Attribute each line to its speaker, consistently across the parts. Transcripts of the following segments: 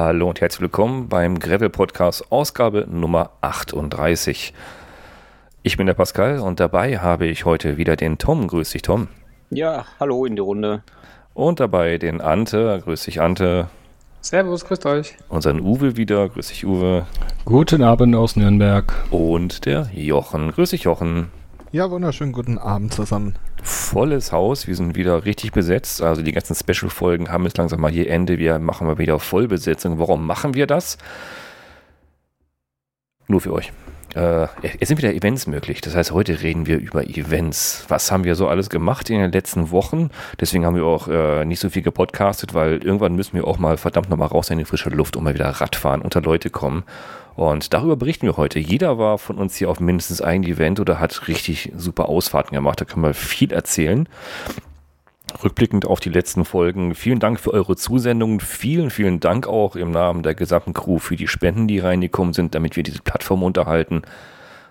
Speaker 1: Hallo und herzlich willkommen beim Gravel Podcast Ausgabe Nummer 38. Ich bin der Pascal und dabei habe ich heute wieder den Tom. Grüß dich, Tom.
Speaker 2: Ja, hallo in die Runde.
Speaker 1: Und dabei den Ante. Grüß dich, Ante.
Speaker 3: Servus, grüßt euch.
Speaker 1: Unseren Uwe wieder. Grüß dich, Uwe.
Speaker 4: Guten Abend aus Nürnberg.
Speaker 1: Und der Jochen. Grüß dich, Jochen.
Speaker 5: Ja, wunderschönen guten Abend zusammen.
Speaker 1: Volles Haus, wir sind wieder richtig besetzt. Also die ganzen Special-Folgen haben jetzt langsam mal hier Ende. Wir machen mal wieder Vollbesetzung. Warum machen wir das? Nur für euch. Äh, es sind wieder Events möglich. Das heißt, heute reden wir über Events. Was haben wir so alles gemacht in den letzten Wochen? Deswegen haben wir auch äh, nicht so viel gepodcastet, weil irgendwann müssen wir auch mal verdammt nochmal raus in die frische Luft und mal wieder Radfahren, unter Leute kommen. Und darüber berichten wir heute. Jeder war von uns hier auf mindestens ein Event oder hat richtig super Ausfahrten gemacht. Da können wir viel erzählen. Rückblickend auf die letzten Folgen, vielen Dank für eure Zusendungen. Vielen, vielen Dank auch im Namen der gesamten Crew für die Spenden, die reingekommen sind, damit wir diese Plattform unterhalten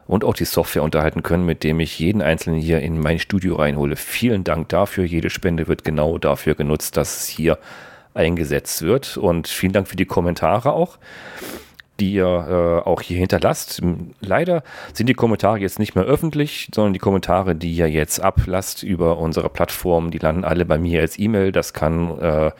Speaker 1: und auch die Software unterhalten können, mit dem ich jeden Einzelnen hier in mein Studio reinhole. Vielen Dank dafür. Jede Spende wird genau dafür genutzt, dass es hier eingesetzt wird. Und vielen Dank für die Kommentare auch die ihr äh, auch hier hinterlasst. Leider sind die Kommentare jetzt nicht mehr öffentlich, sondern die Kommentare, die ihr jetzt ablasst über unsere Plattform, die landen alle bei mir als E-Mail. Das kann, äh,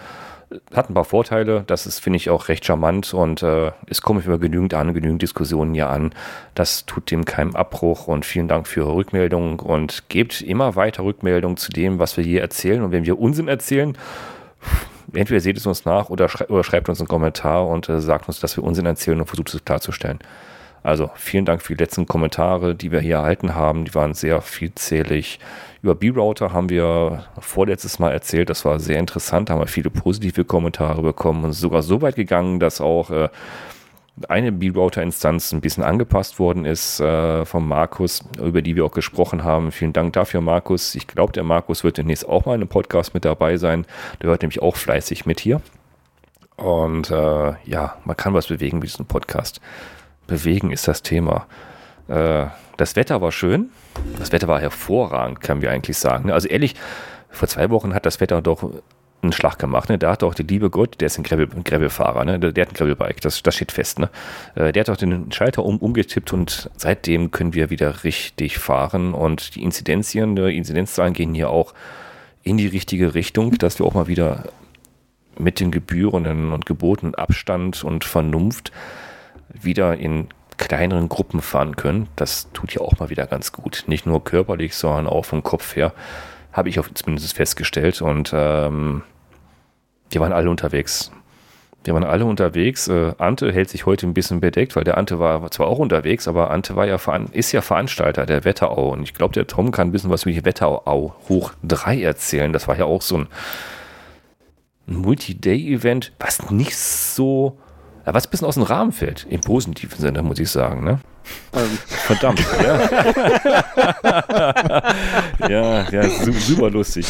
Speaker 1: hat ein paar Vorteile. Das ist, finde ich, auch recht charmant und äh, es kommen immer genügend an, genügend Diskussionen hier an. Das tut dem keinen Abbruch und vielen Dank für eure Rückmeldung und gebt immer weiter Rückmeldungen zu dem, was wir hier erzählen. Und wenn wir Unsinn erzählen, entweder seht es uns nach oder, schrei oder schreibt uns einen Kommentar und äh, sagt uns, dass wir Unsinn erzählen und versucht es klarzustellen. Also vielen Dank für die letzten Kommentare, die wir hier erhalten haben. Die waren sehr vielzählig. Über B-Router haben wir vorletztes Mal erzählt. Das war sehr interessant. Da haben wir viele positive Kommentare bekommen und sogar so weit gegangen, dass auch äh, eine B-Router-Instanz ein bisschen angepasst worden ist äh, von Markus, über die wir auch gesprochen haben. Vielen Dank dafür, Markus. Ich glaube, der Markus wird demnächst auch mal in einem Podcast mit dabei sein. Der hört nämlich auch fleißig mit hier. Und äh, ja, man kann was bewegen mit diesem Podcast. Bewegen ist das Thema. Äh, das Wetter war schön. Das Wetter war hervorragend, können wir eigentlich sagen. Also ehrlich, vor zwei Wochen hat das Wetter doch einen Schlag gemacht. Ne? Da hat auch der liebe Gott, der ist ein Gravelfahrer, ne? der, hat ein Gravelbike, das, das steht fest. Ne? Äh, der hat auch den Schalter um, umgetippt und seitdem können wir wieder richtig fahren und die Inzidenzien, die Inzidenzzahlen gehen hier auch in die richtige Richtung, dass wir auch mal wieder mit den Gebühren und Geboten Abstand und Vernunft wieder in kleineren Gruppen fahren können. Das tut ja auch mal wieder ganz gut. Nicht nur körperlich, sondern auch vom Kopf her habe ich auch zumindest festgestellt. Und ähm, die waren alle unterwegs. Wir waren alle unterwegs. Äh, Ante hält sich heute ein bisschen bedeckt, weil der Ante war zwar auch unterwegs, aber Ante war ja ist ja Veranstalter der Wetterau. Und ich glaube, der Tom kann ein bisschen was über die Wetterau hoch 3 erzählen. Das war ja auch so ein Multi-Day-Event, was nicht so, was ein bisschen aus dem Rahmen fällt, im positiven Sinne, muss ich sagen. Ne? Ähm. Verdammt, ja. ja, ja, super lustig.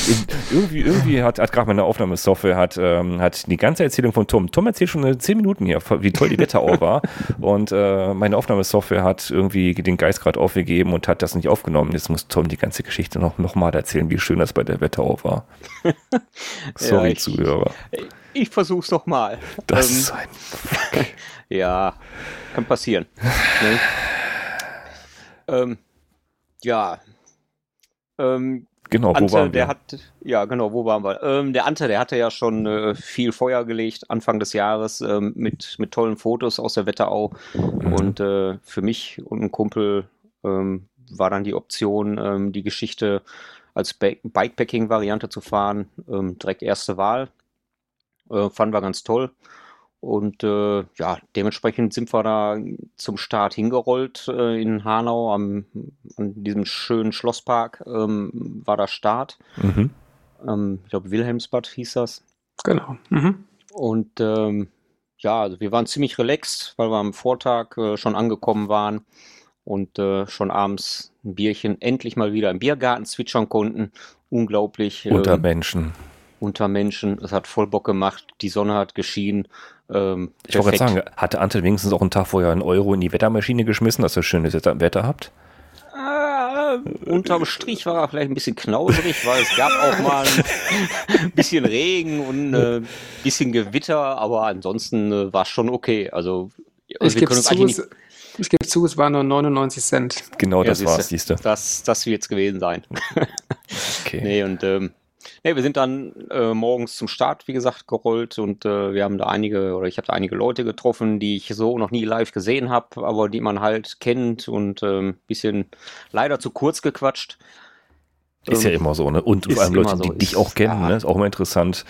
Speaker 1: Irgendwie, irgendwie hat, hat gerade meine Aufnahmesoftware hat, ähm, hat die ganze Erzählung von Tom. Tom erzählt schon zehn Minuten hier, wie toll die Wetterau war. Und äh, meine Aufnahmesoftware hat irgendwie den Geist gerade aufgegeben und hat das nicht aufgenommen. Jetzt muss Tom die ganze Geschichte noch, noch mal erzählen, wie schön das bei der Wetterau war. Sorry, ja, ich, Zuhörer.
Speaker 2: Ich versuch's doch mal.
Speaker 1: Das ähm, ist ein Fuck.
Speaker 2: Ja, kann passieren. ne? ähm, ja. Ähm,
Speaker 1: genau,
Speaker 2: Ante,
Speaker 1: wo waren wir?
Speaker 2: Der hat, ja, genau, wo waren wir? Ähm, der Ante, der hatte ja schon äh, viel Feuer gelegt Anfang des Jahres ähm, mit, mit tollen Fotos aus der Wetterau. Mhm. Und äh, für mich und einen Kumpel ähm, war dann die Option, ähm, die Geschichte als Bikepacking-Variante zu fahren. Ähm, direkt erste Wahl. Äh, fanden wir ganz toll. Und äh, ja, dementsprechend sind wir da zum Start hingerollt äh, in Hanau am, an diesem schönen Schlosspark ähm, war der Start. Mhm. Ähm, ich glaube, Wilhelmsbad hieß das.
Speaker 3: Genau. Mhm.
Speaker 2: Und ähm, ja, also wir waren ziemlich relaxed, weil wir am Vortag äh, schon angekommen waren und äh, schon abends ein Bierchen endlich mal wieder im Biergarten zwitschern konnten. Unglaublich.
Speaker 1: Unter ähm, Menschen
Speaker 2: unter Menschen. Es hat voll Bock gemacht. Die Sonne hat geschienen.
Speaker 1: Ähm, ich wollte gerade sagen, hatte Ante wenigstens auch einen Tag vorher einen Euro in die Wettermaschine geschmissen, dass ihr schönes Wetter habt?
Speaker 2: Ah, unterm Strich war er vielleicht ein bisschen knauserig, weil es gab auch mal ein bisschen Regen und ein äh, bisschen Gewitter, aber ansonsten äh, war es schon okay. Also,
Speaker 3: ich gebe zu, es, ich gebe zu, es waren nur 99 Cent.
Speaker 1: Genau, das ja, war's, siehst du.
Speaker 2: Das, das wird es gewesen sein. okay. Nee, und ähm, Nee, wir sind dann äh, morgens zum Start, wie gesagt, gerollt und äh, wir haben da einige, oder ich habe da einige Leute getroffen, die ich so noch nie live gesehen habe, aber die man halt kennt und ein äh, bisschen leider zu kurz gequatscht.
Speaker 1: Ist ähm, ja immer so, ne? Und vor allem Leute, so. die dich auch kennen, ja. ne? Ist auch immer interessant.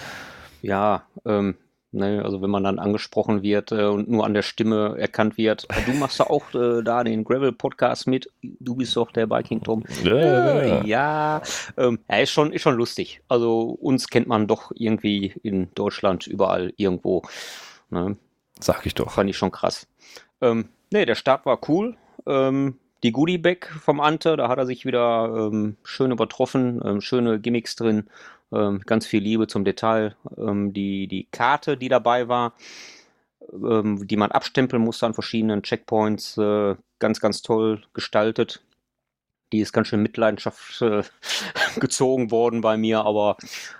Speaker 2: Ja, ähm, Ne, also wenn man dann angesprochen wird äh, und nur an der Stimme erkannt wird, ah, du machst ja auch äh, da den Gravel-Podcast mit, du bist doch der Biking Tom. Ja, äh, ja. Ähm, ja ist, schon, ist schon lustig. Also uns kennt man doch irgendwie in Deutschland überall irgendwo. Ne?
Speaker 1: Sag ich doch.
Speaker 2: Fand ich schon krass. Ähm, ne, der Start war cool. Ähm, die Goodie Bag vom Ante, da hat er sich wieder ähm, schön übertroffen, ähm, schöne Gimmicks drin. Ähm, ganz viel Liebe zum Detail. Ähm, die, die Karte, die dabei war, ähm, die man abstempeln musste an verschiedenen Checkpoints, äh, ganz, ganz toll gestaltet. Die ist ganz schön Mitleidenschaft äh, gezogen worden bei mir, aber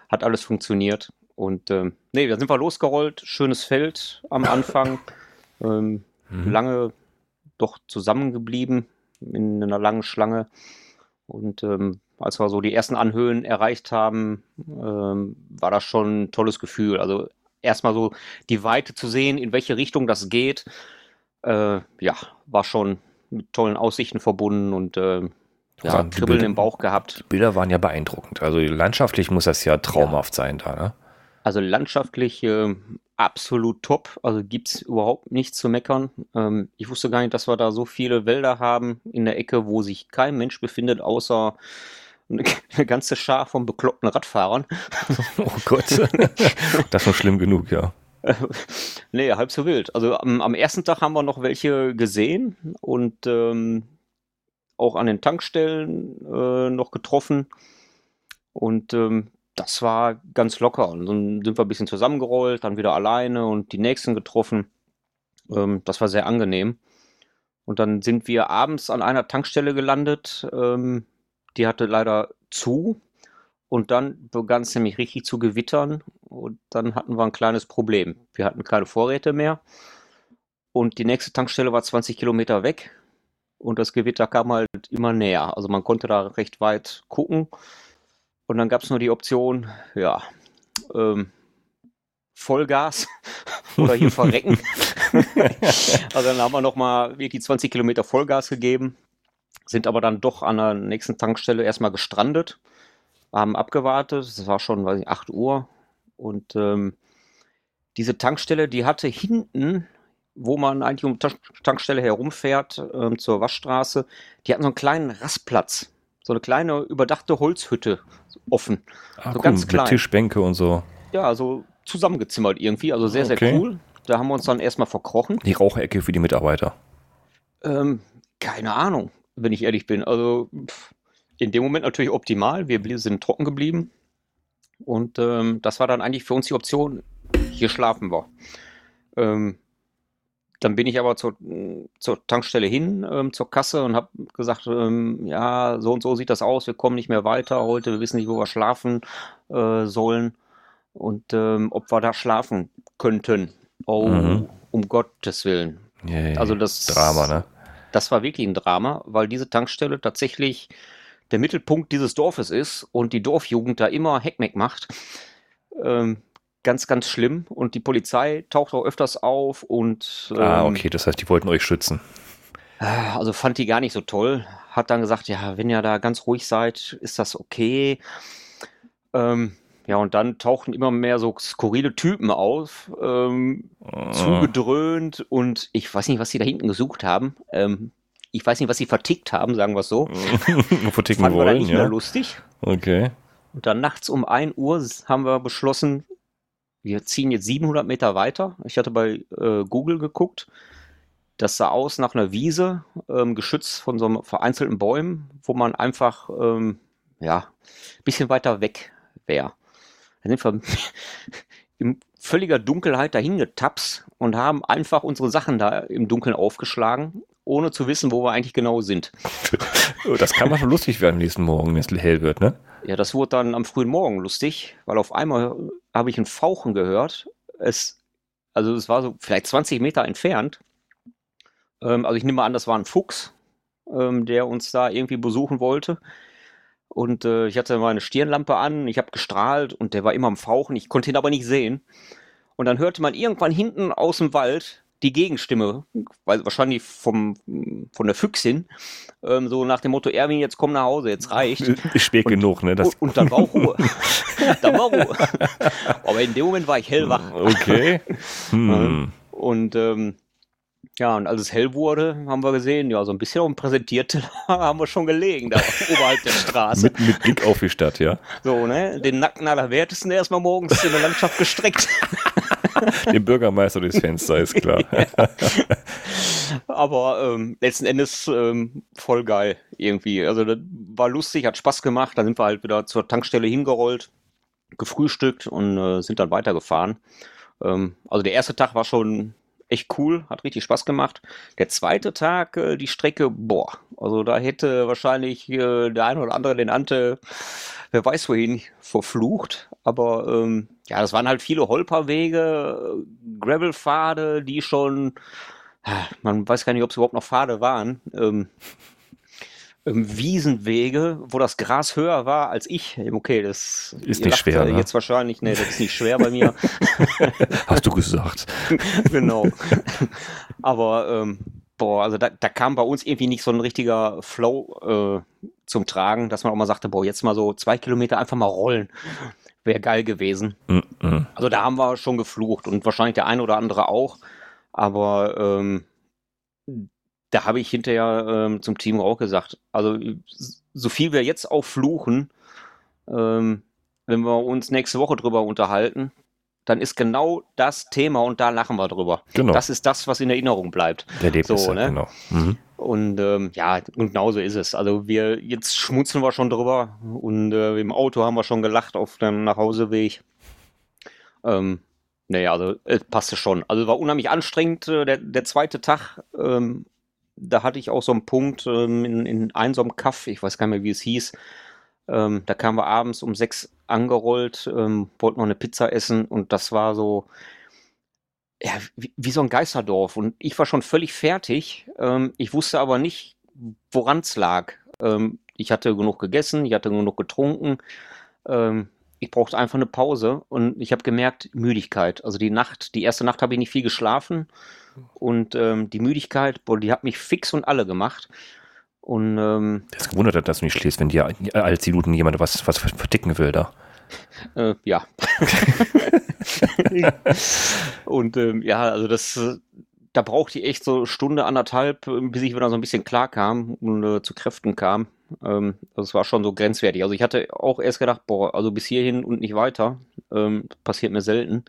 Speaker 2: hat alles funktioniert. Und ähm, nee, da sind wir losgerollt. Schönes Feld am Anfang. ähm, mhm. Lange doch zusammengeblieben in einer langen Schlange. Und ähm, als wir so die ersten Anhöhen erreicht haben, ähm, war das schon ein tolles Gefühl. Also erstmal so die Weite zu sehen, in welche Richtung das geht, äh, ja, war schon mit tollen Aussichten verbunden und äh, ja, Kribbeln im Bauch gehabt.
Speaker 1: Die Bilder waren ja beeindruckend. Also landschaftlich muss das ja traumhaft ja. sein da, ne?
Speaker 2: Also landschaftlich äh, absolut top. Also gibt es überhaupt nichts zu meckern. Ähm, ich wusste gar nicht, dass wir da so viele Wälder haben in der Ecke, wo sich kein Mensch befindet, außer eine, ganze Schar von bekloppten Radfahrern.
Speaker 1: Oh Gott, das war schlimm genug, ja.
Speaker 2: nee, halb so wild. Also am, am, ersten Tag haben wir noch welche gesehen und ähm, auch an den Tankstellen äh, noch getroffen. Und ähm, das war ganz locker. Und dann sind wir ein bisschen zusammengerollt, dann wieder alleine und die nächsten getroffen. Ähm, das war sehr angenehm. Und dann sind wir abends an einer Tankstelle gelandet, ähm, die hatte leider zu und dann begann es nämlich richtig zu gewittern und dann hatten wir ein kleines Problem. Wir hatten keine Vorräte mehr und die nächste Tankstelle war 20 Kilometer weg und das Gewitter kam halt immer näher. Also man konnte da recht weit gucken und dann gab es nur die Option, ja, ähm, Vollgas oder hier verrecken. also dann haben wir nochmal wirklich 20 Kilometer Vollgas gegeben sind aber dann doch an der nächsten Tankstelle erstmal gestrandet, haben abgewartet, es war schon, weiß ich, 8 Uhr und ähm, diese Tankstelle, die hatte hinten, wo man eigentlich um die Tankstelle herumfährt, ähm, zur Waschstraße, die hatten so einen kleinen Rastplatz, so eine kleine überdachte Holzhütte offen,
Speaker 1: ah, so cool, ganz klein. Mit Tischbänke und so.
Speaker 2: Ja, so zusammengezimmert irgendwie, also sehr, sehr okay. cool. Da haben wir uns dann erstmal verkrochen.
Speaker 1: Die Rauchecke für die Mitarbeiter.
Speaker 2: Ähm, keine Ahnung wenn ich ehrlich bin. Also in dem Moment natürlich optimal. Wir sind trocken geblieben. Und ähm, das war dann eigentlich für uns die Option, hier schlafen wir. Ähm, dann bin ich aber zur, zur Tankstelle hin, ähm, zur Kasse und habe gesagt, ähm, ja, so und so sieht das aus, wir kommen nicht mehr weiter heute, wir wissen nicht, wo wir schlafen äh, sollen und ähm, ob wir da schlafen könnten. Oh, mhm. um Gottes Willen.
Speaker 1: Yeah, also das Drama, ne?
Speaker 2: Das war wirklich ein Drama, weil diese Tankstelle tatsächlich der Mittelpunkt dieses Dorfes ist und die Dorfjugend da immer Heckmeck macht. Ähm, ganz, ganz schlimm. Und die Polizei taucht auch öfters auf und.
Speaker 1: Ah, ähm, ah, okay, das heißt, die wollten euch schützen.
Speaker 2: Also fand die gar nicht so toll. Hat dann gesagt, ja, wenn ihr da ganz ruhig seid, ist das okay. Ähm, ja, und dann tauchten immer mehr so skurrile Typen auf, ähm, oh. zugedröhnt und ich weiß nicht, was sie da hinten gesucht haben. Ähm, ich weiß nicht, was sie vertickt haben, sagen wir es so.
Speaker 1: Verticken Fanden wollen, wir nicht ja.
Speaker 2: mehr lustig.
Speaker 1: Okay.
Speaker 2: Und dann nachts um 1 Uhr haben wir beschlossen, wir ziehen jetzt 700 Meter weiter. Ich hatte bei äh, Google geguckt. Das sah aus nach einer Wiese, ähm, geschützt von so einem vereinzelten Bäumen, wo man einfach, ähm, ja, ein bisschen weiter weg wäre. Dann sind wir in völliger Dunkelheit dahin getapst und haben einfach unsere Sachen da im Dunkeln aufgeschlagen ohne zu wissen, wo wir eigentlich genau sind.
Speaker 1: das kann mal schon lustig werden nächsten Morgen, wenn es hell wird, ne?
Speaker 2: Ja, das wurde dann am frühen Morgen lustig, weil auf einmal habe ich ein Fauchen gehört. Es, also es war so vielleicht 20 Meter entfernt. Ähm, also ich nehme an, das war ein Fuchs, ähm, der uns da irgendwie besuchen wollte. Und äh, ich hatte meine Stirnlampe an, ich habe gestrahlt und der war immer am Fauchen. Ich konnte ihn aber nicht sehen. Und dann hörte man irgendwann hinten aus dem Wald die Gegenstimme, weil wahrscheinlich vom, von der Füchsin, ähm, so nach dem Motto, Erwin, jetzt komm nach Hause, jetzt reicht.
Speaker 1: Ist spät und, genug, ne?
Speaker 2: Das und, und dann war auch Ruhe. dann war Ruhe. Aber in dem Moment war ich hellwach.
Speaker 1: Okay. Hm.
Speaker 2: Und ähm, ja, und als es hell wurde, haben wir gesehen, ja, so ein bisschen Präsentierteller haben wir schon gelegen, da oberhalb der Straße.
Speaker 1: Mit, mit, Blick auf die Stadt, ja.
Speaker 2: So, ne, den Nacken allerwertesten erstmal morgens in der Landschaft gestreckt.
Speaker 1: Dem Bürgermeister durchs Fenster, ist klar.
Speaker 2: Aber ähm, letzten Endes ähm, voll geil irgendwie. Also das war lustig, hat Spaß gemacht. Dann sind wir halt wieder zur Tankstelle hingerollt, gefrühstückt und äh, sind dann weitergefahren. Ähm, also der erste Tag war schon echt cool, hat richtig Spaß gemacht. Der zweite Tag, äh, die Strecke, boah, also da hätte wahrscheinlich äh, der eine oder andere den Ante, wer weiß wohin, verflucht. Aber ähm, ja, das waren halt viele Holperwege, äh, Gravelpfade, die schon, man weiß gar nicht, ob es überhaupt noch Pfade waren. Ähm, Wiesenwege, wo das Gras höher war als ich. Okay, das
Speaker 1: ist nicht schwer.
Speaker 2: Ne? Jetzt wahrscheinlich, nee, das ist nicht schwer bei mir.
Speaker 1: Hast du gesagt.
Speaker 2: genau. Aber ähm, boah, also da, da kam bei uns irgendwie nicht so ein richtiger Flow äh, zum Tragen, dass man auch mal sagte, boah, jetzt mal so zwei Kilometer einfach mal rollen. Wäre geil gewesen. Mm -mm. Also da haben wir schon geflucht und wahrscheinlich der eine oder andere auch. Aber ähm, da habe ich hinterher ähm, zum Team auch gesagt, also so viel wir jetzt auch fluchen, ähm, wenn wir uns nächste Woche drüber unterhalten, dann ist genau das Thema und da lachen wir drüber. Genau. Das ist das, was in Erinnerung bleibt.
Speaker 1: Der Erlebnisse,
Speaker 2: so, ne?
Speaker 1: genau. Mhm.
Speaker 2: Und ähm, ja, und genauso ist es. Also wir, jetzt schmutzen wir schon drüber und äh, im Auto haben wir schon gelacht auf dem Nachhauseweg. Ähm, naja, also es passte schon. Also war unheimlich anstrengend. Äh, der, der zweite Tag ähm, da hatte ich auch so einen Punkt ähm, in, in einem so einem Kaff, ich weiß gar nicht mehr, wie es hieß. Ähm, da kamen wir abends um sechs angerollt, ähm, wollten noch eine Pizza essen und das war so, ja, wie, wie so ein Geisterdorf. Und ich war schon völlig fertig. Ähm, ich wusste aber nicht, woran es lag. Ähm, ich hatte genug gegessen, ich hatte genug getrunken. Ähm, ich brauchte einfach eine Pause und ich habe gemerkt, Müdigkeit. Also die Nacht, die erste Nacht habe ich nicht viel geschlafen und ähm, die Müdigkeit, boah, die hat mich fix und alle gemacht. Und ähm,
Speaker 1: das gewundert, dass du nicht schläfst, wenn dir als Minuten jemand was, was verticken will da.
Speaker 2: Äh, ja. und ähm, ja, also das, da brauchte ich echt so Stunde, anderthalb, bis ich wieder so ein bisschen klar kam und äh, zu Kräften kam. Ähm, das war schon so grenzwertig. Also ich hatte auch erst gedacht, boah, also bis hierhin und nicht weiter. Ähm, passiert mir selten.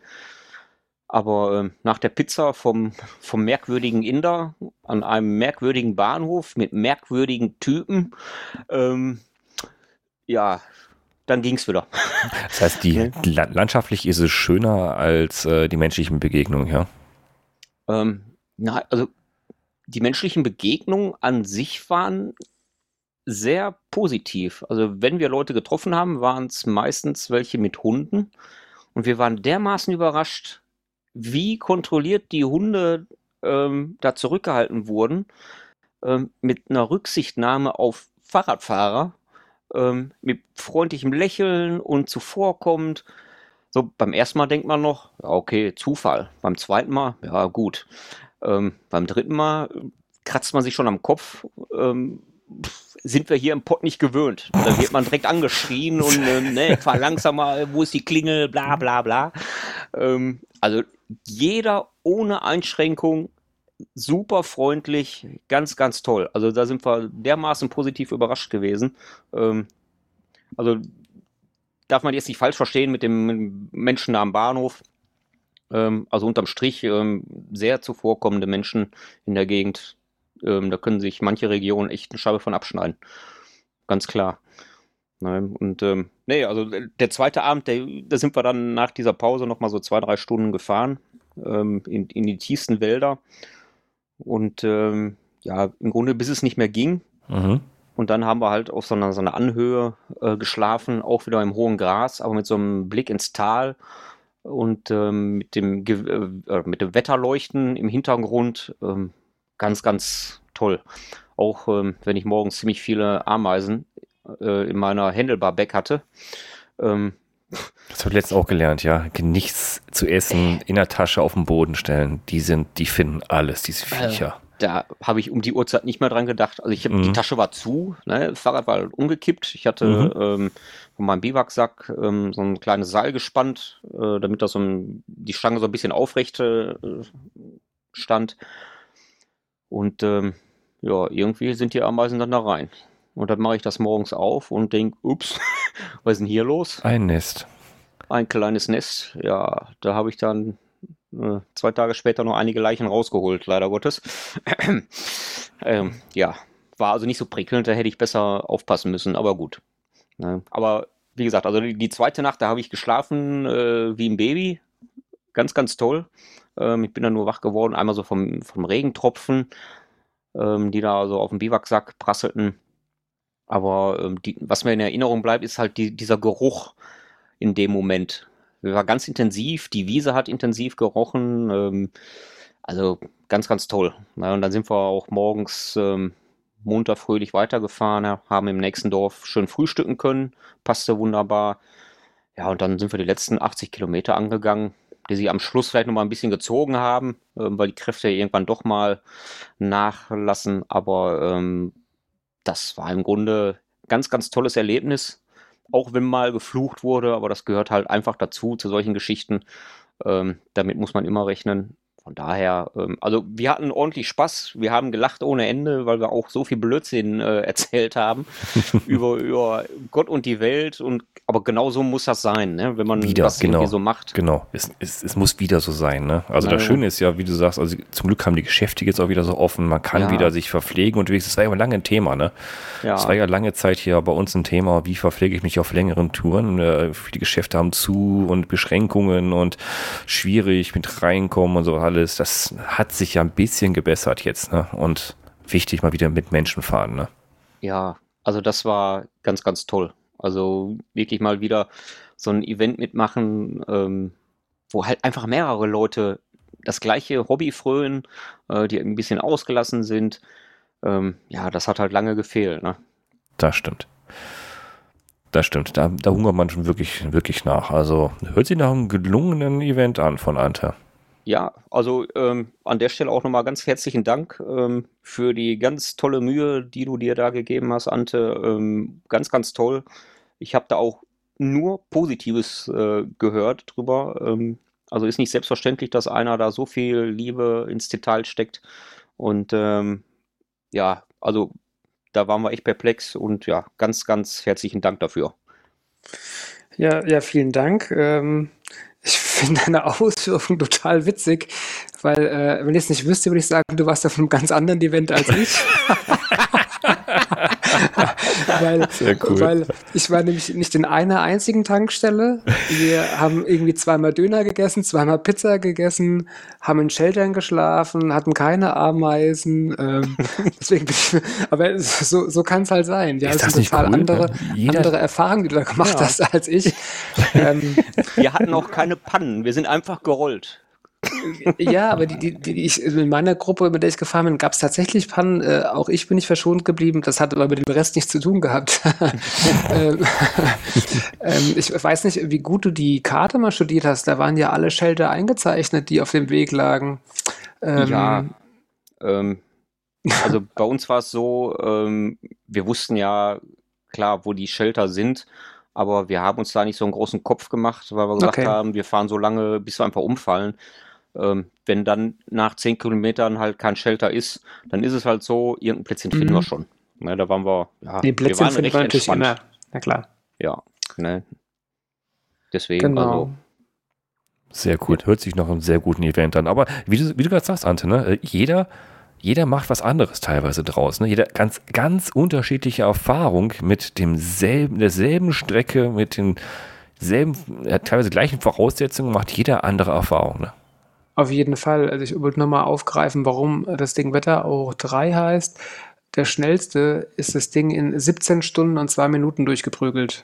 Speaker 2: Aber äh, nach der Pizza vom, vom merkwürdigen Inder an einem merkwürdigen Bahnhof mit merkwürdigen Typen, ähm, ja, dann ging es wieder.
Speaker 1: Das heißt, die, landschaftlich ist es schöner als äh, die menschlichen Begegnungen, ja?
Speaker 2: Ähm, na, also die menschlichen Begegnungen an sich waren sehr positiv. Also wenn wir Leute getroffen haben, waren es meistens welche mit Hunden. Und wir waren dermaßen überrascht, wie kontrolliert die Hunde ähm, da zurückgehalten wurden, ähm, mit einer Rücksichtnahme auf Fahrradfahrer, ähm, mit freundlichem Lächeln und zuvorkommend. So, beim ersten Mal denkt man noch, ja, okay, Zufall. Beim zweiten Mal, ja, gut. Ähm, beim dritten Mal kratzt man sich schon am Kopf. Ähm, sind wir hier im Pott nicht gewöhnt. Da wird man direkt angeschrien und ähm, ne, fahr langsamer, wo ist die Klingel, bla bla bla. Ähm, also jeder ohne Einschränkung super freundlich, ganz, ganz toll. Also da sind wir dermaßen positiv überrascht gewesen. Ähm, also darf man jetzt nicht falsch verstehen mit dem Menschen am Bahnhof. Ähm, also unterm Strich ähm, sehr zuvorkommende Menschen in der Gegend. Ähm, da können sich manche Regionen echt eine Scheibe von abschneiden. Ganz klar. Nein, und ähm, nee, also der zweite Abend, der, da sind wir dann nach dieser Pause nochmal so zwei, drei Stunden gefahren ähm, in, in die tiefsten Wälder. Und ähm, ja, im Grunde bis es nicht mehr ging. Mhm. Und dann haben wir halt auf so einer, so einer Anhöhe äh, geschlafen, auch wieder im hohen Gras, aber mit so einem Blick ins Tal und ähm, mit, dem, äh, äh, mit dem Wetterleuchten im Hintergrund. Ähm, ganz, ganz toll. Auch ähm, wenn ich morgens ziemlich viele Ameisen äh, in meiner Handlebar-Bag hatte. Ähm,
Speaker 1: das habe ich letztens auch gelernt, ja. Nichts zu essen in der Tasche auf den Boden stellen. Die sind, die finden alles, diese Viecher.
Speaker 2: Äh, da habe ich um die Uhrzeit nicht mehr dran gedacht. Also ich habe, mhm. die Tasche war zu, ne? das Fahrrad war umgekippt. Ich hatte mhm. ähm, von meinem Biwaksack ähm, so ein kleines Seil gespannt, äh, damit das so ein, die Stange so ein bisschen aufrecht äh, stand. Und ähm, ja, irgendwie sind die Ameisen dann da rein. Und dann mache ich das morgens auf und denke, ups, was ist denn hier los?
Speaker 1: Ein Nest.
Speaker 2: Ein kleines Nest, ja, da habe ich dann äh, zwei Tage später noch einige Leichen rausgeholt, leider Gottes. ähm, ja, war also nicht so prickelnd, da hätte ich besser aufpassen müssen, aber gut. Ne? Aber wie gesagt, also die, die zweite Nacht, da habe ich geschlafen äh, wie ein Baby. Ganz, ganz toll. Ähm, ich bin dann nur wach geworden, einmal so vom, vom Regentropfen, ähm, die da so auf dem Biwaksack prasselten. Aber ähm, die, was mir in Erinnerung bleibt, ist halt die, dieser Geruch in dem Moment war ganz intensiv, die Wiese hat intensiv gerochen. Ähm, also ganz, ganz toll. Ja, und dann sind wir auch morgens ähm, munter fröhlich weitergefahren, haben im nächsten Dorf schön frühstücken können, passte wunderbar. Ja, und dann sind wir die letzten 80 Kilometer angegangen, die sich am Schluss vielleicht noch mal ein bisschen gezogen haben, äh, weil die Kräfte irgendwann doch mal nachlassen. Aber ähm, das war im Grunde ganz, ganz tolles Erlebnis auch wenn mal geflucht wurde, aber das gehört halt einfach dazu, zu solchen Geschichten. Ähm, damit muss man immer rechnen. Von daher, ähm, also wir hatten ordentlich Spaß, wir haben gelacht ohne Ende, weil wir auch so viel Blödsinn äh, erzählt haben über, über Gott und die Welt und aber genau so muss das sein, ne? wenn man
Speaker 1: wieder,
Speaker 2: das
Speaker 1: genau,
Speaker 2: so macht.
Speaker 1: Genau, es, es, es muss wieder so sein. Ne? Also ja, das Schöne ist ja, wie du sagst, also zum Glück haben die Geschäfte jetzt auch wieder so offen, man kann ja. wieder sich verpflegen und das war ja lange ein Thema. Ne? Ja. Es war ja lange Zeit hier bei uns ein Thema, wie verpflege ich mich auf längeren Touren. Äh, viele Geschäfte haben zu und Beschränkungen und schwierig mit reinkommen und so alles. Das hat sich ja ein bisschen gebessert jetzt. Ne? Und wichtig mal wieder mit Menschen fahren. Ne?
Speaker 2: Ja, also das war ganz, ganz toll. Also wirklich mal wieder so ein Event mitmachen, ähm, wo halt einfach mehrere Leute das gleiche Hobby frönen, äh, die ein bisschen ausgelassen sind. Ähm, ja, das hat halt lange gefehlt. Ne?
Speaker 1: Das stimmt. Das stimmt. Da, da hungert man schon wirklich, wirklich nach. Also hört sich nach einem gelungenen Event an von Ante.
Speaker 2: Ja, also ähm, an der Stelle auch nochmal ganz herzlichen Dank ähm, für die ganz tolle Mühe, die du dir da gegeben hast, Ante. Ähm, ganz, ganz toll. Ich habe da auch nur Positives äh, gehört drüber. Ähm, also ist nicht selbstverständlich, dass einer da so viel Liebe ins Detail steckt. Und ähm, ja, also da waren wir echt perplex und ja, ganz, ganz herzlichen Dank dafür.
Speaker 3: Ja, ja, vielen Dank. Ähm, ich finde deine Ausführung total witzig, weil, äh, wenn ich es nicht wüsste, würde ich sagen, du warst auf einem ganz anderen Event als ich. weil, cool. weil ich war nämlich nicht in einer einzigen Tankstelle. Wir haben irgendwie zweimal Döner gegessen, zweimal Pizza gegessen, haben in Sheltern geschlafen, hatten keine Ameisen. Ähm, deswegen bin ich, aber so, so kann es halt sein.
Speaker 1: Ja, ist das, das sind total cool?
Speaker 3: andere, andere Erfahrungen, die du da gemacht ja. hast als ich.
Speaker 2: Ähm, wir hatten auch keine Pannen, wir sind einfach gerollt
Speaker 3: ja, aber die, die, die ich, in meiner Gruppe, mit der ich gefahren bin, gab es tatsächlich Pannen. Äh, auch ich bin nicht verschont geblieben. Das hat aber mit dem Rest nichts zu tun gehabt. ähm, ähm, ich weiß nicht, wie gut du die Karte mal studiert hast. Da waren ja alle Shelter eingezeichnet, die auf dem Weg lagen.
Speaker 2: Ähm, ja. Ähm, also bei uns war es so, ähm, wir wussten ja klar, wo die Shelter sind aber wir haben uns da nicht so einen großen Kopf gemacht, weil wir gesagt okay. haben, wir fahren so lange, bis wir einfach umfallen. Ähm, wenn dann nach zehn Kilometern halt kein Shelter ist, dann ist es halt so, irgendein Plätzchen finden mhm. wir schon. Ne, da waren wir,
Speaker 3: ja, die Plätzchen wir waren recht natürlich entspannt. immer. Na klar.
Speaker 2: Ja, ne. Deswegen, genau. also.
Speaker 1: Sehr gut, hört sich noch einem sehr guten Event an. Aber wie du, wie du gerade sagst, Ante, ne, äh, jeder, jeder macht was anderes teilweise draus. Ne? Jeder ganz, ganz unterschiedliche Erfahrung mit demselben, derselben Strecke, mit den selben, ja, teilweise gleichen Voraussetzungen macht jeder andere Erfahrung. Ne?
Speaker 3: Auf jeden Fall. Also ich wollte nochmal aufgreifen, warum das Ding Wetterau 3 heißt. Der schnellste ist das Ding in 17 Stunden und 2 Minuten durchgeprügelt.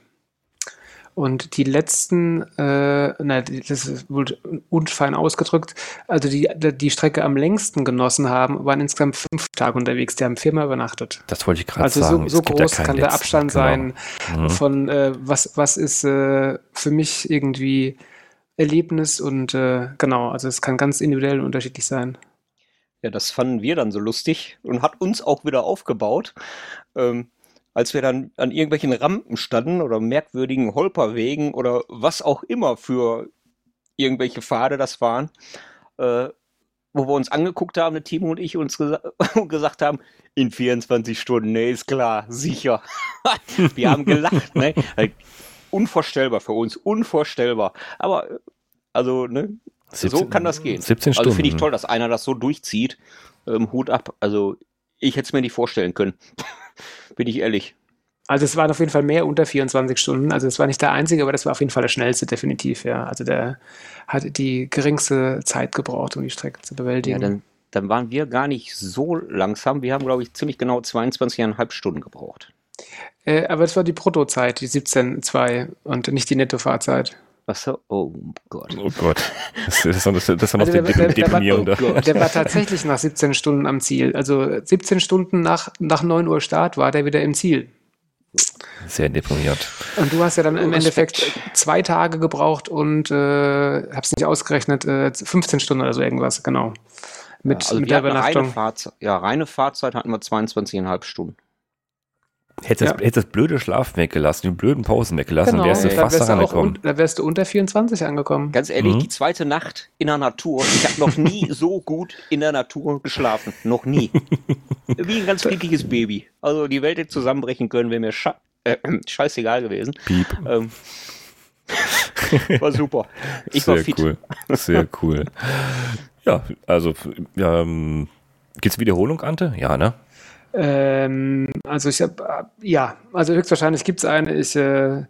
Speaker 3: Und die letzten, äh, na, das ist wohl unfein ausgedrückt, also die, die Strecke am längsten genossen haben, waren insgesamt fünf Tage unterwegs. Die haben viermal übernachtet.
Speaker 1: Das wollte ich gerade
Speaker 3: Also
Speaker 1: sagen.
Speaker 3: so, so
Speaker 1: ja
Speaker 3: groß kann der Abstand
Speaker 1: genau.
Speaker 3: sein
Speaker 1: Mhm.
Speaker 3: von äh, was, was ist äh, für mich irgendwie Erlebnis und äh, genau, also es kann ganz individuell und unterschiedlich sein.
Speaker 2: Ja, das fanden wir dann so lustig und hat uns auch wieder aufgebaut. Ähm, als wir dann an irgendwelchen Rampen standen oder merkwürdigen Holperwegen oder was auch immer für irgendwelche Pfade das waren, äh, wo wir uns angeguckt haben, der Timo und ich, uns gesa und gesagt haben, in 24 Stunden, nee, ist klar, sicher. wir haben gelacht, ne? Unvorstellbar für uns, unvorstellbar. Aber, also, ne, so
Speaker 1: 17
Speaker 2: kann das gehen.
Speaker 1: 17 Stunden.
Speaker 2: Also finde ich toll, dass einer das so durchzieht. Ähm, Hut ab. Also ich hätte es mir nicht vorstellen können. Bin ich ehrlich.
Speaker 3: Also es waren auf jeden Fall mehr unter 24 Stunden. Also es war nicht der einzige, aber das war auf jeden Fall der schnellste, definitiv, ja. Also der hat die geringste Zeit gebraucht, um die Strecke zu
Speaker 2: Ja,
Speaker 3: bewältigen.
Speaker 2: dann, dann waren wir gar nicht so langsam. Wir haben, glaube ich, ziemlich genau 22,5 Stunden gebraucht.
Speaker 3: Äh, aber es war die Bruttozeit, die 17,2 und nicht die Nettofahrzeit.
Speaker 2: Was so? Oh Gott.
Speaker 1: Oh Gott. Das ist, das, das ist dann noch
Speaker 3: Also
Speaker 1: der,
Speaker 3: der-
Speaker 1: der,
Speaker 3: der- der war-
Speaker 2: oh.
Speaker 3: Der war tatsächlich nach 17 Stunden am Ziel. Also 17 Stunden nach, nach 9 Uhr Start war der wieder im Ziel.
Speaker 1: Sehr deprimiert.
Speaker 3: Und du hast ja dann im. Endeffekt zwei Tage gebraucht und äh, hab's nicht ausgerechnet, äh, 15 Stunden oder so irgendwas, genau. Mit,
Speaker 2: Ja, also
Speaker 3: mit der
Speaker 2: reine,
Speaker 3: Übernachtung.
Speaker 2: Fahrzeit, ja, reine Fahrzeit hatten wir 22,5 Stunden.
Speaker 1: Hättest
Speaker 3: Ja.
Speaker 1: das, hättest das blöde Schlafen weggelassen, die blöden Pausen weggelassen,
Speaker 3: Genau,
Speaker 1: wärst du
Speaker 3: da
Speaker 1: fast
Speaker 3: du
Speaker 1: daran gekommen.
Speaker 3: da wärst du unter 24 angekommen.
Speaker 2: Ganz ehrlich,
Speaker 1: Mhm.
Speaker 2: die zweite Nacht in der Natur. Ich habe noch nie so gut in der Natur geschlafen. Noch nie. Wie ein ganz piepiges Baby. Also die Welt hätte zusammenbrechen können, wäre mir scha äh, scheißegal gewesen.
Speaker 1: Piep.
Speaker 2: Ähm, war super. Ich war
Speaker 1: Sehr
Speaker 2: fit.
Speaker 1: cool. Sehr cool. Ja, also ähm, gibt's Wiederholung, Ante? Ja, ne?
Speaker 3: Ähm, also ich habe, ja, also höchstwahrscheinlich gibt es eine. Ich, äh,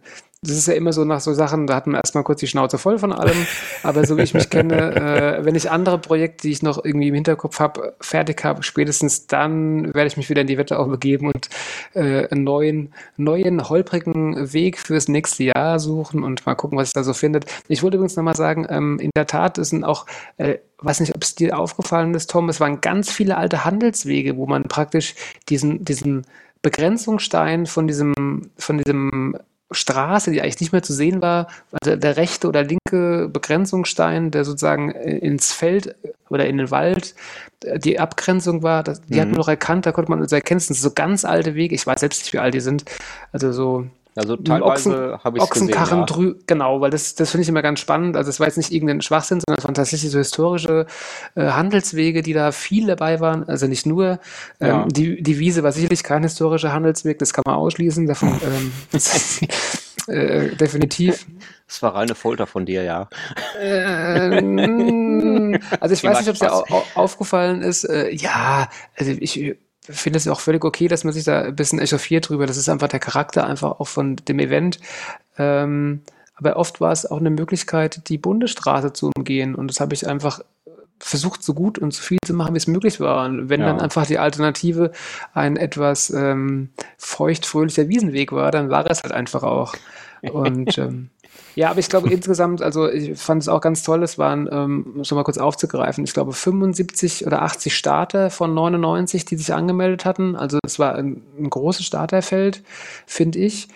Speaker 3: das ist ja immer so nach so Sachen, da hat man erstmal kurz die Schnauze voll von allem. Aber so wie ich mich kenne, äh, wenn ich andere Projekte, die ich noch irgendwie im Hinterkopf habe, fertig habe, spätestens dann werde ich mich wieder in die Wette auch begeben und äh, einen neuen, neuen, holprigen Weg fürs nächste Jahr suchen und mal gucken, was sich da so findet. Ich wollte übrigens nochmal sagen, ähm, in der Tat, es sind auch, äh, weiß nicht, ob es dir aufgefallen ist, Tom, es waren ganz viele alte Handelswege, wo man praktisch diesen, diesen Begrenzungsstein von diesem, von diesem Straße, die eigentlich nicht mehr zu sehen war, also der rechte oder linke Begrenzungsstein, der sozusagen äh, ins Feld oder in den Wald äh, die Abgrenzung war, das, die hat
Speaker 2: Mhm.
Speaker 3: man noch erkannt, da konnte man uns erkennen, das sind so ganz alte Wege, ich weiß selbst nicht, wie alt die sind, also so
Speaker 2: Also teilweise habe ich es gesehen.
Speaker 3: Ochsenkarren
Speaker 2: Ja.
Speaker 3: drü genau, weil das, das finde ich immer ganz spannend. Also es war jetzt nicht irgendein Schwachsinn, sondern es waren tatsächlich so historische äh, Handelswege, die da viel dabei waren. Also nicht nur ähm,
Speaker 2: Ja.
Speaker 3: die, die Wiese war sicherlich kein historischer Handelsweg, das kann man ausschließen. Davon ähm, äh, definitiv.
Speaker 2: Das war reine Folter von dir, ja.
Speaker 3: Ähm, also ich weiß nicht, ob es dir au aufgefallen ist. Äh, ja, also ich finde es auch völlig okay, dass man sich da ein bisschen echauffiert drüber. Das ist einfach der Charakter einfach auch von dem Event. Ähm, aber oft war es auch eine Möglichkeit, die Bundesstraße zu umgehen. Und das habe ich einfach versucht, so gut und so viel zu machen, wie es möglich war. Und wenn
Speaker 2: Ja.
Speaker 3: dann einfach die Alternative ein etwas ähm, feucht-fröhlicher Wiesenweg war, dann war es halt einfach auch. Und ähm, ja, aber ich glaube insgesamt, also ich fand es auch ganz toll, es waren, ähm, um es mal kurz aufzugreifen, ich glaube 75 oder 80 Starter von 99, die sich angemeldet hatten. Also es war ein, ein großes Starterfeld, finde ich.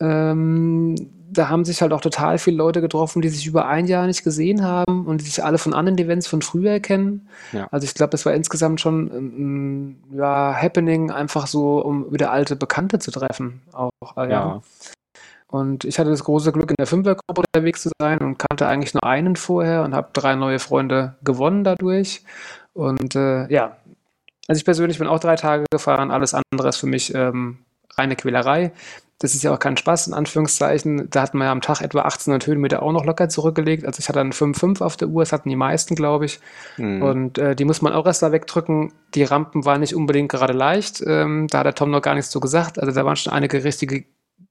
Speaker 3: Ähm, da haben sich halt auch total viele Leute getroffen, die sich über ein Jahr nicht gesehen haben und die sich alle von anderen Events von früher kennen.
Speaker 2: Ja.
Speaker 3: Also ich glaube, das war insgesamt schon ein, ein ja, Happening, einfach so, um wieder alte Bekannte zu treffen. Auch, äh,
Speaker 2: Ja.
Speaker 3: Und ich hatte das große Glück, in der Fünfergruppe unterwegs zu sein und kannte eigentlich nur einen vorher und habe drei neue Freunde gewonnen dadurch. Und äh, ja, also ich persönlich bin auch drei Tage gefahren. Alles andere ist für mich ähm, reine Quälerei. Das ist ja auch kein Spaß, in Anführungszeichen. Da hatten wir ja am Tag etwa 1800 Höhenmeter auch noch locker zurückgelegt. Also ich hatte dann 5,5 auf der Uhr, das hatten die meisten, glaube ich.
Speaker 2: Hm.
Speaker 3: Und äh, die muss man auch erst da wegdrücken. Die Rampen waren nicht unbedingt gerade leicht. Ähm, da hat der Tom noch gar nichts so gesagt. Also da waren schon einige richtige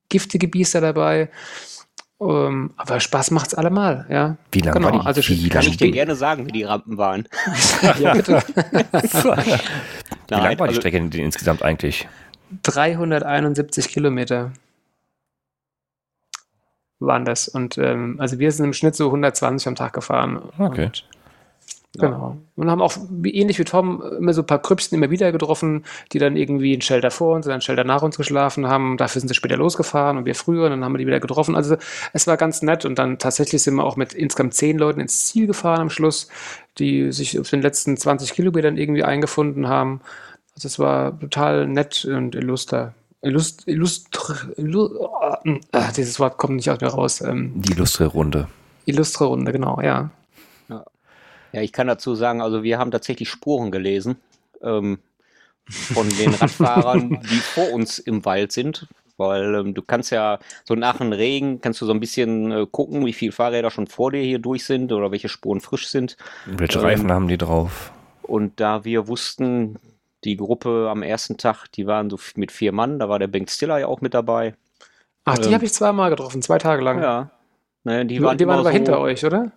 Speaker 3: giftige Biester dabei. Ähm, aber Spaß macht's allemal, ja.
Speaker 1: Wie lange
Speaker 3: Genau,
Speaker 1: war die?
Speaker 3: also
Speaker 1: wie
Speaker 2: Kann
Speaker 1: lang,
Speaker 2: ich dir gerne sagen, wie die Rampen waren.
Speaker 3: ja bitte.
Speaker 1: wie lang war die
Speaker 2: also-
Speaker 1: Strecke denn insgesamt eigentlich?
Speaker 3: 371 Kilometer waren das. Und ähm, also wir sind im Schnitt so 120 am Tag gefahren.
Speaker 1: Okay.
Speaker 3: Und, genau. Und haben auch wie- ähnlich wie Tom immer so ein paar Krüppchen immer wieder getroffen, die dann irgendwie ein Shelter vor uns oder ein Shelter nach uns geschlafen haben. Dafür sind sie später losgefahren und wir früher und dann haben wir die wieder getroffen. Also es war ganz nett und dann tatsächlich sind wir auch mit insgesamt zehn Leuten ins Ziel gefahren am Schluss, die sich auf den letzten 20 Kilometern irgendwie eingefunden haben. Also es war total nett und illuster. Illust, illustr, illu, ah, dieses Wort kommt nicht aus mir raus. Ähm,
Speaker 1: Die illustre Runde.
Speaker 3: illustre Runde, genau, ja.
Speaker 2: Ja, ich kann dazu sagen, also wir haben tatsächlich Spuren gelesen ähm, von den Radfahrern, die vor uns im Wald sind. Weil ähm, du kannst ja so nach dem Regen kannst du so ein bisschen äh, gucken, wie viele Fahrräder schon vor dir hier durch sind oder welche Spuren frisch sind.
Speaker 1: Welche
Speaker 2: Ähm,
Speaker 1: Reifen haben die drauf?
Speaker 2: Und da wir wussten, die Gruppe am ersten Tag, die waren so mit vier Mann, da war der Bengt Stiller ja auch mit dabei.
Speaker 3: Ach, die
Speaker 2: Ähm,
Speaker 3: habe ich zweimal getroffen, zwei Tage lang.
Speaker 2: Ja. Naja, die
Speaker 3: Die,
Speaker 2: waren,
Speaker 3: die waren aber
Speaker 2: so,
Speaker 3: hinter euch, oder?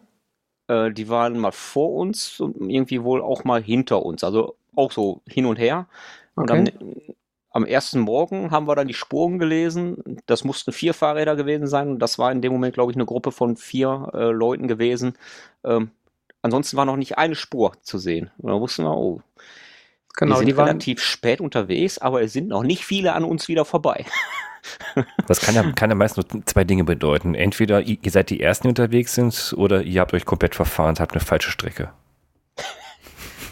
Speaker 2: Äh, die waren mal vor uns und irgendwie wohl auch mal hinter uns. Also auch so hin und her. Und
Speaker 3: Okay.
Speaker 2: am, ersten Morgen haben wir dann die Spuren gelesen. Das mussten vier Fahrräder gewesen sein. Und das war in dem Moment, glaube ich, eine Gruppe von vier äh, Leuten gewesen. Ähm, ansonsten war noch nicht eine Spur zu sehen. Und dann wussten wir, oh,
Speaker 3: Genau,
Speaker 2: wir sind
Speaker 3: die waren,
Speaker 2: relativ spät unterwegs, aber es sind noch nicht viele an uns wieder vorbei.
Speaker 1: Das kann ja, kann ja meist nur zwei Dinge bedeuten. Entweder ihr seid die Ersten, die unterwegs sind, oder ihr habt euch komplett verfahren und habt eine falsche Strecke.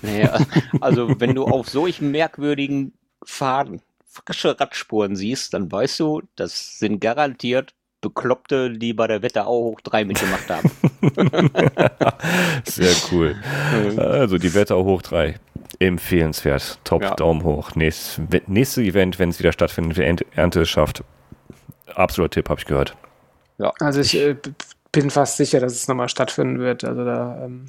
Speaker 2: Naja, also wenn du auf solchen merkwürdigen Faden frische Radspuren siehst, dann weißt du, das sind garantiert Bekloppte, die bei der Wetterau hoch drei mitgemacht haben.
Speaker 1: Sehr cool. Also die Wetterau hoch 3. Empfehlenswert. Top,
Speaker 2: Ja.
Speaker 1: Daumen hoch. Nächst, we- nächste Event, wenn es wieder stattfindet, wer Ernte- schafft. Absoluter Tipp, habe ich gehört.
Speaker 3: also ich äh, bin fast sicher, dass es nochmal stattfinden wird. Also da, ähm,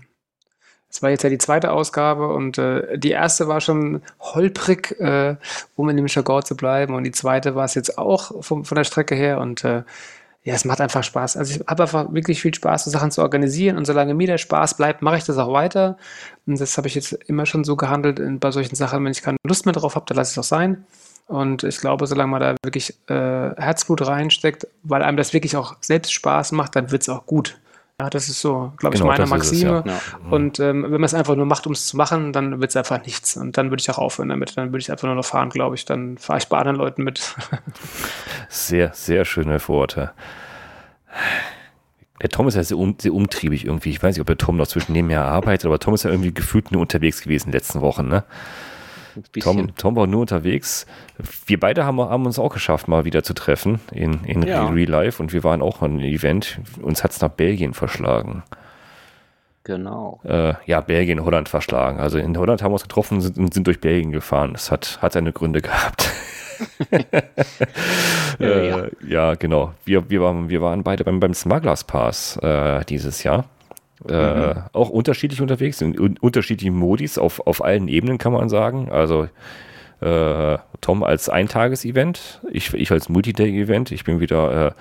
Speaker 3: es war jetzt ja die zweite Ausgabe und äh, die erste war schon holprig, äh, um in dem Jargon zu bleiben und die zweite war es jetzt auch vom, von der Strecke her und äh, ja, es macht einfach Spaß. Also ich habe einfach wirklich viel Spaß, so Sachen zu organisieren und solange mir der Spaß bleibt, mache ich das auch weiter. Und das habe ich jetzt immer schon so gehandelt bei solchen Sachen. Wenn ich keine Lust mehr drauf habe, dann lasse ich es auch sein. Und ich glaube, solange man da wirklich äh, Herzblut reinsteckt, weil einem das wirklich auch selbst Spaß macht, dann wird es auch gut. Ja, das ist so, glaube
Speaker 1: Genau,
Speaker 3: ich, meine
Speaker 1: das ist es,
Speaker 3: Maxime.
Speaker 2: Ja.
Speaker 3: Und ähm, wenn man es einfach nur macht, um es zu machen, dann wird es einfach nichts. Und dann würde ich auch aufhören damit. Dann würde ich einfach nur noch fahren, glaube ich. Dann fahre ich bei anderen Leuten mit.
Speaker 1: Sehr, sehr schöne Worte. Der Tom ist ja sehr, um, sehr umtriebig irgendwie. Ich weiß nicht, ob der Tom noch zwischen nebenher arbeitet, aber Tom ist ja irgendwie gefühlt nur unterwegs gewesen in den letzten Wochen. Ne? Tom, Tom war nur unterwegs. Wir beide haben, haben uns auch geschafft, mal wieder zu treffen in, in
Speaker 2: Ja.
Speaker 1: Real Life und wir waren auch an einem Event. Uns hat es nach Belgien verschlagen.
Speaker 2: Genau.
Speaker 1: Äh, ja, Belgien, Holland verschlagen. Also in Holland haben wir uns getroffen und sind, sind durch Belgien gefahren. Das hat, hat seine Gründe gehabt.
Speaker 2: Ja,
Speaker 1: äh,
Speaker 2: ja.
Speaker 1: ja. genau. Wir, wir, waren, wir waren beide beim, beim Smugglers Pass äh, dieses Jahr. Äh, Auch unterschiedlich unterwegs, in un unterschiedlichen Modis auf, auf allen Ebenen, kann man sagen. Also äh, Tom als Eintages-Event, ich, ich als Multiday-Event. Ich bin wieder äh,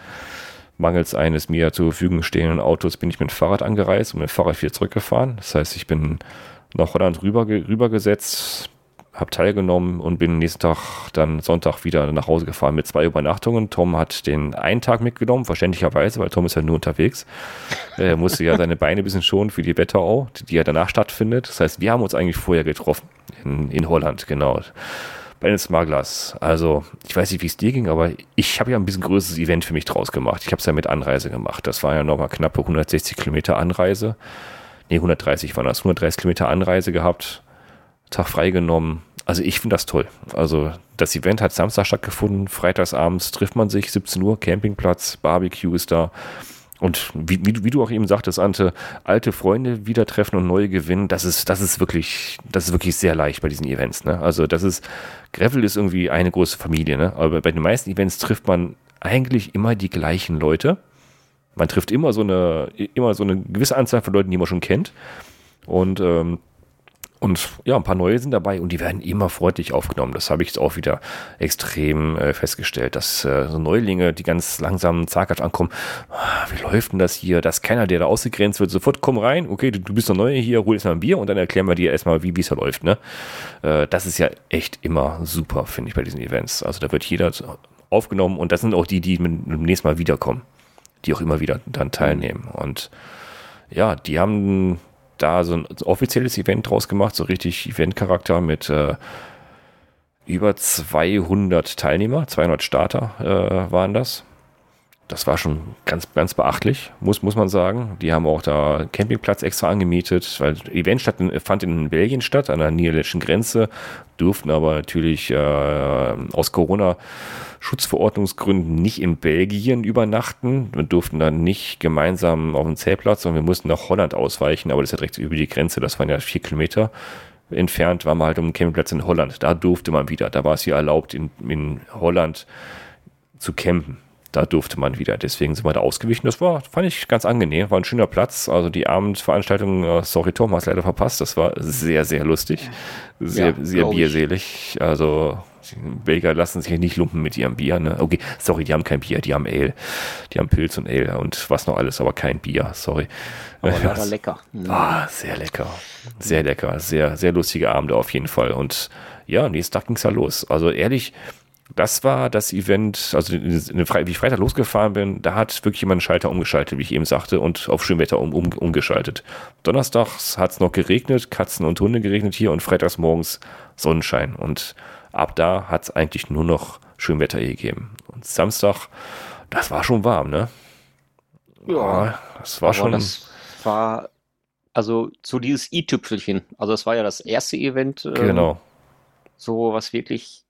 Speaker 1: mangels eines mir zur Verfügung stehenden Autos bin ich mit dem Fahrrad angereist und mit dem Fahrrad wieder zurückgefahren. Das heißt, ich bin nach Holland rüber, rübergesetzt, habe teilgenommen und bin nächsten Tag, dann Sonntag wieder nach Hause gefahren mit zwei Übernachtungen. Tom hat den einen Tag mitgenommen, verständlicherweise, weil Tom ist ja nur unterwegs. Er musste ja seine Beine ein bisschen schonen für die Wetterau, die ja danach stattfindet. Das heißt, wir haben uns eigentlich vorher getroffen in, in Holland, genau. Bei den Smugglers. Also, ich weiß nicht, wie es dir ging, aber ich habe ja ein bisschen größeres Event für mich draus gemacht. Ich habe es ja mit Anreise gemacht. Das war ja nochmal knappe 160 Kilometer Anreise. Nee, 130 waren das. 130 Kilometer Anreise gehabt. Tag freigenommen. Also ich finde das toll. Also das Event hat Samstag stattgefunden, freitagsabends trifft man sich, 17 Uhr, Campingplatz, Barbecue ist da. Und wie, wie, du- wie du auch eben sagtest, Ante, alte Freunde wieder treffen und neue gewinnen, das ist, das ist wirklich, das ist wirklich sehr leicht bei diesen Events. Ne? Also das ist, Gravel ist irgendwie eine große Familie, ne? aber bei den meisten Events trifft man eigentlich immer die gleichen Leute. Man trifft immer so eine, immer so eine gewisse Anzahl von Leuten, die man schon kennt. Und ähm, Und ja, ein paar neue sind dabei und die werden immer freundlich aufgenommen. Das habe ich jetzt auch wieder extrem äh, festgestellt, dass äh, so Neulinge, die ganz langsam zaghaft ankommen, ah, wie läuft denn das hier? Dass keiner, der da ausgegrenzt wird, sofort komm rein, okay, du, du bist noch neu hier, hol jetzt mal ein Bier und dann erklären wir dir erstmal, wie es da läuft. Ne? Äh, das ist ja echt immer super, finde ich, bei diesen Events. Also da wird jeder aufgenommen und das sind auch die, die beim nächsten Mal wiederkommen, die auch immer wieder dann teilnehmen. Und ja, die haben da so ein offizielles Event draus gemacht, so richtig Eventcharakter mit äh, über 200 Teilnehmer, 200 Starter äh, waren das. Das war schon ganz, ganz beachtlich, muss, muss man sagen. Die haben auch da Campingplatz extra angemietet, weil das Event statt, fand in Belgien statt, an der niederländischen Grenze, durften aber natürlich äh, aus Corona Schutzverordnungsgründen nicht in Belgien übernachten. Wir durften dann nicht gemeinsam auf dem Zeltplatz, sondern wir mussten nach Holland ausweichen, aber das ist ja direkt über die Grenze, das waren ja vier Kilometer entfernt, waren wir halt um den Campingplatz in Holland. Da durfte man wieder, da war es hier erlaubt, in, in Holland zu campen. Da durfte man wieder. Deswegen sind wir da ausgewichen. Das war, fand ich ganz angenehm. War ein schöner Platz. Also die Abendveranstaltung, äh, sorry Tom, hast leider verpasst. Das war sehr, sehr lustig. Sehr, ja, sehr bierselig. Also Belgier lassen sich nicht lumpen mit ihrem Bier. Ne? Okay, sorry, die haben kein Bier, die haben Ale. Die haben Pilz und Ale und was noch alles, aber kein Bier, sorry.
Speaker 2: Aber leider lecker.
Speaker 1: Ah, sehr lecker. Sehr lecker. Sehr, sehr lustige Abende auf jeden Fall. Und ja, nächsten Tag ging es ja los. Also ehrlich, das war das Event, also wie ich Freitag losgefahren bin, da hat wirklich jemand einen Schalter umgeschaltet, wie ich eben sagte, und auf Schönwetter um, um, umgeschaltet. Donnerstags hat es noch geregnet, Katzen und Hunde geregnet hier und freitags morgens Sonnenschein. Und ab da hat es eigentlich nur noch Schönwetter gegeben. Und Samstag, das war schon warm, ne?
Speaker 2: Ja, das war schon. Das war also so dieses i-Tüpfelchen. Also das war ja das erste Event.
Speaker 1: Ähm, genau.
Speaker 2: So was wirklich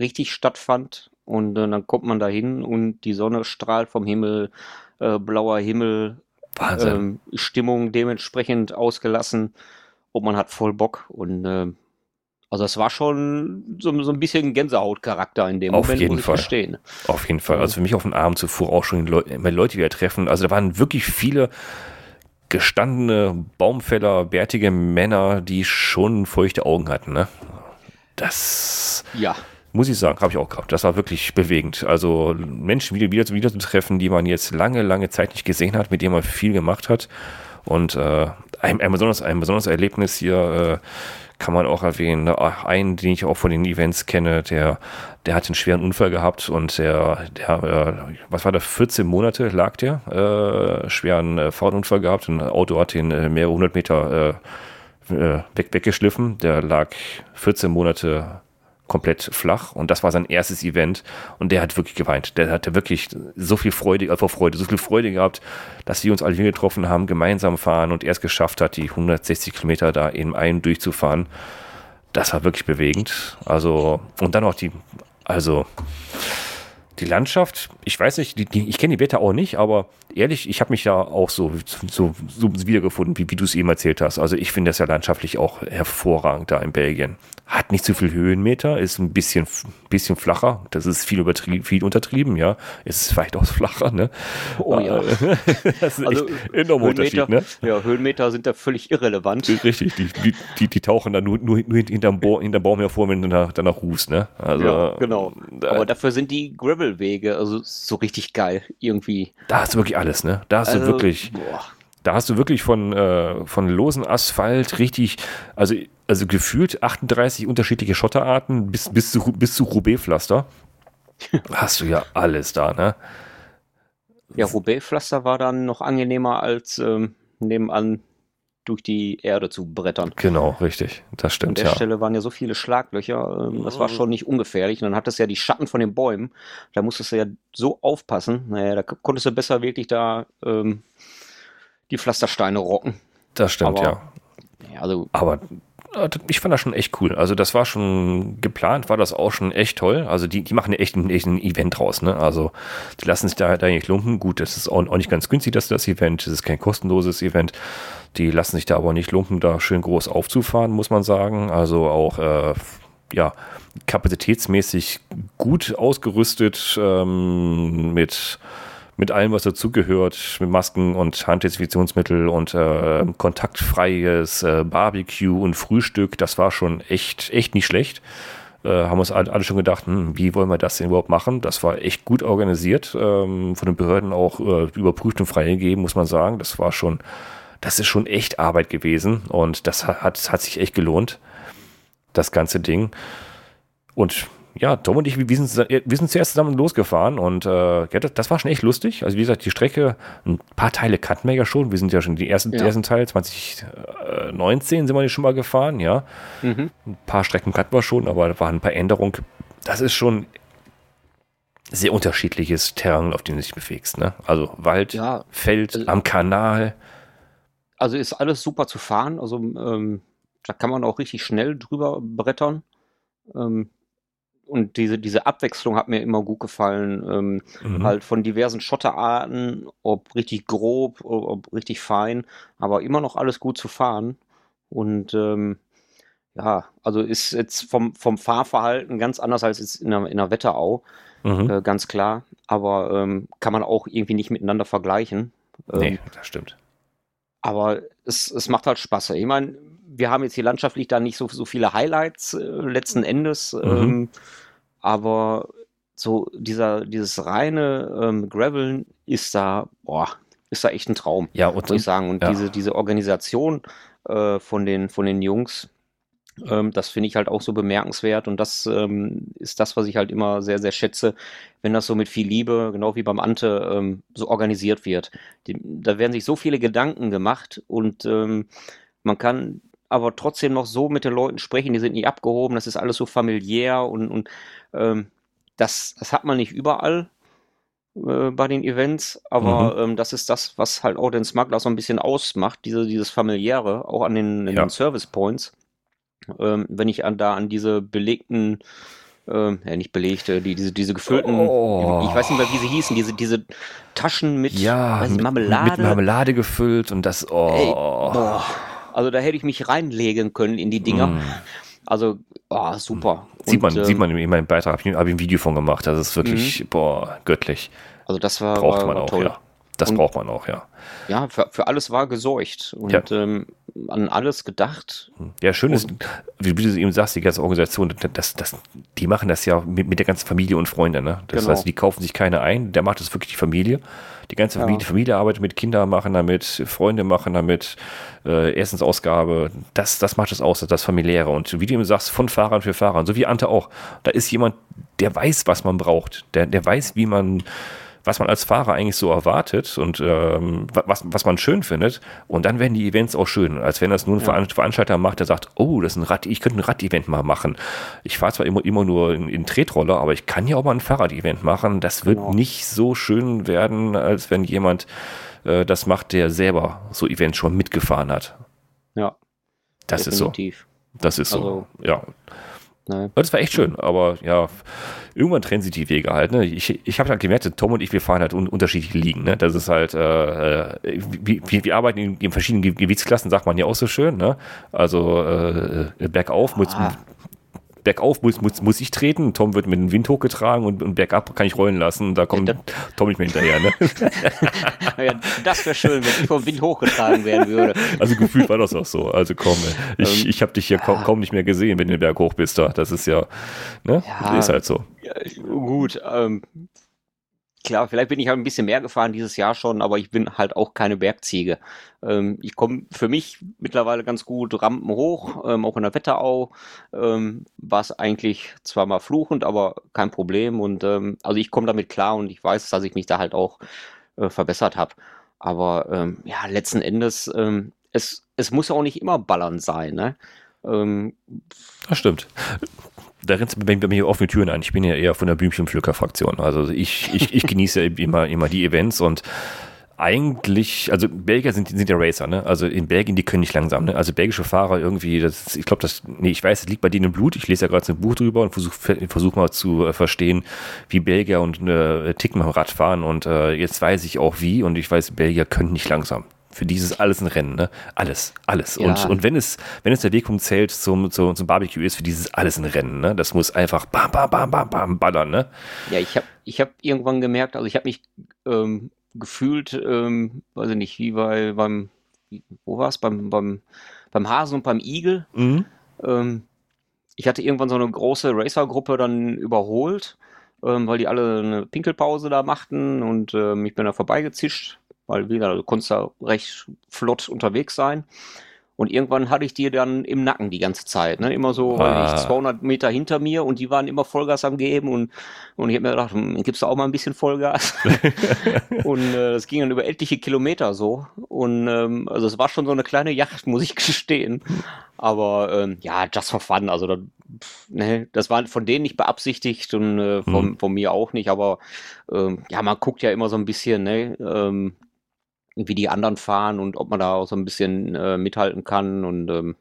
Speaker 2: richtig stattfand. Und äh, dann kommt man da hin und die Sonne strahlt vom Himmel, äh, blauer Himmel, ähm, Stimmung dementsprechend ausgelassen und man hat voll Bock. Und äh, also es war schon so, so ein bisschen Gänsehautcharakter in dem
Speaker 1: auf Moment, jeden muss Fall. verstehen. Auf jeden Fall. Also für mich auf den Abend zuvor auch schon Leute, Leute wieder treffen. Also da waren wirklich viele gestandene Baumfäller, bärtige Männer, die schon feuchte Augen hatten. Ne? Das
Speaker 2: ja.
Speaker 1: Muss ich sagen, habe ich auch gehabt. Das war wirklich bewegend. Also Menschen wieder, wieder, wieder zu treffen, die man jetzt lange, lange Zeit nicht gesehen hat, mit denen man viel gemacht hat. Und äh, ein, ein, besonderes, ein besonderes Erlebnis hier äh, kann man auch erwähnen. Einen, den ich auch von den Events kenne, der, der hat einen schweren Unfall gehabt und der, der äh, was war der, 14 Monate lag der, äh, schweren äh, Fahrtunfall gehabt. Ein Auto hat ihn äh, mehrere hundert Meter äh, äh, weg, weggeschliffen. Der lag 14 Monate komplett flach und das war sein erstes Event und der hat wirklich geweint. Der hatte wirklich so viel Freude, einfach Freude, so viel Freude gehabt, dass wir uns alle getroffen haben, gemeinsam fahren und er es geschafft hat, die 160 Kilometer da in einen durchzufahren. Das war wirklich bewegend. Also, und dann auch die, also, die Landschaft, ich weiß nicht, die, die, ich kenne die Wetter auch nicht, aber ehrlich, ich habe mich da auch so, so, so wiedergefunden, wie, wie du es eben erzählt hast. Also ich finde das ja landschaftlich auch hervorragend da in Belgien hat nicht so viel Höhenmeter, ist ein bisschen, bisschen flacher. Das ist viel übertrieben, viel untertrieben, ja. Es ist vielleicht auch flacher, ne?
Speaker 2: Oh ja.
Speaker 1: das ist also enorm Unterschied, ne?
Speaker 2: Ja, Höhenmeter sind da völlig irrelevant.
Speaker 1: Richtig, die, die, die, die tauchen dann nur, nur, hinterm, Bo hinterm Baum hervor, wenn du danach, danach rufst, ne?
Speaker 2: Also, ja, genau. Aber dafür sind die Gravelwege also so richtig geil, irgendwie.
Speaker 1: Da hast du wirklich alles, ne? Da hast also, du wirklich. Boah. Da hast du wirklich von, äh, von losen Asphalt richtig, also also gefühlt 38 unterschiedliche Schotterarten bis, bis zu, bis zu Roubaix-Pflaster. Hast du ja alles da, ne?
Speaker 2: Ja, Roubaix-Pflaster war dann noch angenehmer als ähm, nebenan durch die Erde zu brettern.
Speaker 1: Genau, richtig. Das stimmt.
Speaker 2: An der ja. Stelle waren ja so viele Schlaglöcher, ähm, das war schon nicht ungefährlich. Und dann hattest du ja die Schatten von den Bäumen. Da musstest du ja so aufpassen. Naja, da konntest du besser wirklich da ähm, die Pflastersteine rocken.
Speaker 1: Das stimmt,
Speaker 2: Aber,
Speaker 1: ja. Also, Aber ich fand das schon echt cool. Also das war schon geplant, war das auch schon echt toll. Also die, die machen ja echt ein, echt ein Event draus. Ne? Also die lassen sich da, da nicht lumpen. Gut, das ist auch, auch nicht ganz günstig, dass das Event, das ist kein kostenloses Event. Die lassen sich da aber nicht lumpen, da schön groß aufzufahren, muss man sagen. Also auch, äh, ja, kapazitätsmäßig gut ausgerüstet ähm, mit mit allem, was dazugehört, mit Masken und Handdesinfektionsmittel und äh, kontaktfreies äh, Barbecue und Frühstück. Das war schon echt, echt nicht schlecht. Äh, haben uns alle, schon gedacht, hm, wie wollen wir das denn überhaupt machen? Das war echt gut organisiert, ähm, von den Behörden auch äh, überprüft und freigegeben, muss man sagen. Das war schon, das ist schon echt Arbeit gewesen und das hat, hat sich echt gelohnt, das ganze Ding. Und ja, Tom und ich, wir sind, wir sind zuerst zusammen losgefahren und äh, ja, das, das, war schon echt lustig. Also wie gesagt, die Strecke, ein paar Teile kannten wir ja schon. Wir sind ja schon die ersten, ja. ersten Teil, 2019 sind wir schon mal gefahren, ja. Mhm. Ein paar Strecken kannten wir schon, aber da waren ein paar Änderungen. Das ist schon sehr unterschiedliches Terrain, auf dem du dich bewegst. Ne? Also Wald, ja, Feld, also, am Kanal.
Speaker 2: Also ist alles super zu fahren. Also ähm, da kann man auch richtig schnell drüber brettern. Ähm, und diese, diese Abwechslung hat mir immer gut gefallen. Ähm, mhm. Halt von diversen Schotterarten, ob richtig grob, ob, ob, richtig fein, aber immer noch alles gut zu fahren. Und ähm, ja, also ist jetzt vom, vom Fahrverhalten ganz anders als jetzt in der, in der Wetterau, mhm. äh, ganz klar. Aber ähm, kann man auch irgendwie nicht miteinander vergleichen.
Speaker 1: nee, ähm, das stimmt.
Speaker 2: Aber es, es macht halt Spaß. Ich meine, wir haben jetzt hier landschaftlich da nicht so, so viele Highlights äh, letzten Endes. Mhm. Ähm, aber so dieser, dieses reine ähm, Graveln ist da, boah, ist da echt ein Traum.
Speaker 1: Ja, und muss
Speaker 2: ich sagen. Und
Speaker 1: ja.
Speaker 2: diese, diese Organisation äh, von, den, von den Jungs, ähm, das finde ich halt auch so bemerkenswert. Und das ähm, ist das, was ich halt immer sehr, sehr schätze, wenn das so mit viel Liebe, genau wie beim Ante, ähm, so organisiert wird. Die, da werden sich so viele Gedanken gemacht und ähm, man kann aber trotzdem noch so mit den Leuten sprechen, die sind nicht abgehoben, das ist alles so familiär und, und ähm, das, das hat man nicht überall äh, bei den Events, aber mhm. ähm, das ist das, was halt auch den Smuggler so ein bisschen ausmacht, diese, dieses familiäre, auch an den, ja. den Service Points. Ähm, wenn ich an da an diese belegten ähm, ja, nicht belegte, die, diese, diese gefüllten, oh. ich weiß nicht mehr, wie sie hießen, diese, diese Taschen mit,
Speaker 1: ja,
Speaker 2: mit
Speaker 1: Marmelade. Mit Marmelade gefüllt und das, oh. Ey,
Speaker 2: also da hätte ich mich reinlegen können in die Dinger. Mm. Also, oh, super.
Speaker 1: Sieht man, und, sieht man in meinem Beitrag, habe ich, hab ich ein Video von gemacht. Das ist wirklich, mhm. boah, göttlich.
Speaker 2: Also das war,
Speaker 1: Braucht
Speaker 2: war,
Speaker 1: man auch, toll. ja. Das und, braucht man auch, ja.
Speaker 2: Ja, für, für alles war gesorgt und ja. ähm, an alles gedacht.
Speaker 1: Ja, schön ist, wie du eben sagst, die ganze Organisation, das, das, die machen das ja mit, mit der ganzen Familie und Freunden. Ne? Das genau. heißt, die kaufen sich keine ein, der macht das wirklich die Familie. Die ganze ja. Familie, Familie, arbeitet mit, Kinder machen damit, Freunde machen damit, äh, Essensausgabe, das, das macht es aus, das familiäre. Und wie du eben sagst, von Fahrern für Fahrern, so wie Ante auch. Da ist jemand, der weiß, was man braucht, der, der weiß, wie man was man als Fahrer eigentlich so erwartet und ähm, was, was man schön findet. Und dann werden die Events auch schön. Als wenn das nur ein ja. Veranstalter macht, der sagt, oh, das ist ein Rad, ich könnte ein Rad-Event mal machen. Ich fahre zwar immer, immer nur in, in Tretroller, aber ich kann ja auch mal ein Fahrrad-Event machen. Das wird genau. nicht so schön werden, als wenn jemand äh, das macht, der selber so Events schon mitgefahren hat.
Speaker 2: Ja.
Speaker 1: Das definitiv. ist so. Das ist also, so, ja. Nein. Das war echt schön, aber ja, irgendwann trennen sich die Wege halt. Ne? Ich, ich habe halt gemerkt, Tom und ich, wir fahren halt un unterschiedliche Ligen. Ne? Das ist halt, äh, äh wir, wir arbeiten in, in, verschiedenen Gewichtsklassen, sagt man ja auch so schön. Ne? Also äh, bergauf ah. muss, bergauf muss, muss, muss ich treten, Tom wird mit dem Wind hochgetragen und, und bergab kann ich rollen lassen. Da kommt ja, Tom nicht mehr hinterher. Ne?
Speaker 2: ja, das wäre schön, wenn ich vom Wind hochgetragen werden würde.
Speaker 1: Also gefühlt war das auch so. Also komm, ich, ähm, ich habe dich hier kaum, kaum, nicht mehr gesehen, wenn du den Berg hoch bist. Da. Das ist ja, ne? Ja, ist halt so.
Speaker 2: Ja, gut, ähm, Klar, vielleicht bin ich halt ein bisschen mehr gefahren dieses Jahr schon, aber ich bin halt auch keine Bergziege. Ähm, ich komme für mich mittlerweile ganz gut Rampen hoch, ähm, auch in der Wetterau. Ähm, war es eigentlich zwar mal fluchend, aber kein Problem. Und ähm, also ich komme damit klar und ich weiß, dass ich mich da halt auch äh, verbessert habe. Aber ähm, ja, letzten Endes, ähm, es, es muss ja auch nicht immer ballern sein, ne?
Speaker 1: Das stimmt da rennt es bei mir offene Türen ein. Ich bin ja eher von der Blümchenpflücker-Fraktion. Also ich, ich, ich genieße immer, immer die Events und eigentlich, also Belgier sind, sind ja Racer, ne? Also in Belgien, die können nicht langsam, ne? Also belgische Fahrer irgendwie, das, ich glaube, das, nee, ich weiß, es liegt bei denen im Blut. Ich lese ja gerade ein Buch drüber und versuche versuch mal zu äh, verstehen, wie Belgier und äh, Ticken Rad fahren und äh, jetzt weiß ich auch wie und ich weiß, Belgier können nicht langsam. Für dieses alles ein Rennen, ne? Alles, alles.
Speaker 2: Ja.
Speaker 1: Und, und wenn es, wenn es der Weg Zelt zum, zum, zum Barbecue ist, für dieses alles ein Rennen, ne? Das muss einfach bam, bam, bam, bam, bam ballern, ne?
Speaker 2: Ja, ich habe ich hab irgendwann gemerkt, also ich habe mich ähm, gefühlt, ähm, weiß ich nicht, wie bei, beim, wo war es, beim, beim, beim Hasen und beim Igel.
Speaker 1: Mhm.
Speaker 2: Ähm, ich hatte irgendwann so eine große Racer-Gruppe dann überholt, ähm, weil die alle eine Pinkelpause da machten und ähm, ich bin da vorbeigezischt, weil wieder, du konntest da recht flott unterwegs sein. Und irgendwann hatte ich die dann im Nacken die ganze Zeit, ne? Immer so,
Speaker 1: Ah.
Speaker 2: nicht, 200 Meter hinter mir und die waren immer Vollgas am geben und, und ich habe mir gedacht, hm, gibst du auch mal ein bisschen Vollgas? und äh, das ging dann über etliche Kilometer so und ähm, also es war schon so eine kleine Yacht, muss ich gestehen. Aber ähm, ja, just for fun. Also da, pf, ne, das war von denen nicht beabsichtigt und äh, von,
Speaker 1: Mhm.
Speaker 2: von mir auch nicht. Aber ähm, ja, man guckt ja immer so ein bisschen, ne, ähm, wie die anderen fahren und ob man da auch so ein bisschen äh, mithalten kann. Und ähm,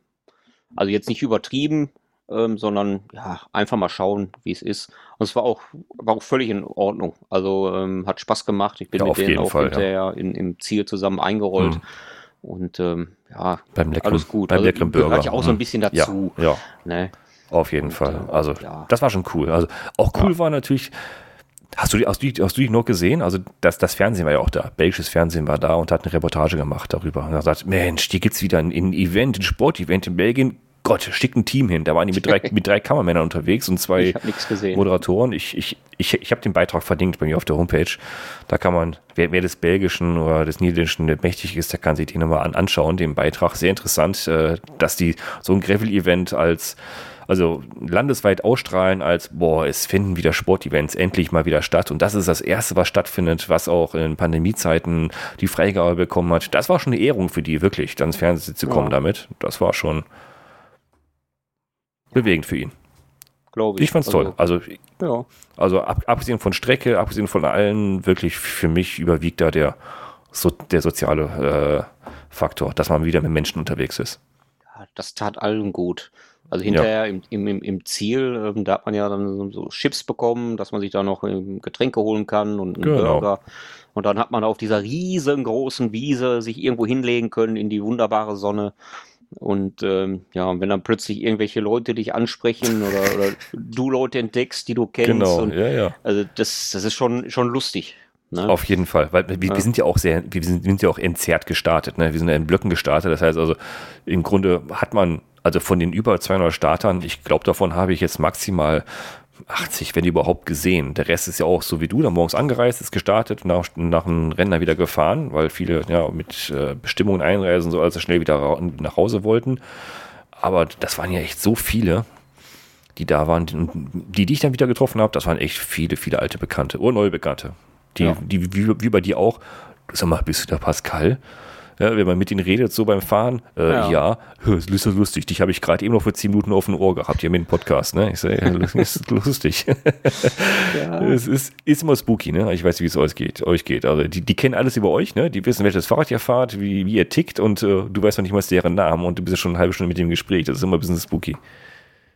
Speaker 2: also jetzt nicht übertrieben, ähm, sondern ja, einfach mal schauen, wie es ist. Und es war auch, war auch völlig in Ordnung. Also ähm, hat Spaß gemacht. Ich bin
Speaker 1: Ja,
Speaker 2: mit
Speaker 1: auf
Speaker 2: denen
Speaker 1: jeden
Speaker 2: auch
Speaker 1: Fall, ja.
Speaker 2: hinterher in, im Ziel zusammen eingerollt.
Speaker 1: Mhm.
Speaker 2: Und ähm, ja,
Speaker 1: Beim leckeren,
Speaker 2: alles gut.
Speaker 1: beim
Speaker 2: Also
Speaker 1: leckeren Burger.
Speaker 2: Gehört ja auch so ein
Speaker 1: Mhm.
Speaker 2: bisschen
Speaker 1: Ja,
Speaker 2: dazu.
Speaker 1: ja.
Speaker 2: Ne?
Speaker 1: Auf jeden
Speaker 2: Und,
Speaker 1: Fall.
Speaker 2: äh,
Speaker 1: Also,
Speaker 2: ja.
Speaker 1: das war schon cool. Also, auch cool war natürlich, hast du, hast, du, hast du die noch gesehen? Also, das, das Fernsehen war ja auch da. Belgisches Fernsehen war da und hat eine Reportage gemacht darüber. Und er sagt, Mensch, hier gibt's wieder ein, ein Event, ein Sportevent in Belgien. Gott, schickt ein Team hin. Da waren die mit drei, mit drei Kameramännern unterwegs und zwei
Speaker 2: Ich habe nichts gesehen.
Speaker 1: Moderatoren. Ich, ich, ich, ich habe den Beitrag verlinkt bei mir auf der Homepage. Da kann man, wer, wer des Belgischen oder des Niederländischen mächtig ist, der kann sich den nochmal an, anschauen, den Beitrag. Sehr interessant, äh, dass die so ein Gravel-Event als, also landesweit ausstrahlen als, boah, es finden wieder Sportevents endlich mal wieder statt. Und das ist das Erste, was stattfindet, was auch in Pandemiezeiten die Freigabe bekommen hat. Das war schon eine Ehrung für die, wirklich, dann ins Fernsehen zu kommen
Speaker 2: Ja.
Speaker 1: damit. Das war schon bewegend für ihn.
Speaker 2: glaube ich.
Speaker 1: Ich fand's toll. Also
Speaker 2: Ja.
Speaker 1: also ab, abgesehen von Strecke, abgesehen von allen, wirklich für mich überwiegt da der, so, der soziale äh, Faktor, dass man wieder mit Menschen unterwegs ist.
Speaker 2: Ja, das tat allen gut. Also hinterher im, im, im, im Ziel, ähm, da hat man ja dann so- Chips bekommen, dass man sich da noch ähm, Getränke holen kann und einen
Speaker 1: Genau.
Speaker 2: Burger. Und dann hat man auf dieser riesengroßen Wiese sich irgendwo hinlegen können in die wunderbare Sonne. Und ähm, ja, wenn dann plötzlich irgendwelche Leute dich ansprechen oder, oder du Leute entdeckst, die du kennst.
Speaker 1: Genau,
Speaker 2: Und,
Speaker 1: ja, ja.
Speaker 2: Also das, das ist schon, schon lustig. Ne?
Speaker 1: Auf jeden Fall, weil wir, wir
Speaker 2: Ja.
Speaker 1: sind ja auch sehr, wir sind, wir sind ja auch entzerrt gestartet, ne? Wir sind ja in Blöcken gestartet, das heißt also, im Grunde hat man, also von den über 200 Startern, ich glaube, davon habe ich jetzt maximal 80, wenn überhaupt gesehen. Der Rest ist ja auch so wie du, dann morgens angereist, ist gestartet, nach, nach einem Rennen dann wieder gefahren, weil viele ja mit äh, Bestimmungen einreisen, so also schnell wieder nach Hause wollten. Aber das waren ja echt so viele, die da waren, die, die ich dann wieder getroffen habe, das waren echt viele, viele alte Bekannte oder neue Bekannte. Die,
Speaker 2: Ja.
Speaker 1: die wie, wie bei dir auch, sag mal, bist du der Pascal? Ja, wenn man mit ihnen redet, so beim Fahren, äh, ja,
Speaker 2: Ja.
Speaker 1: ist lustig. Dich habe ich gerade eben noch für 10 Minuten auf dem Ohr gehabt, hier mit dem Podcast, ne? Ich sage, ja, das ist lustig. Es ist, ist immer spooky, ne? Ich weiß, wie es euch geht. Euch geht. Also die, die kennen alles über euch, ne? Die wissen, welches Fahrrad ihr fahrt, wie, wie ihr tickt und äh, du weißt noch nicht mal deren Namen und du bist ja schon eine halbe Stunde mit dem Gespräch. Das ist immer ein bisschen spooky.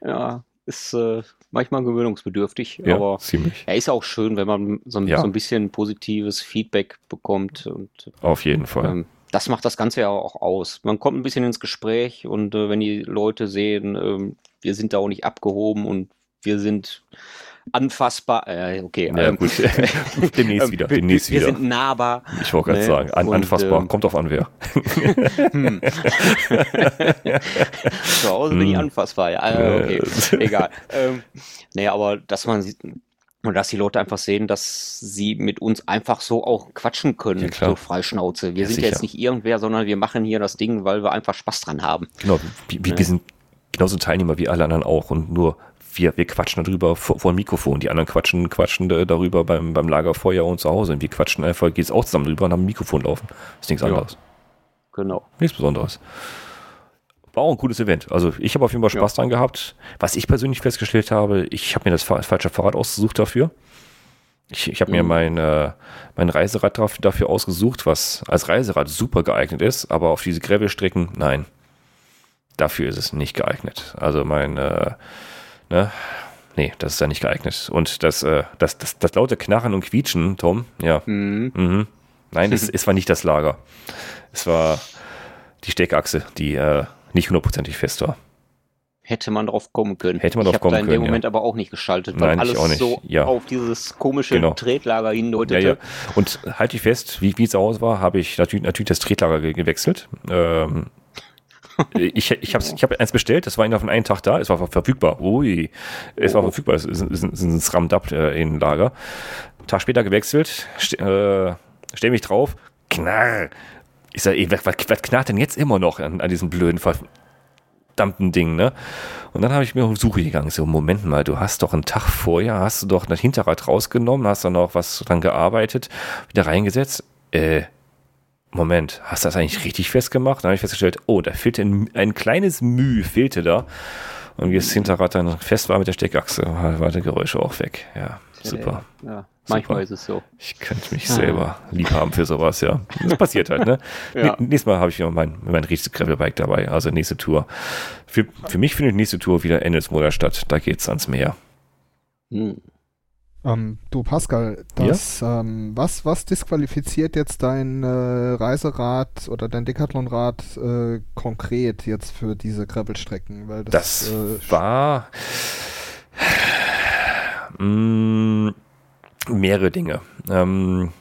Speaker 2: Ja, ist äh, manchmal gewöhnungsbedürftig,
Speaker 1: Ja,
Speaker 2: aber
Speaker 1: ziemlich.
Speaker 2: ja, ist auch schön, wenn man so, ein-
Speaker 1: Ja.
Speaker 2: so ein bisschen positives Feedback bekommt und
Speaker 1: Auf jeden Fall.
Speaker 2: ähm, das macht das Ganze ja auch aus. Man kommt ein bisschen ins Gespräch und äh, wenn die Leute sehen, ähm, wir sind da auch nicht abgehoben und wir sind anfassbar, äh, okay,
Speaker 1: Ja,
Speaker 2: ähm,
Speaker 1: gut. demnächst
Speaker 2: ähm,
Speaker 1: wieder.
Speaker 2: wir-
Speaker 1: Demnächst
Speaker 2: wir
Speaker 1: wieder.
Speaker 2: sind nahbar.
Speaker 1: Ich wollte gerade
Speaker 2: ne?
Speaker 1: sagen, an,
Speaker 2: Und,
Speaker 1: anfassbar.
Speaker 2: ähm,
Speaker 1: Kommt auf an, wer.
Speaker 2: Hm. Zu Hause bin ich
Speaker 1: Hm.
Speaker 2: anfassbar, ja. äh, Okay, egal. Ähm, nee, aber dass man sieht, und dass die Leute einfach sehen, dass sie mit uns einfach so auch quatschen können,
Speaker 1: Ja, klar.
Speaker 2: so Freischnauze. Wir
Speaker 1: Ja,
Speaker 2: sind
Speaker 1: sicher.
Speaker 2: jetzt nicht irgendwer, sondern wir machen hier das Ding, weil wir einfach Spaß dran haben.
Speaker 1: Genau, wir, wir, wir sind genauso Teilnehmer wie alle anderen auch und nur wir, wir quatschen darüber vor, vor dem Mikrofon. Die anderen quatschen, quatschen da- darüber beim, beim Lagerfeuer und zu Hause. Und wir quatschen einfach, geht's auch zusammen drüber und haben ein Mikrofon laufen. Das ist nichts
Speaker 2: Ja.
Speaker 1: anderes.
Speaker 2: Genau.
Speaker 1: Nichts Besonderes. War auch ein cooles Event. Also ich habe auf jeden Fall Spaß dran gehabt. Was ich persönlich festgestellt habe, ich habe mir das fa- falsche Fahrrad ausgesucht dafür. Ich, ich habe mir
Speaker 2: Mhm.
Speaker 1: mein, äh, mein Reiserad daf- dafür ausgesucht, was als Reiserad super geeignet ist, aber auf diese Gravelstrecken, nein. Dafür ist es nicht geeignet. Also mein, äh, ne, nee, das ist ja nicht geeignet. Und das, äh, das, das, das laute Knarren und Quietschen, Tom, ja,
Speaker 2: Mhm.
Speaker 1: mhm, Nein, es, es war nicht das Lager. Es war die Steckachse, die äh, nicht hundertprozentig fest war.
Speaker 2: Hätte man drauf kommen können.
Speaker 1: Hätte man drauf kommen können.
Speaker 2: Ich habe da in dem
Speaker 1: ja.
Speaker 2: Moment aber auch nicht geschaltet, weil
Speaker 1: Nein,
Speaker 2: alles
Speaker 1: auch nicht.
Speaker 2: so
Speaker 1: Ja.
Speaker 2: auf dieses komische
Speaker 1: Genau.
Speaker 2: Tretlager
Speaker 1: Ja,
Speaker 2: hindeutete.
Speaker 1: ja. Und halte ich fest, wie wie es aus war, habe ich natürlich, natürlich das Tretlager ge gewechselt. Ähm, ich ich habe ich hab eins bestellt, das war innerhalb von einem Tag da, es war ver- verfügbar. Ui, es war
Speaker 2: Oh.
Speaker 1: verfügbar, es ist, ist, ist ein SRAM-DAP äh, in Lager. Tag später gewechselt, st äh, stell mich drauf, knarr. Ich sage, ey, was, was, knarrt denn jetzt immer noch an, an diesem blöden verdammten Ding, ne? Und dann habe ich mir auf Suche gegangen. So, Moment mal, du hast doch einen Tag vorher, hast du doch das Hinterrad rausgenommen, hast dann noch was dran gearbeitet, wieder reingesetzt. Äh, Moment, hast du das eigentlich richtig festgemacht? Dann habe ich festgestellt, oh, da fehlte ein, ein kleines Mühe, fehlte da. Und wie das Hinterrad dann fest war mit der Steckachse, war, war der Geräusche auch weg. Ja, super.
Speaker 2: Ja, manchmal ist es so.
Speaker 1: Ich könnte mich selber lieb haben für sowas, ja. Das passiert halt, ne?
Speaker 2: Ja.
Speaker 1: Nächstes Mal habe ich wieder mein, mein richtiges Gravelbike dabei, also nächste Tour. Für, für mich findet die nächste Tour wieder Ende des Monats statt. Da geht's ans Meer.
Speaker 2: Hm.
Speaker 5: Ähm, du Pascal, das, ähm, was, was disqualifiziert jetzt dein äh, Reiserad oder dein Decathlonrad äh, konkret jetzt für diese Gravelstrecken? Weil das,
Speaker 1: Das
Speaker 5: äh,
Speaker 1: war mh, mehrere Dinge. Ähm,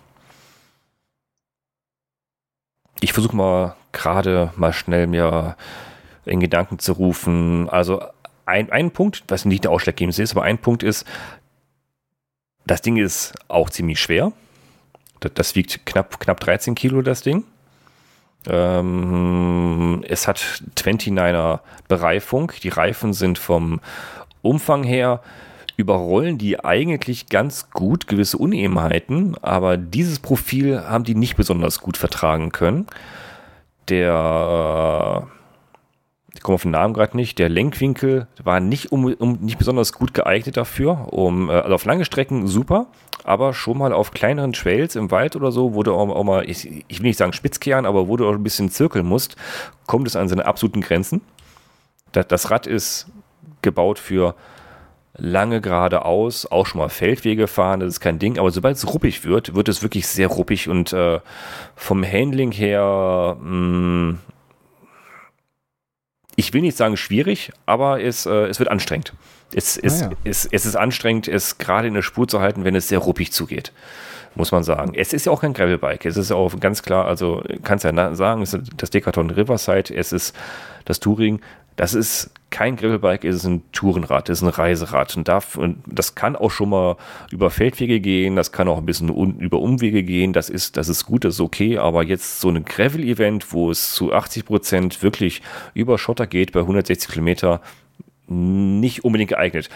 Speaker 1: ich versuche mal gerade mal schnell mir in Gedanken zu rufen. Also ein, ein Punkt, was nicht der ausschlaggebend ist, aber ein Punkt ist, das Ding ist auch ziemlich schwer. Das, das wiegt knapp, knapp 13 Kilo, das Ding. Ähm, es hat 29er Bereifung. Die Reifen sind vom Umfang her überrollen die eigentlich ganz gut gewisse Unebenheiten, aber dieses Profil haben die nicht besonders gut vertragen können. Der, äh, ich komme auf den Namen gerade nicht, der Lenkwinkel war nicht, um, um, nicht besonders gut geeignet dafür. Um, äh, also auf lange Strecken super, aber schon mal auf kleineren Trails im Wald oder so, wo du auch, auch mal, ich, ich will nicht sagen Spitzkehren, aber wo du auch ein bisschen zirkeln musst, kommt es an seine absoluten Grenzen. Das, das Rad ist gebaut für lange geradeaus, auch schon mal Feldwege fahren, das ist kein Ding, aber sobald es ruppig wird, wird es wirklich sehr ruppig und äh, vom Handling her, mh, ich will nicht sagen schwierig, aber es, äh, es wird anstrengend. Es, es,
Speaker 5: Ah ja.
Speaker 1: es, es ist anstrengend, es gerade in der Spur zu halten, wenn es sehr ruppig zugeht. Muss man sagen. Es ist ja auch kein Gravelbike. Es ist auch ganz klar, also kannst ja sagen, es ist das Decathlon Riverside, es ist das Touring. Das ist kein Gravelbike, es ist ein Tourenrad, es ist ein Reiserad. Und, darf, und das kann auch schon mal über Feldwege gehen, das kann auch ein bisschen un, über Umwege gehen. Das ist, das ist gut, das ist okay. Aber jetzt so ein Gravel-Event, wo es zu 80 Prozent wirklich über Schotter geht, bei 160 Kilometer, nicht unbedingt geeignet.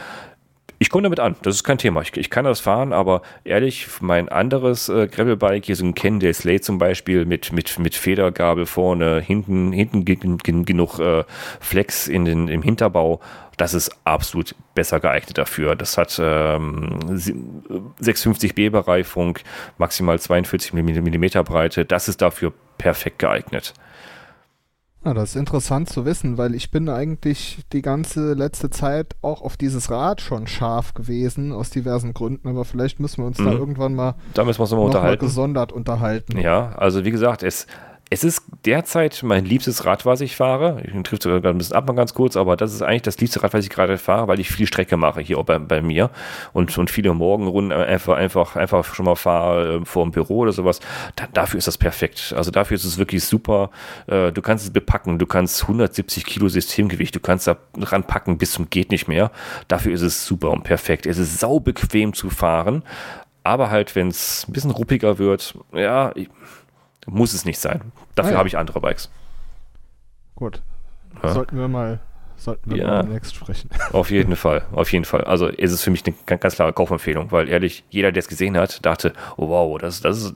Speaker 1: Ich komme damit an, das ist kein Thema. Ich, ich kann das fahren, aber ehrlich, mein anderes äh, Gravelbike, hier so ein Cannondale Slate zum Beispiel, mit, mit, mit Federgabel vorne, hinten, hinten gen- gen- genug äh, Flex in den, im Hinterbau, das ist absolut besser geeignet dafür. Das hat ähm, sie- 650B Bereifung, maximal 42 mm Breite, das ist dafür perfekt geeignet.
Speaker 5: Ja, das ist interessant zu wissen, weil ich bin eigentlich die ganze letzte Zeit auch auf dieses Rad schon scharf gewesen, aus diversen Gründen, aber vielleicht müssen wir uns da
Speaker 1: Mhm.
Speaker 5: irgendwann mal
Speaker 1: Da müssen wir uns
Speaker 5: mal
Speaker 1: unterhalten.
Speaker 5: gesondert unterhalten.
Speaker 1: Ja, also wie gesagt, es, es ist derzeit mein liebstes Rad, was ich fahre. Ich trifft sogar ein bisschen ab mal ganz kurz, aber das ist eigentlich das liebste Rad, was ich gerade fahre, weil ich viel Strecke mache hier auch bei, bei mir und, und viele Morgenrunden einfach, einfach, einfach schon mal fahre äh, vor dem Büro oder sowas. Da, dafür ist das perfekt. Also dafür ist es wirklich super. Äh, du kannst es bepacken, du kannst 170 Kilo Systemgewicht, du kannst da ranpacken bis zum geht nicht mehr. Dafür ist es super und perfekt. Es ist saubequem zu fahren, aber halt, wenn es ein bisschen ruppiger wird, ja, ich, muss es nicht sein. Dafür
Speaker 5: Ah ja.
Speaker 1: habe ich andere Bikes.
Speaker 5: Gut.
Speaker 1: Ja.
Speaker 5: Sollten wir mal, sollten wir
Speaker 1: Ja.
Speaker 5: mal demnächst sprechen.
Speaker 1: Auf jeden Fall, auf jeden Fall. Also es ist für mich eine ganz, klare Kaufempfehlung, weil ehrlich, jeder, der es gesehen hat, dachte, oh wow, das, das ist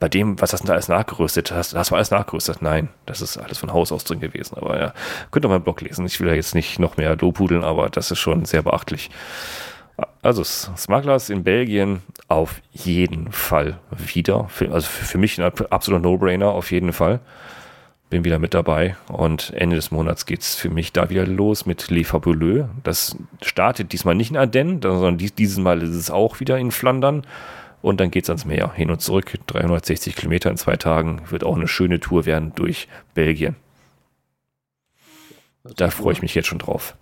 Speaker 1: bei dem, was hast du da alles nachgerüstet? Hast, hast du alles nachgerüstet? Nein, das ist alles von Haus aus drin gewesen. Aber ja, könnt ihr mal im Blog lesen. Ich will da jetzt nicht noch mehr lobhudeln, aber das ist schon sehr beachtlich. Also Smugglers in Belgien auf jeden Fall wieder. Für, also für, mich ein absoluter No-Brainer auf jeden Fall. Bin wieder mit dabei und Ende des Monats geht es für mich da wieder los mit Les Fabuleux. Das startet diesmal nicht in Ardennes, sondern dies, dieses Mal ist es auch wieder in Flandern. und dann geht es ans Meer. Hin und zurück, 360 Kilometer in zwei Tagen. Wird auch eine schöne Tour werden durch Belgien. Da freue ich mich jetzt schon drauf.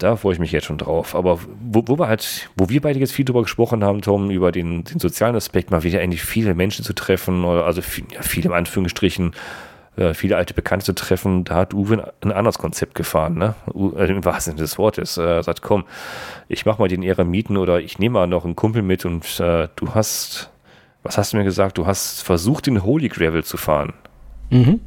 Speaker 1: Da freue ich mich jetzt schon drauf. Aber wo, wo wir halt, wo wir beide jetzt viel drüber gesprochen haben, Tom, über den, den sozialen Aspekt, mal wieder eigentlich viele Menschen zu treffen, oder also viel, ja, viele im Anführungsstrichen, äh, viele alte Bekannte zu treffen, da hat Uwe ein, anderes Konzept gefahren, ne? Äh, Im wahrsten Sinne des Wortes. Er äh, sagt, komm, ich mach mal den Eremiten oder ich nehme mal noch einen Kumpel mit und äh, du hast, was hast du mir gesagt? Du hast versucht, den Holy Gravel zu fahren.
Speaker 4: Mhm.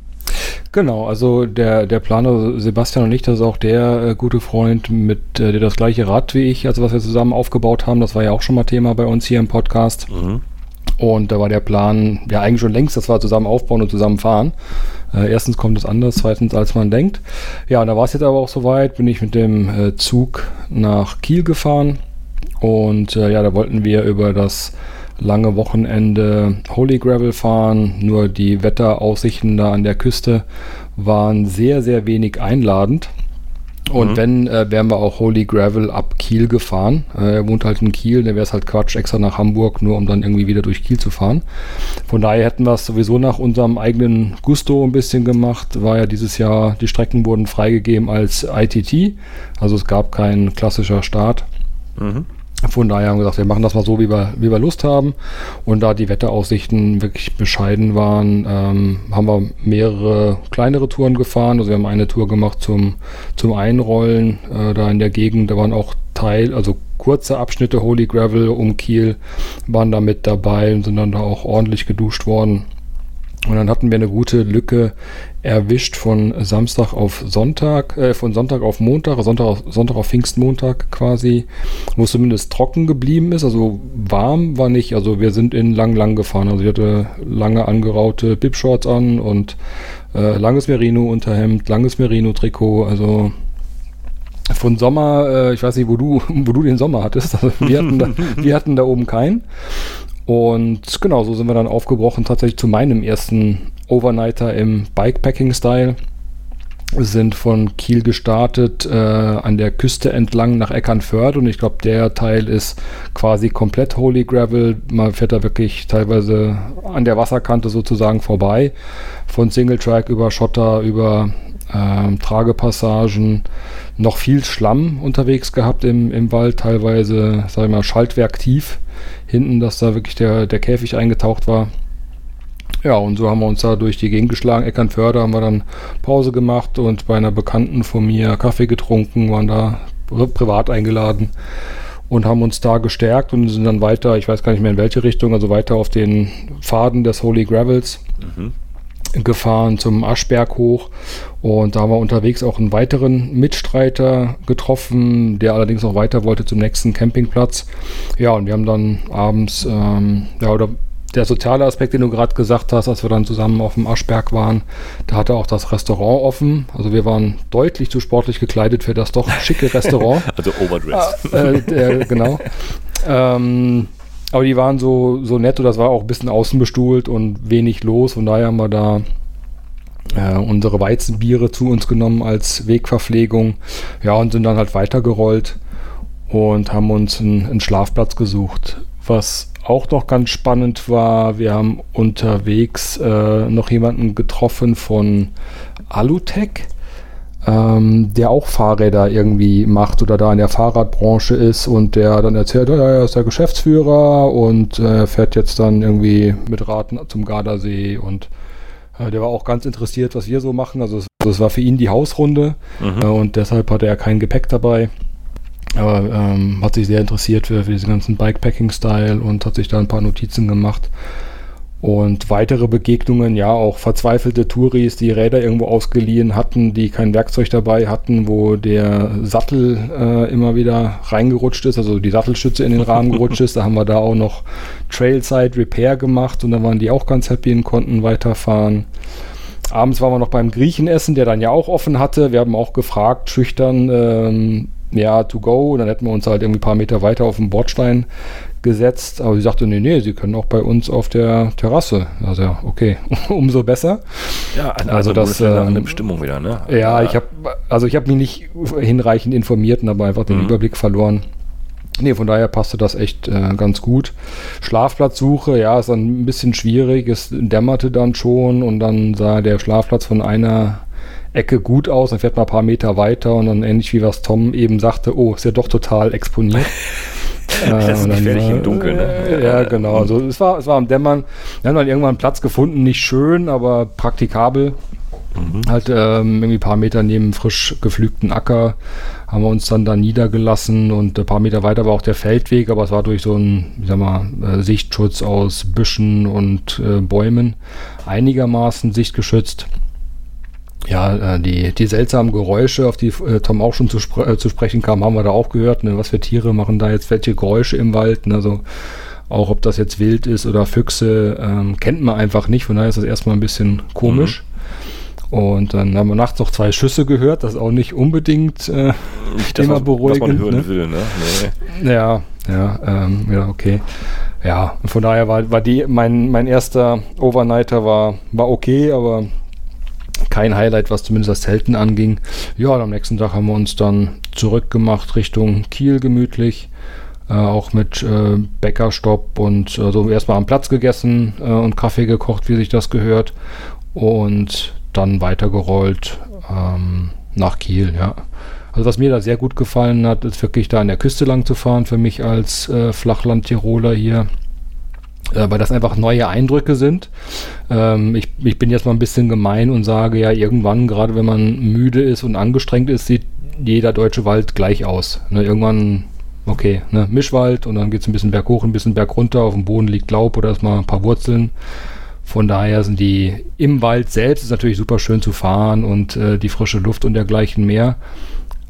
Speaker 4: Genau, also der, der Planer Sebastian und ich, das ist auch der äh, gute Freund, mit äh, der das gleiche Rad wie ich, also was wir zusammen aufgebaut haben, das war ja auch schon mal Thema bei uns hier im Podcast. Mhm. Und da war der Plan, ja eigentlich schon längst, dass wir zusammen aufbauen und zusammen fahren. Äh, erstens kommt es anders, zweitens als man denkt. Ja, und da war es jetzt aber auch soweit, bin ich mit dem äh, Zug nach Kiel gefahren. Und äh, ja, da wollten wir über das lange Wochenende Holy Gravel fahren. Nur die Wetteraussichten da an der Küste waren sehr, sehr wenig einladend. Und mhm. wenn, äh, wären wir auch Holy Gravel ab Kiel gefahren. Äh, er wohnt halt in Kiel, dann wäre es halt Quatsch, extra nach Hamburg, nur um dann irgendwie wieder durch Kiel zu fahren. Von daher hätten wir es sowieso nach unserem eigenen Gusto ein bisschen gemacht. War ja dieses Jahr, die Strecken wurden freigegeben als ITT. Also es gab keinen klassischer Start. Mhm. Von daher haben wir gesagt, wir machen das mal so, wie wir, wie wir Lust haben. Und da die Wetteraussichten wirklich bescheiden waren, ähm, haben wir mehrere kleinere Touren gefahren. Also wir haben eine Tour gemacht zum, zum Einrollen äh, da in der Gegend. Da waren auch Teil, also kurze Abschnitte Holy Gravel um Kiel waren da mit dabei und sind dann da auch ordentlich geduscht worden. Und dann hatten wir eine gute Lücke erwischt von Samstag auf Sonntag, äh, von Sonntag auf Montag, Sonntag auf, Sonntag auf Pfingstmontag quasi, wo es zumindest trocken geblieben ist. Also warm war nicht. Also wir sind in lang, lang gefahren. Also ich hatte lange angeraute Bib-Shorts an und äh, langes Merino-Unterhemd, langes Merino-Trikot. Also von Sommer, äh, ich weiß nicht, wo du, wo du den Sommer hattest. Also wir hatten da, wir hatten da oben keinen. Und genau, so sind wir dann aufgebrochen, tatsächlich zu meinem ersten Overnighter im Bikepacking-Style. Sind von Kiel gestartet, äh, an der Küste entlang nach Eckernförde und ich glaube, der Teil ist quasi komplett Holy Gravel. Man fährt da wirklich teilweise an der Wasserkante sozusagen vorbei. Von Single Track über Schotter, über ähm, Tragepassagen, noch viel Schlamm unterwegs gehabt im, im Wald, teilweise, sag ich mal, Schaltwerk tief hinten, dass da wirklich der, der Käfig eingetaucht war. Ja, und so haben wir uns da durch die Gegend geschlagen. Eckernförde haben wir dann Pause gemacht und bei einer Bekannten von mir Kaffee getrunken, waren da privat eingeladen und haben uns da gestärkt und sind dann weiter, ich weiß gar nicht mehr in welche Richtung, also weiter auf den Pfaden des Holy Gravels. Mhm gefahren zum Aschberg hoch und da haben wir unterwegs auch einen weiteren Mitstreiter getroffen, der allerdings noch weiter wollte zum nächsten Campingplatz. Ja, und wir haben dann abends, ähm, ja, oder der soziale Aspekt, den du gerade gesagt hast, als wir dann zusammen auf dem Aschberg waren, da hatte auch das Restaurant offen. Also wir waren deutlich zu sportlich gekleidet für das doch schicke Restaurant.
Speaker 1: also overdressed.
Speaker 4: Äh, äh, genau. Ähm, aber die waren so, so nett und das war auch ein bisschen außenbestuhlt und wenig los. Von daher haben wir da äh, unsere Weizenbiere zu uns genommen als Wegverpflegung. Ja, und sind dann halt weitergerollt und haben uns einen, einen Schlafplatz gesucht. Was auch noch ganz spannend war, wir haben unterwegs äh, noch jemanden getroffen von Alutech ähm, der auch Fahrräder irgendwie macht oder da in der Fahrradbranche ist und der dann erzählt, ja, er ist der Geschäftsführer und äh, fährt jetzt dann irgendwie mit Raten zum Gardasee und äh, der war auch ganz interessiert, was wir so machen. Also das war für ihn die Hausrunde mhm. äh, und deshalb hatte er kein Gepäck dabei. Aber ähm, hat sich sehr interessiert für, für diesen ganzen Bikepacking-Style und hat sich da ein paar Notizen gemacht. Und weitere Begegnungen, ja, auch verzweifelte Touris, die Räder irgendwo ausgeliehen hatten, die kein Werkzeug dabei hatten, wo der Sattel äh, immer wieder reingerutscht ist, also die Sattelstütze in den Rahmen gerutscht ist. Da haben wir da auch noch Trailside Repair gemacht und dann waren die auch ganz happy und konnten weiterfahren. Abends waren wir noch beim Griechenessen, der dann ja auch offen hatte. Wir haben auch gefragt, schüchtern, ähm, ja, to go. Und dann hätten wir uns halt irgendwie ein paar Meter weiter auf dem Bordstein gesetzt, aber sie sagte, nee, nee, sie können auch bei uns auf der Terrasse. Also ja, okay, umso besser.
Speaker 1: Ja, eine also das äh, eine Bestimmung wieder, ne?
Speaker 4: Ja, ja. ich habe also ich habe mich nicht hinreichend informiert und habe einfach den mhm. Überblick verloren. Nee, von daher passte das echt äh, ganz gut. Schlafplatzsuche, ja, ist dann ein bisschen schwierig. Es dämmerte dann schon und dann sah der Schlafplatz von einer Ecke gut aus. Dann fährt man ein paar Meter weiter und dann ähnlich wie was Tom eben sagte, oh, ist ja doch total exponiert.
Speaker 1: das ist gefährlich im Dunkeln. Ne?
Speaker 4: Ja, genau. Also es war, es war am Dämmern. Wir haben dann irgendwann einen Platz gefunden, nicht schön, aber praktikabel. Mhm. Halt ähm, irgendwie ein paar Meter neben frisch gepflügten Acker haben wir uns dann da niedergelassen und ein paar Meter weiter war auch der Feldweg, aber es war durch so einen, ich sag mal, äh, Sichtschutz aus Büschen und äh, Bäumen einigermaßen sichtgeschützt. Ja, äh, die, die seltsamen Geräusche, auf die äh, Tom auch schon zu, spre äh, zu sprechen kam, haben wir da auch gehört. Ne? Was für Tiere machen da jetzt welche Geräusche im Wald? Ne? Also auch ob das jetzt wild ist oder Füchse, ähm, kennt man einfach nicht. Von daher ist das erstmal ein bisschen komisch. Mhm. Und dann haben wir nachts noch zwei Schüsse gehört, das ist auch nicht unbedingt äh,
Speaker 1: nicht das, immer was, beruhigend. Was man hören ne? will, ne?
Speaker 4: Nee. Ja, ja, ähm, ja, okay. Ja, von daher war, war die, mein, mein erster Overnighter war, war okay, aber kein Highlight, was zumindest das Zelten anging. Ja, und am nächsten Tag haben wir uns dann zurückgemacht Richtung Kiel gemütlich. Äh, auch mit äh, Bäckerstopp und äh, so erstmal am Platz gegessen äh, und Kaffee gekocht, wie sich das gehört. Und dann weitergerollt ähm, nach Kiel, ja. Also was mir da sehr gut gefallen hat, ist wirklich da an der Küste lang zu fahren, für mich als äh, Flachland-Tiroler hier, äh, weil das einfach neue Eindrücke sind. Ähm, ich, ich bin jetzt mal ein bisschen gemein und sage ja, irgendwann, gerade wenn man müde ist und angestrengt ist, sieht jeder deutsche Wald gleich aus. Ne, irgendwann, okay, ne, Mischwald und dann geht es ein bisschen berghoch, ein bisschen berg runter, auf dem Boden liegt Laub oder erstmal ein paar Wurzeln. Von daher sind die im Wald selbst ist natürlich super schön zu fahren und äh, die frische Luft und dergleichen mehr.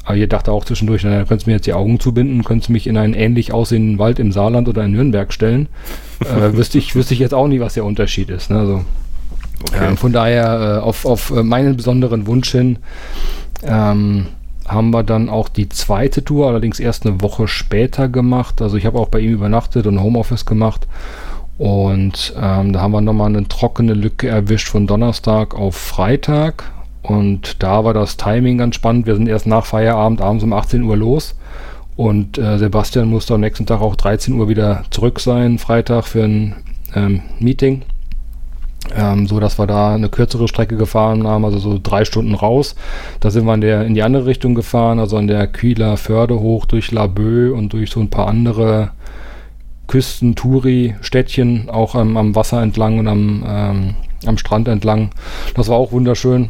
Speaker 4: Aber ihr dachte auch zwischendurch, na, dann könntest du mir jetzt die Augen zubinden, könntest du mich in einen ähnlich aussehenden Wald im Saarland oder in Nürnberg stellen. äh, wüsste, ich, wüsste ich jetzt auch nie, was der Unterschied ist. Ne? Also, okay. äh, von daher, äh, auf, auf meinen besonderen Wunsch hin, ähm, haben wir dann auch die zweite Tour, allerdings erst eine Woche später gemacht. Also ich habe auch bei ihm übernachtet und Homeoffice gemacht. Und ähm, da haben wir nochmal eine trockene Lücke erwischt von Donnerstag auf Freitag. Und da war das Timing ganz spannend. Wir sind erst nach Feierabend abends um 18 Uhr los. Und äh, Sebastian musste am nächsten Tag auch 13 Uhr wieder zurück sein, Freitag für ein ähm, Meeting. Ähm, so dass wir da eine kürzere Strecke gefahren haben, also so drei Stunden raus. Da sind wir in, der, in die andere Richtung gefahren, also an der Kühler Förde hoch durch Laboe und durch so ein paar andere Küsten, Turi, Städtchen, auch ähm, am Wasser entlang und am, ähm, am Strand entlang. Das war auch wunderschön.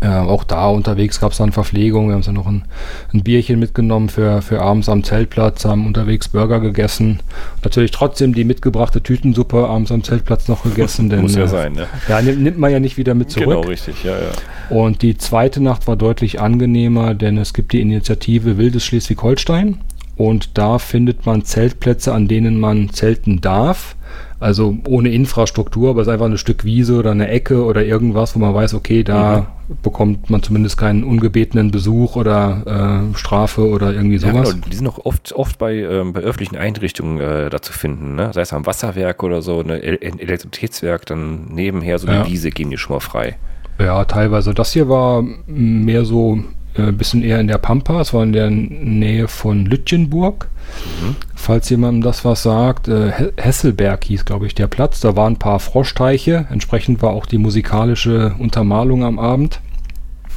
Speaker 4: Äh, auch da unterwegs gab es dann Verpflegung. Wir haben dann noch ein, ein, Bierchen mitgenommen für, für abends am Zeltplatz, haben unterwegs Burger gegessen. Natürlich trotzdem die mitgebrachte Tütensuppe abends am Zeltplatz noch gegessen. Denn,
Speaker 1: Muss ja äh, sein, ne?
Speaker 4: Ja, nimmt, nimmt, man ja nicht wieder mit zurück.
Speaker 1: Genau, richtig, ja, ja.
Speaker 4: Und die zweite Nacht war deutlich angenehmer, denn es gibt die Initiative Wildes Schleswig-Holstein. Und da findet man Zeltplätze, an denen man zelten darf. Also ohne Infrastruktur, aber es ist einfach ein Stück Wiese oder eine Ecke oder irgendwas, wo man weiß, okay, da mhm. bekommt man zumindest keinen ungebetenen Besuch oder äh, Strafe oder irgendwie sowas. Ja, genau.
Speaker 1: Die sind auch oft, oft bei, ähm, bei öffentlichen Einrichtungen äh, da zu finden, ne? sei es am Wasserwerk oder so, ein Elektrizitätswerk, dann nebenher so eine ja. Wiese geben die schon mal frei.
Speaker 4: Ja, teilweise. Das hier war mehr so ein äh, bisschen eher in der Pampa, es war in der Nähe von Lütjenburg. Mhm. Falls jemandem das was sagt, äh, Hesselberg hieß, glaube ich, der Platz. Da waren ein paar Froschteiche. Entsprechend war auch die musikalische Untermalung am Abend.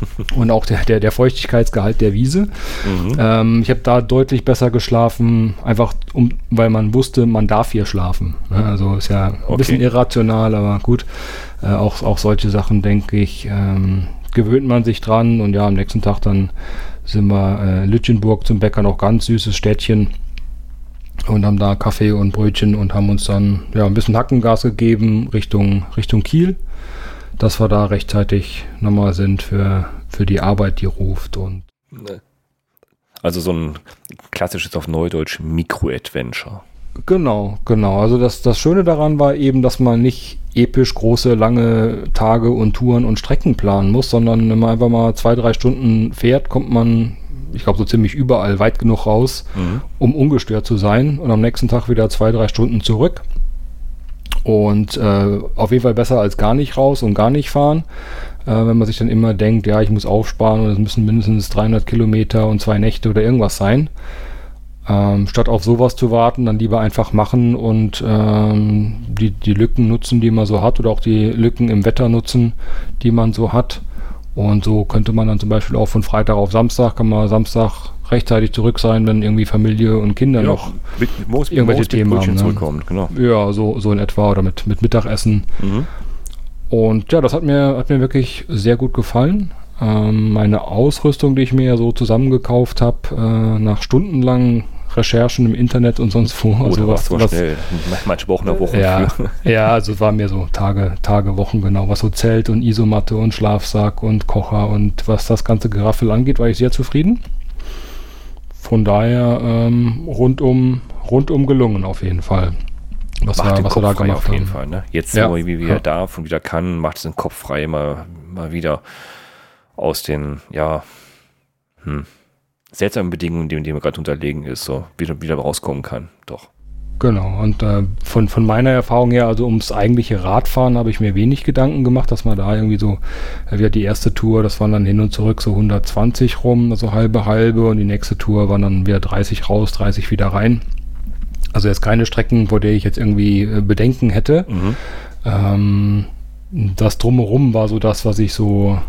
Speaker 4: und auch der, der, der Feuchtigkeitsgehalt der Wiese. Mhm. Ähm, ich habe da deutlich besser geschlafen, einfach um, weil man wusste, man darf hier schlafen. Ne? Also ist ja ein okay. bisschen irrational, aber gut. Äh, auch, auch solche Sachen, denke ich, ähm, gewöhnt man sich dran und ja, am nächsten Tag dann sind wir äh, Lütjenburg zum Bäcker, noch ganz süßes Städtchen und haben da Kaffee und Brötchen und haben uns dann ja ein bisschen Hackengas gegeben Richtung, Richtung Kiel, dass wir da rechtzeitig nochmal sind für, für die Arbeit, die ruft und
Speaker 1: also so ein klassisches auf Neudeutsch Mikro-Adventure.
Speaker 4: Genau, genau. Also das, das Schöne daran war eben, dass man nicht episch große, lange Tage und Touren und Strecken planen muss, sondern wenn man einfach mal zwei, drei Stunden fährt, kommt man, ich glaube, so ziemlich überall weit genug raus, mhm. um ungestört zu sein und am nächsten Tag wieder zwei, drei Stunden zurück. Und äh, auf jeden Fall besser als gar nicht raus und gar nicht fahren. Äh, wenn man sich dann immer denkt, ja, ich muss aufsparen und es müssen mindestens 300 Kilometer und zwei Nächte oder irgendwas sein. Ähm, statt auf sowas zu warten, dann lieber einfach machen und ähm, die, die Lücken nutzen, die man so hat, oder auch die Lücken im Wetter nutzen, die man so hat. Und so könnte man dann zum Beispiel auch von Freitag auf Samstag, kann man Samstag rechtzeitig zurück sein, wenn irgendwie Familie und Kinder ja, noch mit, mit, irgendwelche mit Themen haben. Ne? Zurückkommen, genau. Ja, so, so in etwa oder mit, mit Mittagessen. Mhm. Und ja, das hat mir, hat mir wirklich sehr gut gefallen. Ähm, meine Ausrüstung, die ich mir so zusammengekauft habe, äh, nach stundenlangen Recherchen im Internet und sonst wo.
Speaker 1: Oh, also was, was, schnell. Manche Wochen eine Woche.
Speaker 4: Ja, ja, also war mir so Tage, Tage, Wochen genau, was so Zelt und Isomatte und Schlafsack und Kocher und was das ganze Geraffel angeht, war ich sehr zufrieden. Von daher ähm, rundum, rundum gelungen auf jeden Fall.
Speaker 1: Was, macht da, was Kopf da frei auf jeden haben. Fall. Ne? Jetzt, ja. wo er wieder ja. darf und wieder kann, macht es den Kopf frei mal, mal wieder aus den, ja, hm, seltsamen Bedingungen, denen, man gerade unterlegen ist, so wieder, wieder rauskommen kann. Doch.
Speaker 4: Genau, und äh, von, von meiner Erfahrung her, also ums eigentliche Radfahren habe ich mir wenig Gedanken gemacht, dass man da irgendwie so, äh, wie die erste Tour, das waren dann hin und zurück so 120 rum, also halbe halbe und die nächste Tour waren dann wieder 30 raus, 30 wieder rein. Also jetzt keine Strecken, vor der ich jetzt irgendwie äh, Bedenken hätte. Mhm. Ähm, das drumherum war so das, was ich so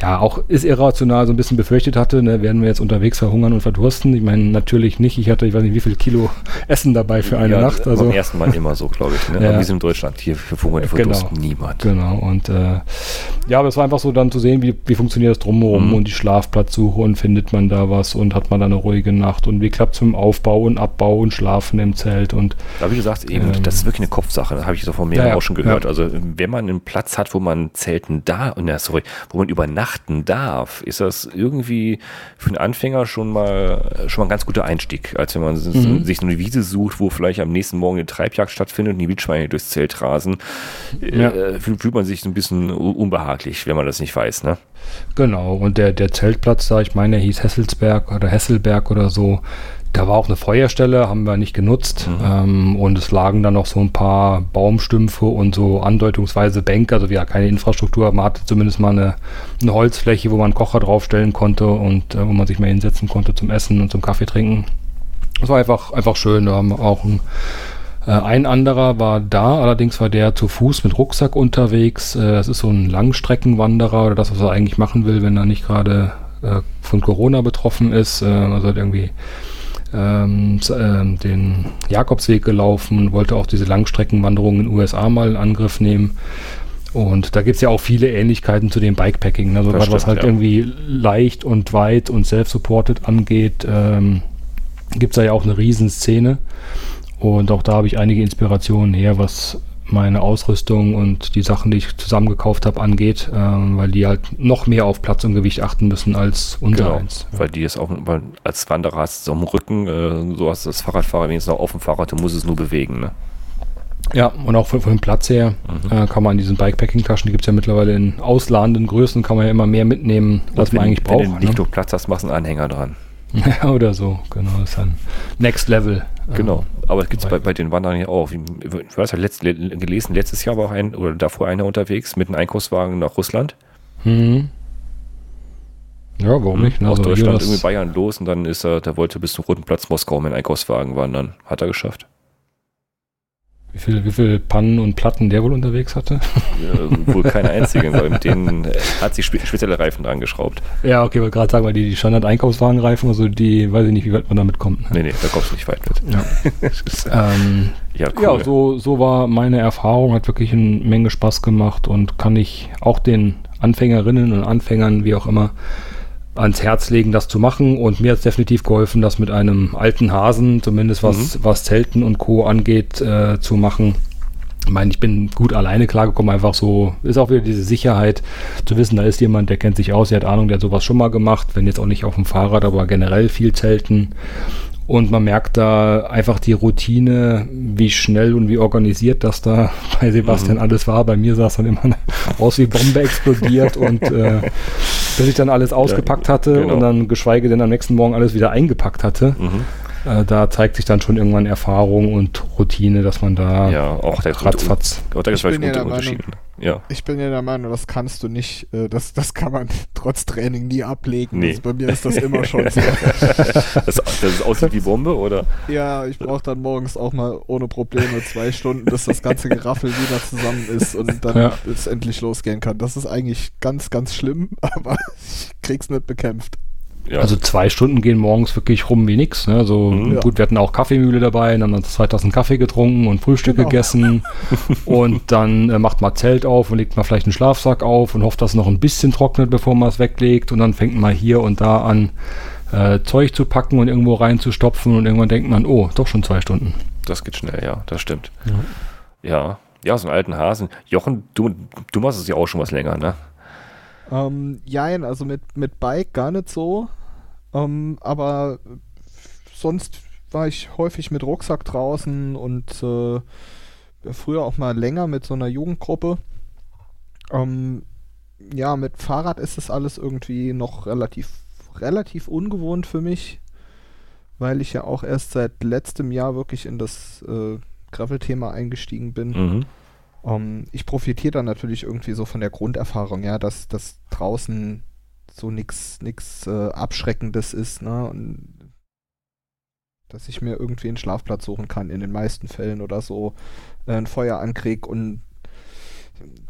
Speaker 4: ja, auch ist irrational so ein bisschen befürchtet hatte, ne, werden wir jetzt unterwegs verhungern und verdursten. Ich meine, natürlich nicht. Ich hatte, ich weiß nicht, wie viel Kilo Essen dabei für eine ja, Nacht.
Speaker 1: Also beim ersten Mal immer so, glaube ich. Ne? Ja. Wir sind in Deutschland. Hier verhungern und
Speaker 4: genau. niemand. Genau. Und äh, ja, aber es war einfach so dann zu sehen, wie, wie funktioniert das drumherum mhm. und die Schlafplatzsuche und findet man da was und hat man da eine ruhige Nacht und wie klappt es mit dem Aufbau und Abbau und Schlafen im Zelt und
Speaker 1: da wie du sagst, eben, ähm, das ist wirklich eine Kopfsache. Das habe ich so von mir ja, auch schon gehört. Also wenn man einen Platz hat, wo man zelten da, und ja, sorry, wo man übernachtet beachten darf, ist das irgendwie für einen Anfänger schon mal schon mal ein ganz guter Einstieg, als wenn man mhm. sich eine Wiese sucht, wo vielleicht am nächsten Morgen eine Treibjagd stattfindet und die Wildschweine durchs Zelt rasen. Ja. Äh, fühlt, fühlt man sich so ein bisschen unbehaglich, wenn man das nicht weiß, ne?
Speaker 4: Genau, und der, der Zeltplatz da, ich meine, der hieß Hesselsberg oder Hesselberg oder so, da war auch eine Feuerstelle, haben wir nicht genutzt. Mhm. Ähm, und es lagen dann noch so ein paar Baumstümpfe und so andeutungsweise Bänke, also ja keine Infrastruktur, man hatte zumindest mal eine, eine Holzfläche, wo man einen Kocher draufstellen konnte und äh, wo man sich mal hinsetzen konnte zum Essen und zum Kaffee trinken. Das war einfach, einfach schön. Da haben auch ein, äh, ein anderer war da, allerdings war der zu Fuß mit Rucksack unterwegs. Äh, das ist so ein Langstreckenwanderer oder das, was er eigentlich machen will, wenn er nicht gerade äh, von Corona betroffen ist. Äh, also hat irgendwie ähm, ähm, den Jakobsweg gelaufen, wollte auch diese Langstreckenwanderung in den USA mal in Angriff nehmen. Und da gibt es ja auch viele Ähnlichkeiten zu dem Bikepacking. Also gerade was halt ja. irgendwie leicht und weit und self-supported angeht, ähm, gibt es da ja auch eine Riesenszene. Und auch da habe ich einige Inspirationen her, was meine Ausrüstung und die Sachen, die ich zusammengekauft habe, angeht, ähm, weil die halt noch mehr auf Platz und Gewicht achten müssen als unser genau, eins.
Speaker 1: Weil die es auch weil als Wanderer hast du am Rücken, äh, so hast du das Fahrradfahrer wenigstens noch auf dem Fahrrad, du musst es nur bewegen. Ne?
Speaker 4: Ja, und auch von, von dem Platz her mhm. äh, kann man in diesen Bikepacking-Taschen, die gibt es ja mittlerweile in ausladenden Größen, kann man ja immer mehr mitnehmen, als man eigentlich braucht. Wenn
Speaker 1: du nicht ne? Platz hast, machst du einen Anhänger dran.
Speaker 4: Ja, oder so, genau. Das ist dann Next Level.
Speaker 1: Genau, aber es gibt es bei, bei den Wanderern ja auch. Ich weiß, letzt, gelesen, letztes Jahr war auch ein, oder davor einer unterwegs mit einem Einkaufswagen nach Russland. Mhm.
Speaker 4: Ja, warum hm. nicht?
Speaker 1: Ne? Aus also Deutschland irgendwie Bayern los und dann ist er, der wollte bis zum Roten Platz Moskau mit einem Einkaufswagen wandern. Hat er geschafft.
Speaker 4: Wie viele wie viel Pannen und Platten der wohl unterwegs hatte?
Speaker 1: Ja, wohl keine einzige, weil mit denen äh, hat sich spezielle Reifen dran geschraubt.
Speaker 4: Ja, okay, wollte gerade sagen, weil die, die Standard-Einkaufswagenreifen, also die, weiß ich nicht, wie weit man damit kommt.
Speaker 1: Ne? Nee, nee, da kommst du nicht weit mit.
Speaker 4: Ja, ähm, ja, cool. ja so, so war meine Erfahrung, hat wirklich eine Menge Spaß gemacht und kann ich auch den Anfängerinnen und Anfängern, wie auch immer, ans Herz legen, das zu machen. Und mir hat es definitiv geholfen, das mit einem alten Hasen, zumindest was, mhm. was Zelten und Co. angeht, äh, zu machen. Ich meine, ich bin gut alleine klargekommen, einfach so, ist auch wieder diese Sicherheit zu wissen, da ist jemand, der kennt sich aus, der hat Ahnung, der hat sowas schon mal gemacht, wenn jetzt auch nicht auf dem Fahrrad, aber generell viel Zelten. Und man merkt da einfach die Routine, wie schnell und wie organisiert das da bei Sebastian mhm. alles war. Bei mir sah es dann immer aus wie Bombe explodiert und äh, bis ich dann alles ausgepackt hatte genau. und dann geschweige denn am nächsten Morgen alles wieder eingepackt hatte. Mhm. Äh, da zeigt sich dann schon irgendwann Erfahrung und Routine, dass man da
Speaker 1: ja, auch der
Speaker 4: ratzfatz.
Speaker 1: Auch da
Speaker 5: Ich bin ja der
Speaker 1: Unterschiede. Ja.
Speaker 5: Ich bin ja der Meinung, das kannst du nicht, äh, das, das kann man trotz Training nie ablegen.
Speaker 1: Nee.
Speaker 5: Also bei mir ist das immer schon so.
Speaker 1: das, das ist aussieht wie Bombe, oder?
Speaker 5: Ja, ich brauche dann morgens auch mal ohne Probleme zwei Stunden, bis das ganze Geraffel wieder zusammen ist und dann
Speaker 4: Ja.
Speaker 5: es endlich losgehen kann. Das ist eigentlich ganz, ganz schlimm, aber ich krieg's nicht bekämpft.
Speaker 1: Ja.
Speaker 4: Also zwei Stunden gehen morgens wirklich rum wie nix. Ne? So
Speaker 1: Mhm.
Speaker 4: gut, wir hatten auch Kaffeemühle dabei, dann haben wir zwei Tassen Kaffee getrunken und Frühstück
Speaker 5: Genau.
Speaker 4: gegessen. und dann äh, macht man Zelt auf und legt mal vielleicht einen Schlafsack auf und hofft, dass es noch ein bisschen trocknet, bevor man es weglegt. Und dann fängt man hier und da an, äh, Zeug zu packen und irgendwo reinzustopfen und irgendwann denkt man, oh, doch schon zwei Stunden.
Speaker 1: Das geht schnell, ja, das stimmt. Ja, ja, so einen alten Hasen. Jochen, du, du machst es ja auch schon was länger, ne?
Speaker 5: Ähm, jein, also mit, mit Bike gar nicht so. Ähm, aber sonst war ich häufig mit Rucksack draußen und äh, früher auch mal länger mit so einer Jugendgruppe. Ähm, ja, mit Fahrrad ist das alles irgendwie noch relativ, relativ ungewohnt für mich, weil ich ja auch erst seit letztem Jahr wirklich in das äh, Gravel-Thema eingestiegen bin.
Speaker 1: Mhm.
Speaker 5: Ähm, ich profitiere dann natürlich irgendwie so von der Grunderfahrung, ja, dass das draußen so nichts nix, äh, Abschreckendes ist, ne? Und dass ich mir irgendwie einen Schlafplatz suchen kann in den meisten Fällen oder so, äh, ein Feuer ankrieg und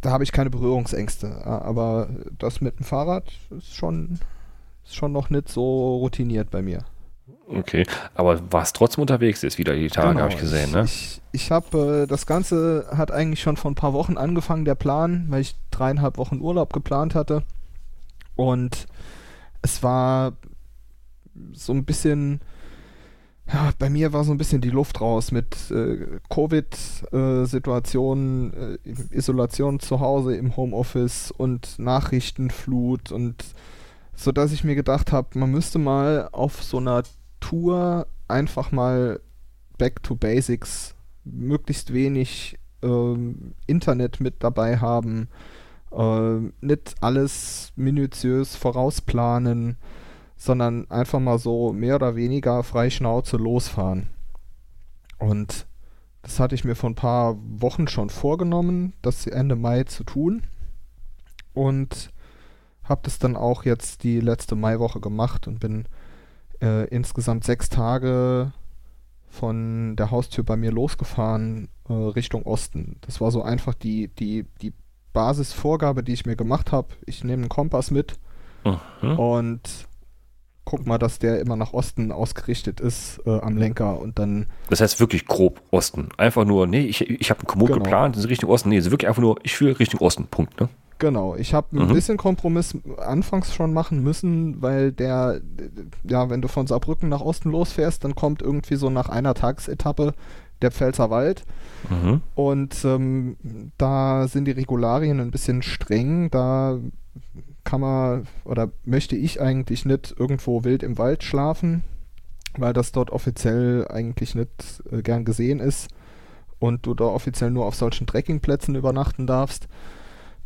Speaker 5: da habe ich keine Berührungsängste. Aber das mit dem Fahrrad ist schon, ist schon noch nicht so routiniert bei mir.
Speaker 1: Okay, aber warst trotzdem unterwegs jetzt wieder die Tage,
Speaker 5: Genau,
Speaker 1: habe ich gesehen, ne?
Speaker 5: Ich, ich habe, äh, das Ganze hat eigentlich schon vor ein paar Wochen angefangen, der Plan, weil ich dreieinhalb Wochen Urlaub geplant hatte. Und es war so ein bisschen, ja, bei mir war so ein bisschen die Luft raus mit äh, Covid-Situationen, äh, Isolation zu Hause im Homeoffice und Nachrichtenflut und so dass ich mir gedacht habe, man müsste mal auf so einer Tour einfach mal back to basics, möglichst wenig ähm, Internet mit dabei haben, ähm, nicht alles minutiös vorausplanen, sondern einfach mal so mehr oder weniger frei Schnauze losfahren. Und das hatte ich mir vor ein paar Wochen schon vorgenommen, das Ende Mai zu tun. Und habe das dann auch jetzt die letzte Maiwoche gemacht und bin äh, insgesamt sechs Tage von der Haustür bei mir losgefahren äh, Richtung Osten. Das war so einfach die, die, die Basisvorgabe, die ich mir gemacht habe. Ich nehme einen Kompass mit
Speaker 1: Mhm.
Speaker 5: und guck mal, dass der immer nach Osten ausgerichtet ist äh, am Lenker und dann
Speaker 1: Das heißt wirklich grob Osten. Einfach nur, nee, ich, ich habe einen Komoot
Speaker 5: Genau.
Speaker 1: geplant, in Richtung Osten. Nee, es ist wirklich einfach nur, ich will Richtung Osten, Punkt, ne?
Speaker 5: Genau, ich habe ein
Speaker 1: Mhm.
Speaker 5: bisschen Kompromiss anfangs schon machen müssen, weil der, ja, wenn du von Saarbrücken nach Osten losfährst, dann kommt irgendwie so nach einer Tagesetappe der Pfälzer Wald
Speaker 1: Mhm.
Speaker 5: und ähm, da sind die Regularien ein bisschen streng, da kann man oder möchte ich eigentlich nicht irgendwo wild im Wald schlafen, weil das dort offiziell eigentlich nicht äh, gern gesehen ist und du da offiziell nur auf solchen Trekkingplätzen übernachten darfst.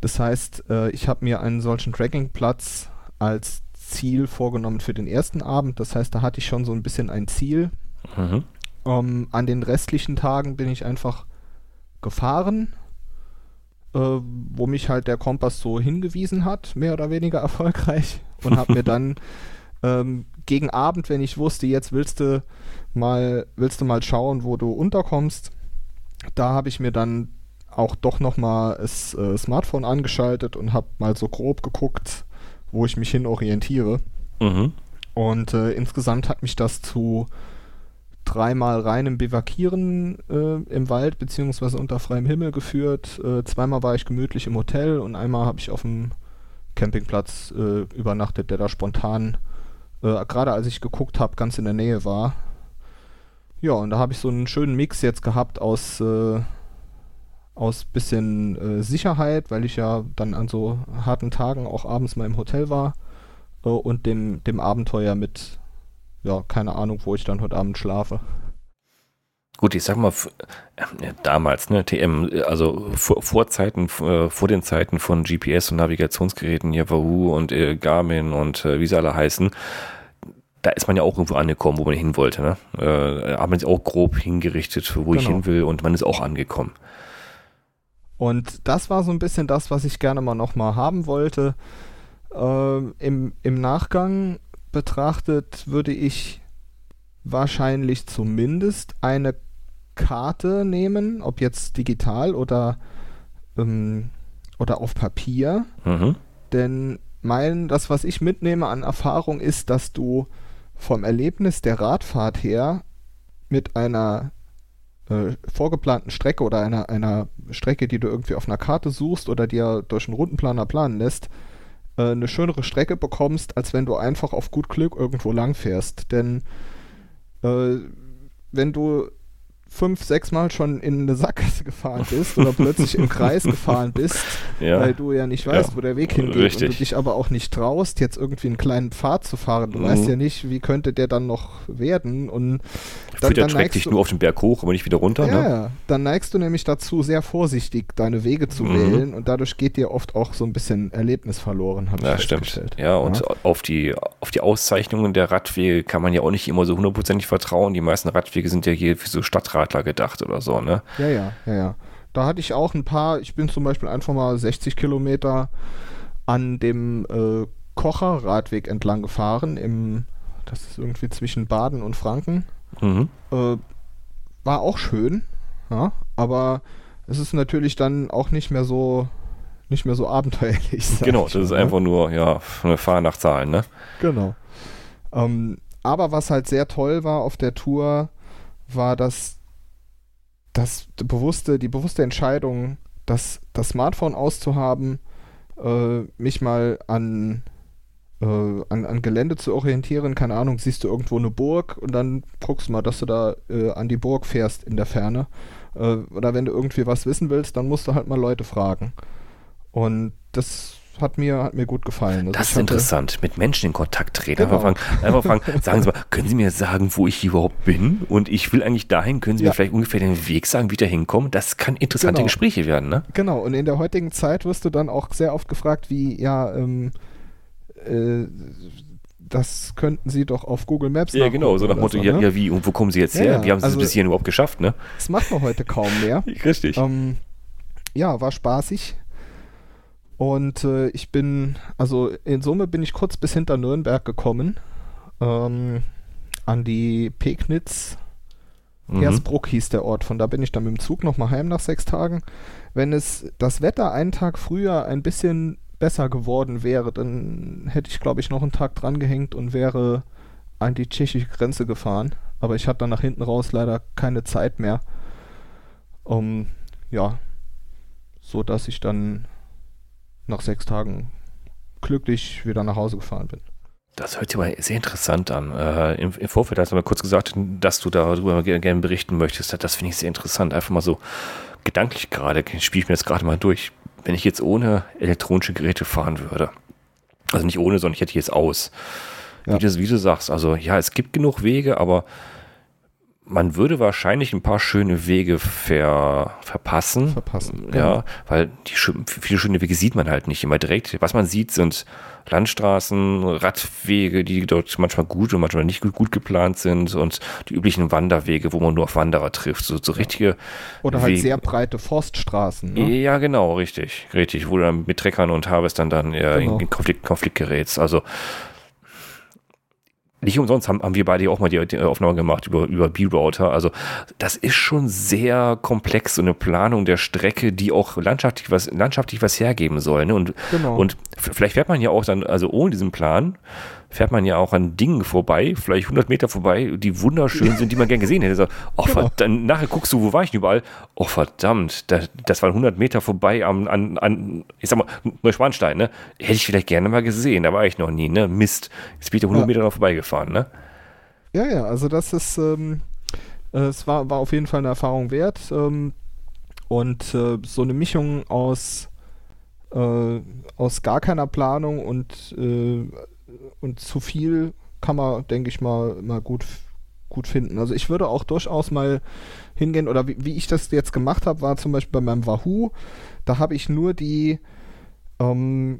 Speaker 5: Das heißt, äh, ich habe mir einen solchen Trekkingplatz als Ziel vorgenommen für den ersten Abend. Das heißt, da hatte ich schon so ein bisschen ein Ziel.
Speaker 1: Mhm.
Speaker 5: Ähm, an den restlichen Tagen bin ich einfach gefahren, äh, wo mich halt der Kompass so hingewiesen hat, mehr oder weniger erfolgreich. Und habe mir dann ähm, gegen Abend, wenn ich wusste, jetzt willst du mal, willst du mal schauen, wo du unterkommst, da habe ich mir dann auch doch nochmal das äh, Smartphone angeschaltet und habe mal so grob geguckt, wo ich mich hin orientiere.
Speaker 1: Mhm.
Speaker 5: Und äh, insgesamt hat mich das zu dreimal reinem Bivakieren äh, im Wald beziehungsweise unter freiem Himmel geführt. Äh, zweimal war ich gemütlich im Hotel und einmal habe ich auf dem Campingplatz äh, übernachtet, der da spontan, äh, gerade als ich geguckt habe, ganz in der Nähe war. Ja, und da habe ich so einen schönen Mix jetzt gehabt aus, äh, aus bisschen äh, Sicherheit, weil ich ja dann an so harten Tagen auch abends mal im Hotel war und dem, dem Abenteuer mit, ja, keine Ahnung, wo ich dann heute Abend schlafe.
Speaker 1: Gut, ich sag mal, äh, damals, ne, TM, also vor, vor Zeiten, äh, vor den Zeiten von GPS und Navigationsgeräten, hier Wahoo und äh, Garmin und äh, wie sie alle heißen, da ist man ja auch irgendwo angekommen, wo man hin wollte. Ne? Äh, hat man sich auch grob hingerichtet, wo genau. ich hin will und man ist auch angekommen.
Speaker 5: Und das war so ein bisschen das, was ich gerne mal nochmal haben wollte. Äh, im, Im Nachgang betrachtet würde ich wahrscheinlich zumindest eine Karte nehmen, ob jetzt digital oder, ähm, oder auf Papier. Mhm. Denn mein, das, was ich mitnehme an Erfahrung, ist, dass du vom Erlebnis der Radfahrt her mit einer äh, vorgeplanten Strecke oder einer, einer Strecke, die du irgendwie auf einer Karte suchst oder dir durch einen Rundenplaner planen lässt, äh, eine schönere Strecke bekommst, als wenn du einfach auf gut Glück irgendwo lang fährst. Denn äh, wenn du fünf, sechs Mal schon in eine Sackgasse gefahren bist oder plötzlich im Kreis gefahren bist, ja. weil du ja nicht weißt, ja. wo der Weg hingeht Richtig. und du dich aber auch nicht traust, jetzt irgendwie einen kleinen Pfad zu fahren. Du mhm. weißt ja nicht, wie könnte der dann noch werden und
Speaker 1: dann, dann neigst dich du, nur auf den Berg hoch, aber nicht wieder runter.
Speaker 5: Ja, ne? dann neigst du nämlich dazu, sehr vorsichtig deine Wege zu mhm. wählen und dadurch geht dir oft auch so ein bisschen Erlebnis verloren,
Speaker 1: habe ja, ich stimmt. Ja, und ja. auf die auf die Auszeichnungen der Radwege kann man ja auch nicht immer so hundertprozentig vertrauen. Die meisten Radwege sind ja hier für so Stadtrat Radler gedacht oder so, ne?
Speaker 5: Ja, ja, ja, ja. Da hatte ich auch ein paar, ich bin zum Beispiel einfach mal 60 Kilometer an dem äh, Kocher Radweg entlang gefahren, im, das ist irgendwie zwischen Baden und Franken. Mhm. Äh, war auch schön, ja, aber es ist natürlich dann auch nicht mehr so nicht mehr so abenteuerlich.
Speaker 1: Genau, das ist ne? einfach nur ja eine Zahlen, ne?
Speaker 5: Genau. Ähm, aber was halt sehr toll war auf der Tour, war, dass das bewusste, die bewusste Entscheidung, das, das Smartphone auszuhaben, äh, mich mal an, äh, an, an Gelände zu orientieren, keine Ahnung, siehst du irgendwo eine Burg und dann guckst mal, dass du da äh, an die Burg fährst in der Ferne. Äh, oder wenn du irgendwie was wissen willst, dann musst du halt mal Leute fragen. Und das hat mir, hat mir gut gefallen.
Speaker 1: Also das ist interessant, mit Menschen in Kontakt treten. Genau. Einfach, fragen, einfach fragen, sagen Sie mal, können Sie mir sagen, wo ich überhaupt bin? Und ich will eigentlich dahin, können Sie ja. mir vielleicht ungefähr den Weg sagen, wie ich da hinkomme? Das kann interessante genau. Gespräche werden, ne?
Speaker 5: Genau, und in der heutigen Zeit wirst du dann auch sehr oft gefragt, wie, ja, ähm, äh, das könnten Sie doch auf Google Maps
Speaker 1: Ja, genau, so nach Motto, so, ne? ja, wie, und wo kommen Sie jetzt ja, her? Wie haben Sie also, es bis hierhin überhaupt geschafft, ne?
Speaker 5: Das macht man heute kaum mehr.
Speaker 1: Richtig.
Speaker 5: Ähm, ja, war spaßig. Und äh, ich bin, also in Summe bin ich kurz bis hinter Nürnberg gekommen. Ähm, an die Pegnitz. Mhm. Hersbruck hieß der Ort. Von da bin ich dann mit dem Zug nochmal heim nach sechs Tagen. Wenn es das Wetter einen Tag früher ein bisschen besser geworden wäre, dann hätte ich, glaube ich, noch einen Tag dran gehängt und wäre an die tschechische Grenze gefahren. Aber ich hatte dann nach hinten raus leider keine Zeit mehr. Um, ja, so dass ich dann nach sechs Tagen glücklich wieder nach Hause gefahren bin.
Speaker 1: Das hört sich aber sehr interessant an. Äh, im, im, Vorfeld hast du mal kurz gesagt, dass du darüber gerne berichten möchtest. Das finde ich sehr interessant. Einfach mal so gedanklich gerade, spiele ich mir das gerade mal durch. Wenn ich jetzt ohne elektronische Geräte fahren würde, also nicht ohne, sondern ich hätte jetzt aus. Ja. Wie, du, wie du sagst, also ja, es gibt genug Wege, aber man würde wahrscheinlich ein paar schöne Wege ver, verpassen.
Speaker 5: Verpassen.
Speaker 1: Ja, ja, weil die viele schöne Wege sieht man halt nicht immer direkt. Was man sieht, sind Landstraßen, Radwege, die dort manchmal gut und manchmal nicht gut, gut geplant sind und die üblichen Wanderwege, wo man nur auf Wanderer trifft. So, so richtige.
Speaker 5: Oder halt Wege. sehr breite Forststraßen.
Speaker 1: Ne? Ja, genau, richtig. Richtig. Wo du dann mit Treckern und Harvestern dann äh, genau. in Konflikt, Konflikt gerätst. Also nicht umsonst haben, haben wir beide auch mal die, die Aufnahme gemacht über, über B-Router. Also das ist schon sehr komplex, so eine Planung der Strecke, die auch landschaftlich was, landschaftlich was hergeben soll. Ne? Und, genau. und vielleicht fährt man ja auch dann, also ohne diesen Plan, fährt man ja auch an Dingen vorbei, vielleicht 100 Meter vorbei, die wunderschön sind, die man gern gesehen hätte. So, oh, genau. dann nachher guckst du, wo war ich denn überall? Oh, verdammt, das, das waren 100 Meter vorbei am, an, an, ich sag mal, Neuschwanstein, ne? Hätte ich vielleicht gerne mal gesehen, da war ich noch nie, ne? Mist, jetzt bin ich da 100 ja. Meter noch vorbeigefahren, ne?
Speaker 5: Ja, ja, also das ist, ähm, äh, es war, war auf jeden Fall eine Erfahrung wert. Ähm, und äh, so eine Mischung aus, äh, aus gar keiner Planung und äh, und zu viel kann man, denke ich mal, mal gut, gut finden. Also ich würde auch durchaus mal hingehen, oder wie, wie ich das jetzt gemacht habe, war zum Beispiel bei meinem Wahoo, da habe ich nur die ähm,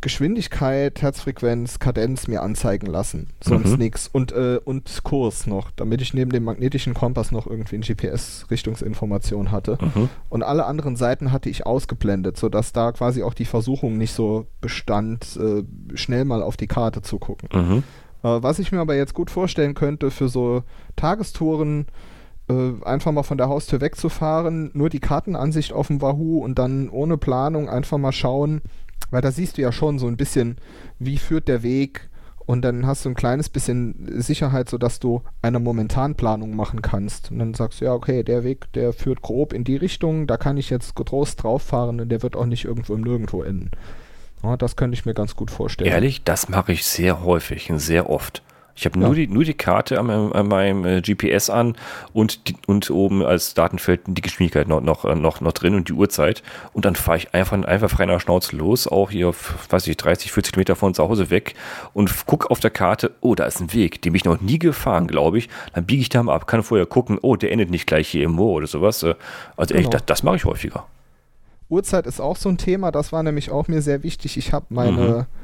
Speaker 5: Geschwindigkeit, Herzfrequenz, Kadenz mir anzeigen lassen. Sonst
Speaker 1: Mhm.
Speaker 5: nichts. Und, äh, und Kurs noch, damit ich neben dem magnetischen Kompass noch irgendwie eine GPS-Richtungsinformation hatte.
Speaker 1: Mhm.
Speaker 5: Und alle anderen Seiten hatte ich ausgeblendet, sodass da quasi auch die Versuchung nicht so bestand, äh, schnell mal auf die Karte zu gucken.
Speaker 1: Mhm.
Speaker 5: Äh, was ich mir aber jetzt gut vorstellen könnte für so Tagestouren, äh, einfach mal von der Haustür wegzufahren, nur die Kartenansicht auf dem Wahoo und dann ohne Planung einfach mal schauen, weil da siehst du ja schon so ein bisschen, wie führt der Weg und dann hast du ein kleines bisschen Sicherheit, sodass du eine Momentanplanung machen kannst. Und dann sagst du, ja, okay, der Weg, der führt grob in die Richtung, da kann ich jetzt getrost drauf fahren und der wird auch nicht irgendwo im Nirgendwo enden. Ja, das könnte ich mir ganz gut vorstellen.
Speaker 1: Ehrlich, das mache ich sehr häufig und sehr oft. Ich habe nur,
Speaker 5: Ja.
Speaker 1: die, nur die Karte an meinem, an meinem äh, GPS an und, die, und oben als Datenfeld die Geschwindigkeit noch, noch, äh, noch, noch drin und die Uhrzeit. Und dann fahre ich einfach, einfach frei nach Schnauze los, auch hier, weiß ich, 30, 40 Meter von zu Hause weg und gucke auf der Karte, oh, da ist ein Weg, den bin ich noch nie gefahren, glaube ich. Dann biege ich da mal ab, kann vorher gucken, oh, der endet nicht gleich hier im Moor oder sowas. Äh, Also ehrlich,
Speaker 5: Genau.
Speaker 1: das, das mache ich häufiger.
Speaker 5: Uhrzeit ist auch so ein Thema, das war nämlich auch mir sehr wichtig. Ich habe meine, äh,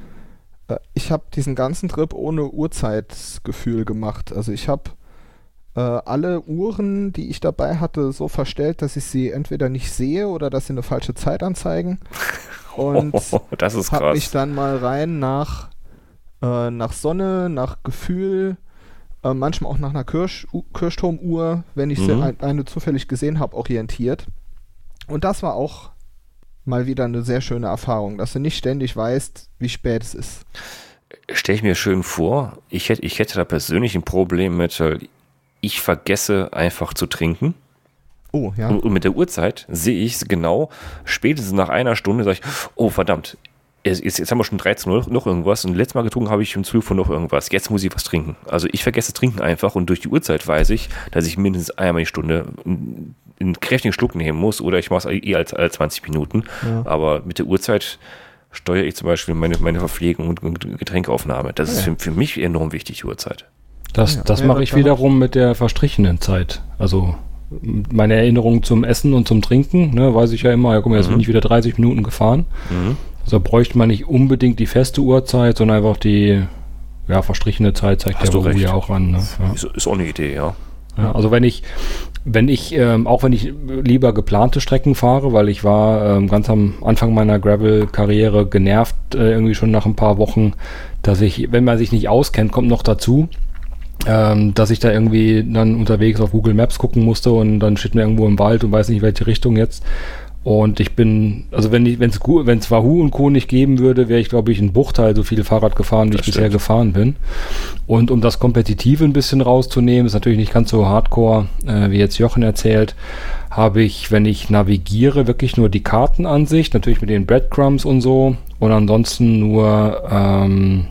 Speaker 5: ich habe diesen ganzen Trip ohne Uhrzeitgefühl gemacht. Also ich habe äh, alle Uhren, die ich dabei hatte, so verstellt, dass ich sie entweder nicht sehe oder dass sie eine falsche Zeit anzeigen. Und
Speaker 1: das ist
Speaker 5: habe mich dann mal rein nach, äh, nach Sonne, nach Gefühl, äh, manchmal auch nach einer Kirsch, Kirchturmuhr, wenn ich sie
Speaker 1: Mhm.
Speaker 5: ein, eine zufällig gesehen habe, orientiert. Und das war auch mal wieder eine sehr schöne Erfahrung, dass du nicht ständig weißt, wie spät es ist.
Speaker 1: stelle ich mir schön vor, ich hätte, ich hätte da persönlich ein Problem mit, weil ich vergesse einfach zu trinken.
Speaker 5: Oh, ja.
Speaker 1: Und, mit der Uhrzeit sehe ich es genau, spätestens nach einer Stunde sage ich, oh verdammt, jetzt, jetzt jetzt haben wir schon 13 Uhr noch irgendwas und letztes Mal getrunken habe ich um 12 Uhr noch irgendwas. Jetzt muss ich was trinken. Also ich vergesse trinken einfach und durch die Uhrzeit weiß ich, dass ich mindestens einmal die Stunde einen, kräftigen Schluck nehmen muss oder ich mache es eh als, als 20 Minuten.
Speaker 5: Ja.
Speaker 1: Aber mit der Uhrzeit steuere ich zum Beispiel meine, meine Verpflegung und, Getränkeaufnahme. Das ist
Speaker 5: ja.
Speaker 1: für, für mich enorm wichtig, die Uhrzeit.
Speaker 4: Das,
Speaker 5: Ja,
Speaker 4: das
Speaker 5: ja,
Speaker 4: mache ich wiederum mit der verstrichenen Zeit. Also meine Erinnerung zum Essen und zum Trinken, ne, weiß ich ja immer, ja guck mal, jetzt
Speaker 1: Mhm.
Speaker 4: bin ich wieder 30 Minuten gefahren.
Speaker 1: Mhm.
Speaker 4: Also bräuchte man nicht unbedingt die feste Uhrzeit, sondern einfach die ja, verstrichene Zeit zeigt
Speaker 1: Hast
Speaker 4: der
Speaker 1: recht.
Speaker 4: ja auch an. Ne? Ja.
Speaker 1: Ist, ist auch eine Idee, ja.
Speaker 4: Ja, also wenn ich, wenn ich, ähm, auch wenn ich lieber geplante Strecken fahre, weil ich war ähm, ganz am Anfang meiner Gravel-Karriere genervt, äh, irgendwie schon nach ein paar Wochen, dass ich, wenn man sich nicht auskennt, kommt noch dazu, ähm, dass ich da irgendwie dann unterwegs auf Google Maps gucken musste und dann steht mir irgendwo im Wald und weiß nicht, welche Richtung jetzt. Und ich bin, also wenn ich, wenn es wenn es Wahoo und Co. nicht geben würde, wäre ich, glaube ich, in Bruchteil so viel Fahrrad gefahren, wie
Speaker 1: Das
Speaker 4: ich bisher
Speaker 1: stimmt.
Speaker 4: gefahren bin. Und um das Kompetitive ein bisschen rauszunehmen, ist natürlich nicht ganz so hardcore, äh, wie jetzt Jochen erzählt, habe ich, wenn ich navigiere, wirklich nur die Kartenansicht, natürlich mit den Breadcrumbs und so, und ansonsten nur ähm,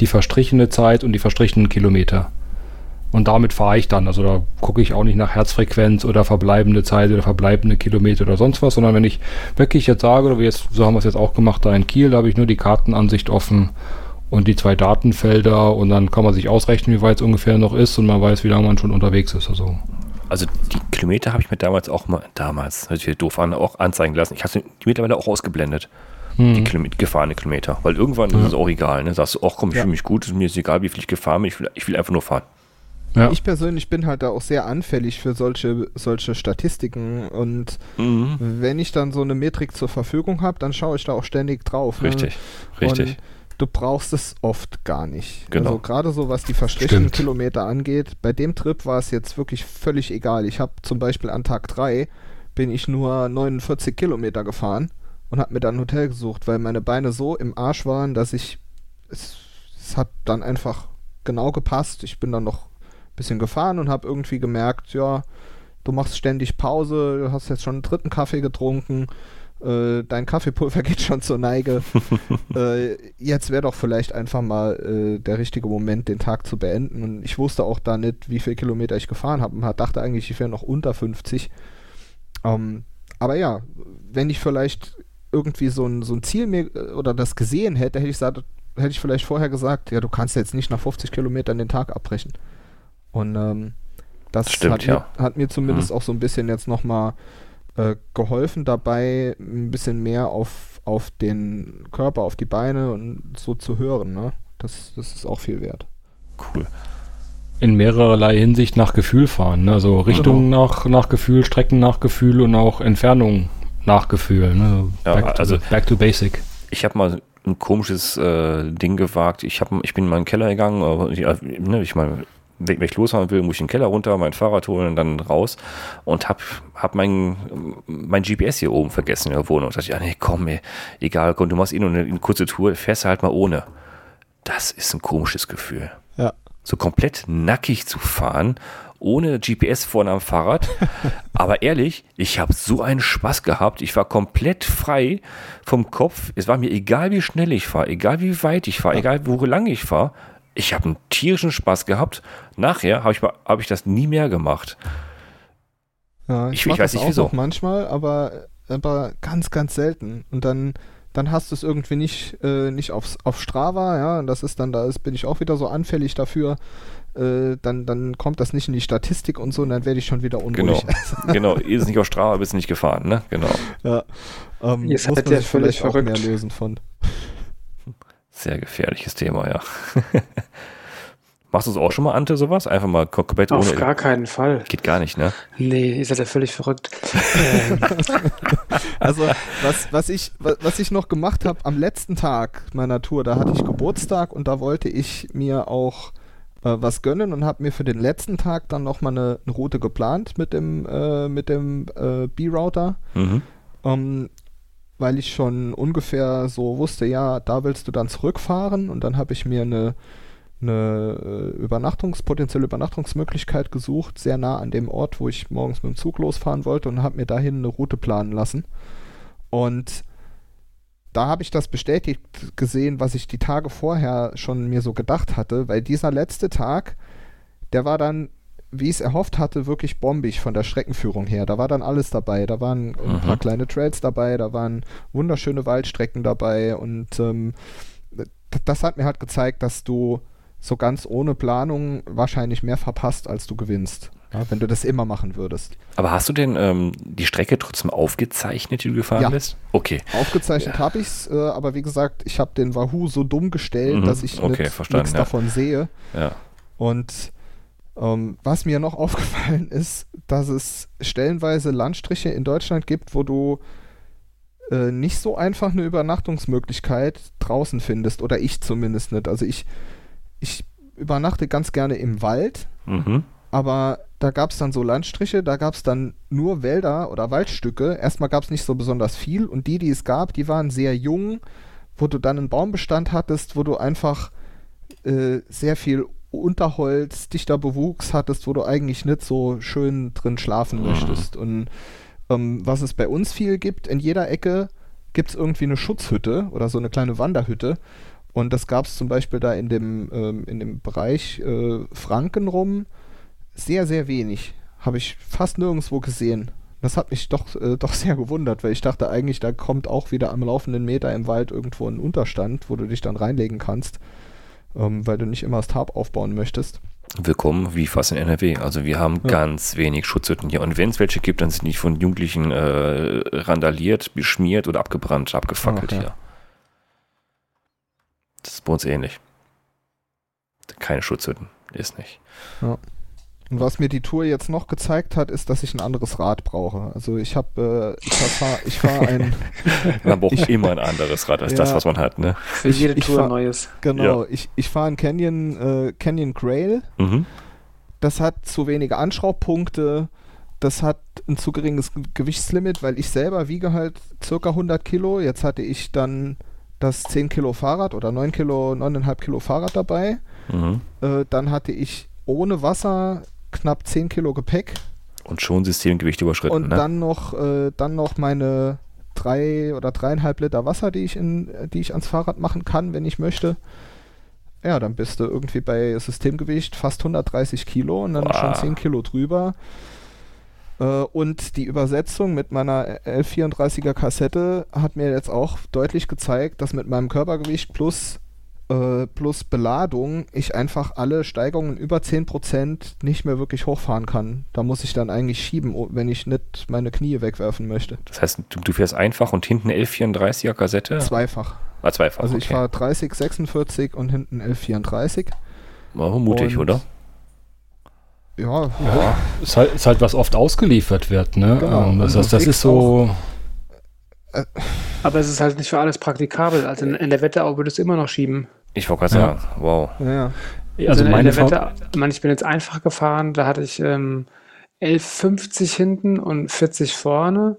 Speaker 4: die verstrichene Zeit und die verstrichenen Kilometer. Und damit fahre ich dann. Also da gucke ich auch nicht nach Herzfrequenz oder verbleibende Zeit oder verbleibende Kilometer oder sonst was, sondern wenn ich wirklich jetzt sage, oder jetzt, so haben wir es jetzt auch gemacht, da in Kiel, da habe ich nur die Kartenansicht offen und die zwei Datenfelder und dann kann man sich ausrechnen, wie weit es ungefähr noch ist und man weiß, wie lange man schon unterwegs ist. Also
Speaker 1: Also die Kilometer habe ich mir damals auch mal, damals, hört sich doof an, auch anzeigen lassen. Ich habe sie mittlerweile auch ausgeblendet, die Kilometer, gefahrene Kilometer. Weil irgendwann ist es auch egal. Ne? Sagst du, ach komm, ich
Speaker 5: Ja.
Speaker 1: fühle mich gut, mir ist egal, wie viel ich gefahren bin, ich will, ich will einfach nur fahren.
Speaker 4: Ja.
Speaker 5: Ich persönlich bin halt da auch sehr anfällig für solche, solche Statistiken und
Speaker 1: Mhm.
Speaker 5: wenn ich dann so eine Metrik zur Verfügung habe, dann schaue ich da auch ständig drauf. ne?
Speaker 1: Richtig, richtig.
Speaker 5: Und du brauchst es oft gar nicht.
Speaker 1: Genau.
Speaker 5: Also gerade so, was die verstrichenen. Kilometer angeht, bei dem Trip war es jetzt wirklich völlig egal. Ich habe zum Beispiel an Tag 3 bin ich nur 49 Kilometer gefahren und habe mir dann ein Hotel gesucht, weil meine Beine so im Arsch waren, dass ich es, es hat dann einfach genau gepasst. Ich bin dann noch bisschen gefahren und habe irgendwie gemerkt, ja, du machst ständig Pause, du hast jetzt schon einen dritten Kaffee getrunken, äh, dein Kaffeepulver geht schon zur Neige. äh, jetzt wäre doch vielleicht einfach mal äh, der richtige Moment, den Tag zu beenden. Und ich wusste auch da nicht, wie viele Kilometer ich gefahren habe und dachte eigentlich, ich wäre noch unter 50. Ähm, aber ja, wenn ich vielleicht irgendwie so ein, so ein Ziel mir äh, oder das gesehen hätte, hätte ich, gesagt, hätte ich vielleicht vorher gesagt, ja, du kannst jetzt nicht nach 50 Kilometern den Tag abbrechen. Und ähm, das
Speaker 1: Stimmt,
Speaker 5: hat,
Speaker 1: ja.
Speaker 5: mir, hat mir zumindest auch so ein bisschen jetzt nochmal äh, geholfen dabei, ein bisschen mehr auf, auf den Körper, auf die Beine und so zu hören. Ne? Das, das ist auch viel wert.
Speaker 4: Cool. In mehrerlei Hinsicht nach Gefühl fahren. Ne? Also Richtung genau. nach, nach Gefühl, Strecken nach Gefühl und auch Entfernung nach Gefühl. Ne?
Speaker 1: Back, ja, also, back to basic. Ich habe mal ein komisches äh, Ding gewagt. Ich, hab, ich bin in meinen Keller gegangen, ich, ne, ich meine, wenn ich losfahren will, muss ich den Keller runter, mein Fahrrad holen und dann raus und hab, hab mein, mein GPS hier oben vergessen in der Wohnung. Und dachte, ja, nee, komm, ey, egal, komm, du machst eh nur eine, eine kurze Tour, fährst halt mal ohne. Das ist ein komisches Gefühl.
Speaker 5: Ja.
Speaker 1: So komplett nackig zu fahren ohne GPS vorne am Fahrrad. Aber ehrlich, ich habe so einen Spaß gehabt. Ich war komplett frei vom Kopf. Es war mir egal, wie schnell ich fahre, egal wie weit ich fahre, egal wo lang ich fahre. Ich habe einen tierischen Spaß gehabt. Nachher habe ich, hab ich das nie mehr gemacht.
Speaker 5: Ja, ich, ich, ich weiß nicht wieso. manchmal, aber, aber ganz, ganz selten. Und dann dann hast du es irgendwie nicht, äh, nicht aufs, auf Strava, ja, und das ist dann, da ist, bin ich auch wieder so anfällig dafür, äh, dann, dann kommt das nicht in die Statistik und so und dann werde ich schon wieder unruhig.
Speaker 1: Genau, genau. ist es nicht auf Strava, bist du nicht gefahren, ne? Genau.
Speaker 5: Ja.
Speaker 3: Ähm, Ihr seid muss man ja sich vielleicht verrückt.
Speaker 5: auch mehr lösen von.
Speaker 1: Sehr gefährliches Thema, ja. Machst du es auch schon mal, Ante, sowas? Einfach mal komplett
Speaker 3: Auf ohne. Auf gar keinen Fall.
Speaker 1: Geht gar nicht, ne?
Speaker 3: Nee, ihr seid ja völlig verrückt.
Speaker 5: also, was, was, ich, was ich noch gemacht habe am letzten Tag meiner Tour, da hatte ich Geburtstag und da wollte ich mir auch äh, was gönnen und habe mir für den letzten Tag dann nochmal eine, eine Route geplant mit dem, äh, mit dem äh, B-Router. Mhm. Ähm, weil ich schon ungefähr so wusste, ja, da willst du dann zurückfahren und dann habe ich mir eine, eine äh, Übernachtungs-, potenzielle Übernachtungsmöglichkeit gesucht, sehr nah an dem Ort, wo ich morgens mit dem Zug losfahren wollte und habe mir dahin eine Route planen lassen. Und da habe ich das bestätigt gesehen, was ich die Tage vorher schon mir so gedacht hatte, weil dieser letzte Tag, der war dann, wie ich es erhofft hatte, wirklich bombig von der Streckenführung her. Da war dann alles dabei. Da waren mhm. ein paar kleine Trails dabei, da waren wunderschöne Waldstrecken dabei und ähm, das hat mir halt gezeigt, dass du so ganz ohne Planung wahrscheinlich mehr verpasst, als du gewinnst. Ja, wenn du das immer machen würdest.
Speaker 1: Aber hast du denn ähm, die Strecke trotzdem aufgezeichnet, die du gefahren ja. bist?
Speaker 5: Okay. Aufgezeichnet ja. habe ich es, äh, aber wie gesagt, ich habe den Wahoo so dumm gestellt, mhm. dass ich okay, nichts ja. davon sehe.
Speaker 1: Ja.
Speaker 5: Und ähm, was mir noch aufgefallen ist, dass es stellenweise Landstriche in Deutschland gibt, wo du äh, nicht so einfach eine Übernachtungsmöglichkeit draußen findest. Oder ich zumindest nicht. Also ich, ich übernachte ganz gerne im Wald. Mhm aber da gab es dann so Landstriche, da gab es dann nur Wälder oder Waldstücke. Erstmal gab es nicht so besonders viel und die, die es gab, die waren sehr jung, wo du dann einen Baumbestand hattest, wo du einfach äh, sehr viel Unterholz, dichter Bewuchs hattest, wo du eigentlich nicht so schön drin schlafen mhm. möchtest. Und ähm, was es bei uns viel gibt, in jeder Ecke gibt es irgendwie eine Schutzhütte oder so eine kleine Wanderhütte. Und das gab es zum Beispiel da in dem, ähm, in dem Bereich äh, Franken rum sehr, sehr wenig. Habe ich fast nirgendwo gesehen. Das hat mich doch, äh, doch sehr gewundert, weil ich dachte eigentlich, da kommt auch wieder am laufenden Meter im Wald irgendwo ein Unterstand, wo du dich dann reinlegen kannst, ähm, weil du nicht immer das Tarp aufbauen möchtest.
Speaker 1: Willkommen wie fast in NRW. Also wir haben ja. ganz wenig Schutzhütten hier. Und wenn es welche gibt, dann sind die von Jugendlichen äh, randaliert, beschmiert oder abgebrannt, abgefackelt Ach, ja. hier. Das ist bei uns ähnlich. Keine Schutzhütten. Ist nicht.
Speaker 5: Ja. Und was mir die Tour jetzt noch gezeigt hat, ist, dass ich ein anderes Rad brauche. Also ich habe, äh, ich fahre ich fahr ein.
Speaker 1: man braucht ich, immer ein anderes Rad als ja, das, was man hat, ne?
Speaker 3: Für jede ich, Tour fahr, neues.
Speaker 5: Genau, ja. ich, ich fahre ein Canyon, äh, Canyon Grail. Mhm. Das hat zu wenige Anschraubpunkte. Das hat ein zu geringes Gewichtslimit, weil ich selber wiege halt circa 100 Kilo. Jetzt hatte ich dann das 10 Kilo Fahrrad oder 9 Kilo, 9,5 Kilo Fahrrad dabei. Mhm. Äh, dann hatte ich ohne Wasser knapp 10 Kilo Gepäck.
Speaker 1: Und schon Systemgewicht überschritten.
Speaker 5: Und ne? dann noch, äh, dann noch meine drei oder dreieinhalb Liter Wasser, die ich, in, die ich ans Fahrrad machen kann, wenn ich möchte. Ja, dann bist du irgendwie bei Systemgewicht fast 130 Kilo und dann wow. schon 10 Kilo drüber. Äh, und die Übersetzung mit meiner L34er Kassette hat mir jetzt auch deutlich gezeigt, dass mit meinem Körpergewicht plus äh, plus Beladung ich einfach alle Steigerungen über 10% nicht mehr wirklich hochfahren kann. Da muss ich dann eigentlich schieben, o- wenn ich nicht meine Knie wegwerfen möchte.
Speaker 1: Das heißt, du, du fährst einfach und hinten 1134er Kassette?
Speaker 5: Zweifach.
Speaker 1: Ah, zweifach.
Speaker 5: Also ich
Speaker 1: okay.
Speaker 5: fahre 30, 46 und hinten 1134.
Speaker 1: War mutig,
Speaker 5: und-
Speaker 1: oder?
Speaker 5: Ja,
Speaker 4: Ja, ist halt, ist halt was oft ausgeliefert wird, ne?
Speaker 5: Genau.
Speaker 4: Ähm, das,
Speaker 5: Und
Speaker 4: das, das ist so,
Speaker 3: Aber es ist halt nicht für alles praktikabel. Also in, in der Wetterau würde es immer noch schieben.
Speaker 1: Ich wollte gerade
Speaker 4: Ja.
Speaker 1: sagen, wow.
Speaker 5: ja, ja.
Speaker 4: also
Speaker 3: in,
Speaker 4: meine
Speaker 3: Wetterau, ich meine, ich bin jetzt einfach gefahren, da hatte ich ähm, 11,50 hinten und 40 vorne.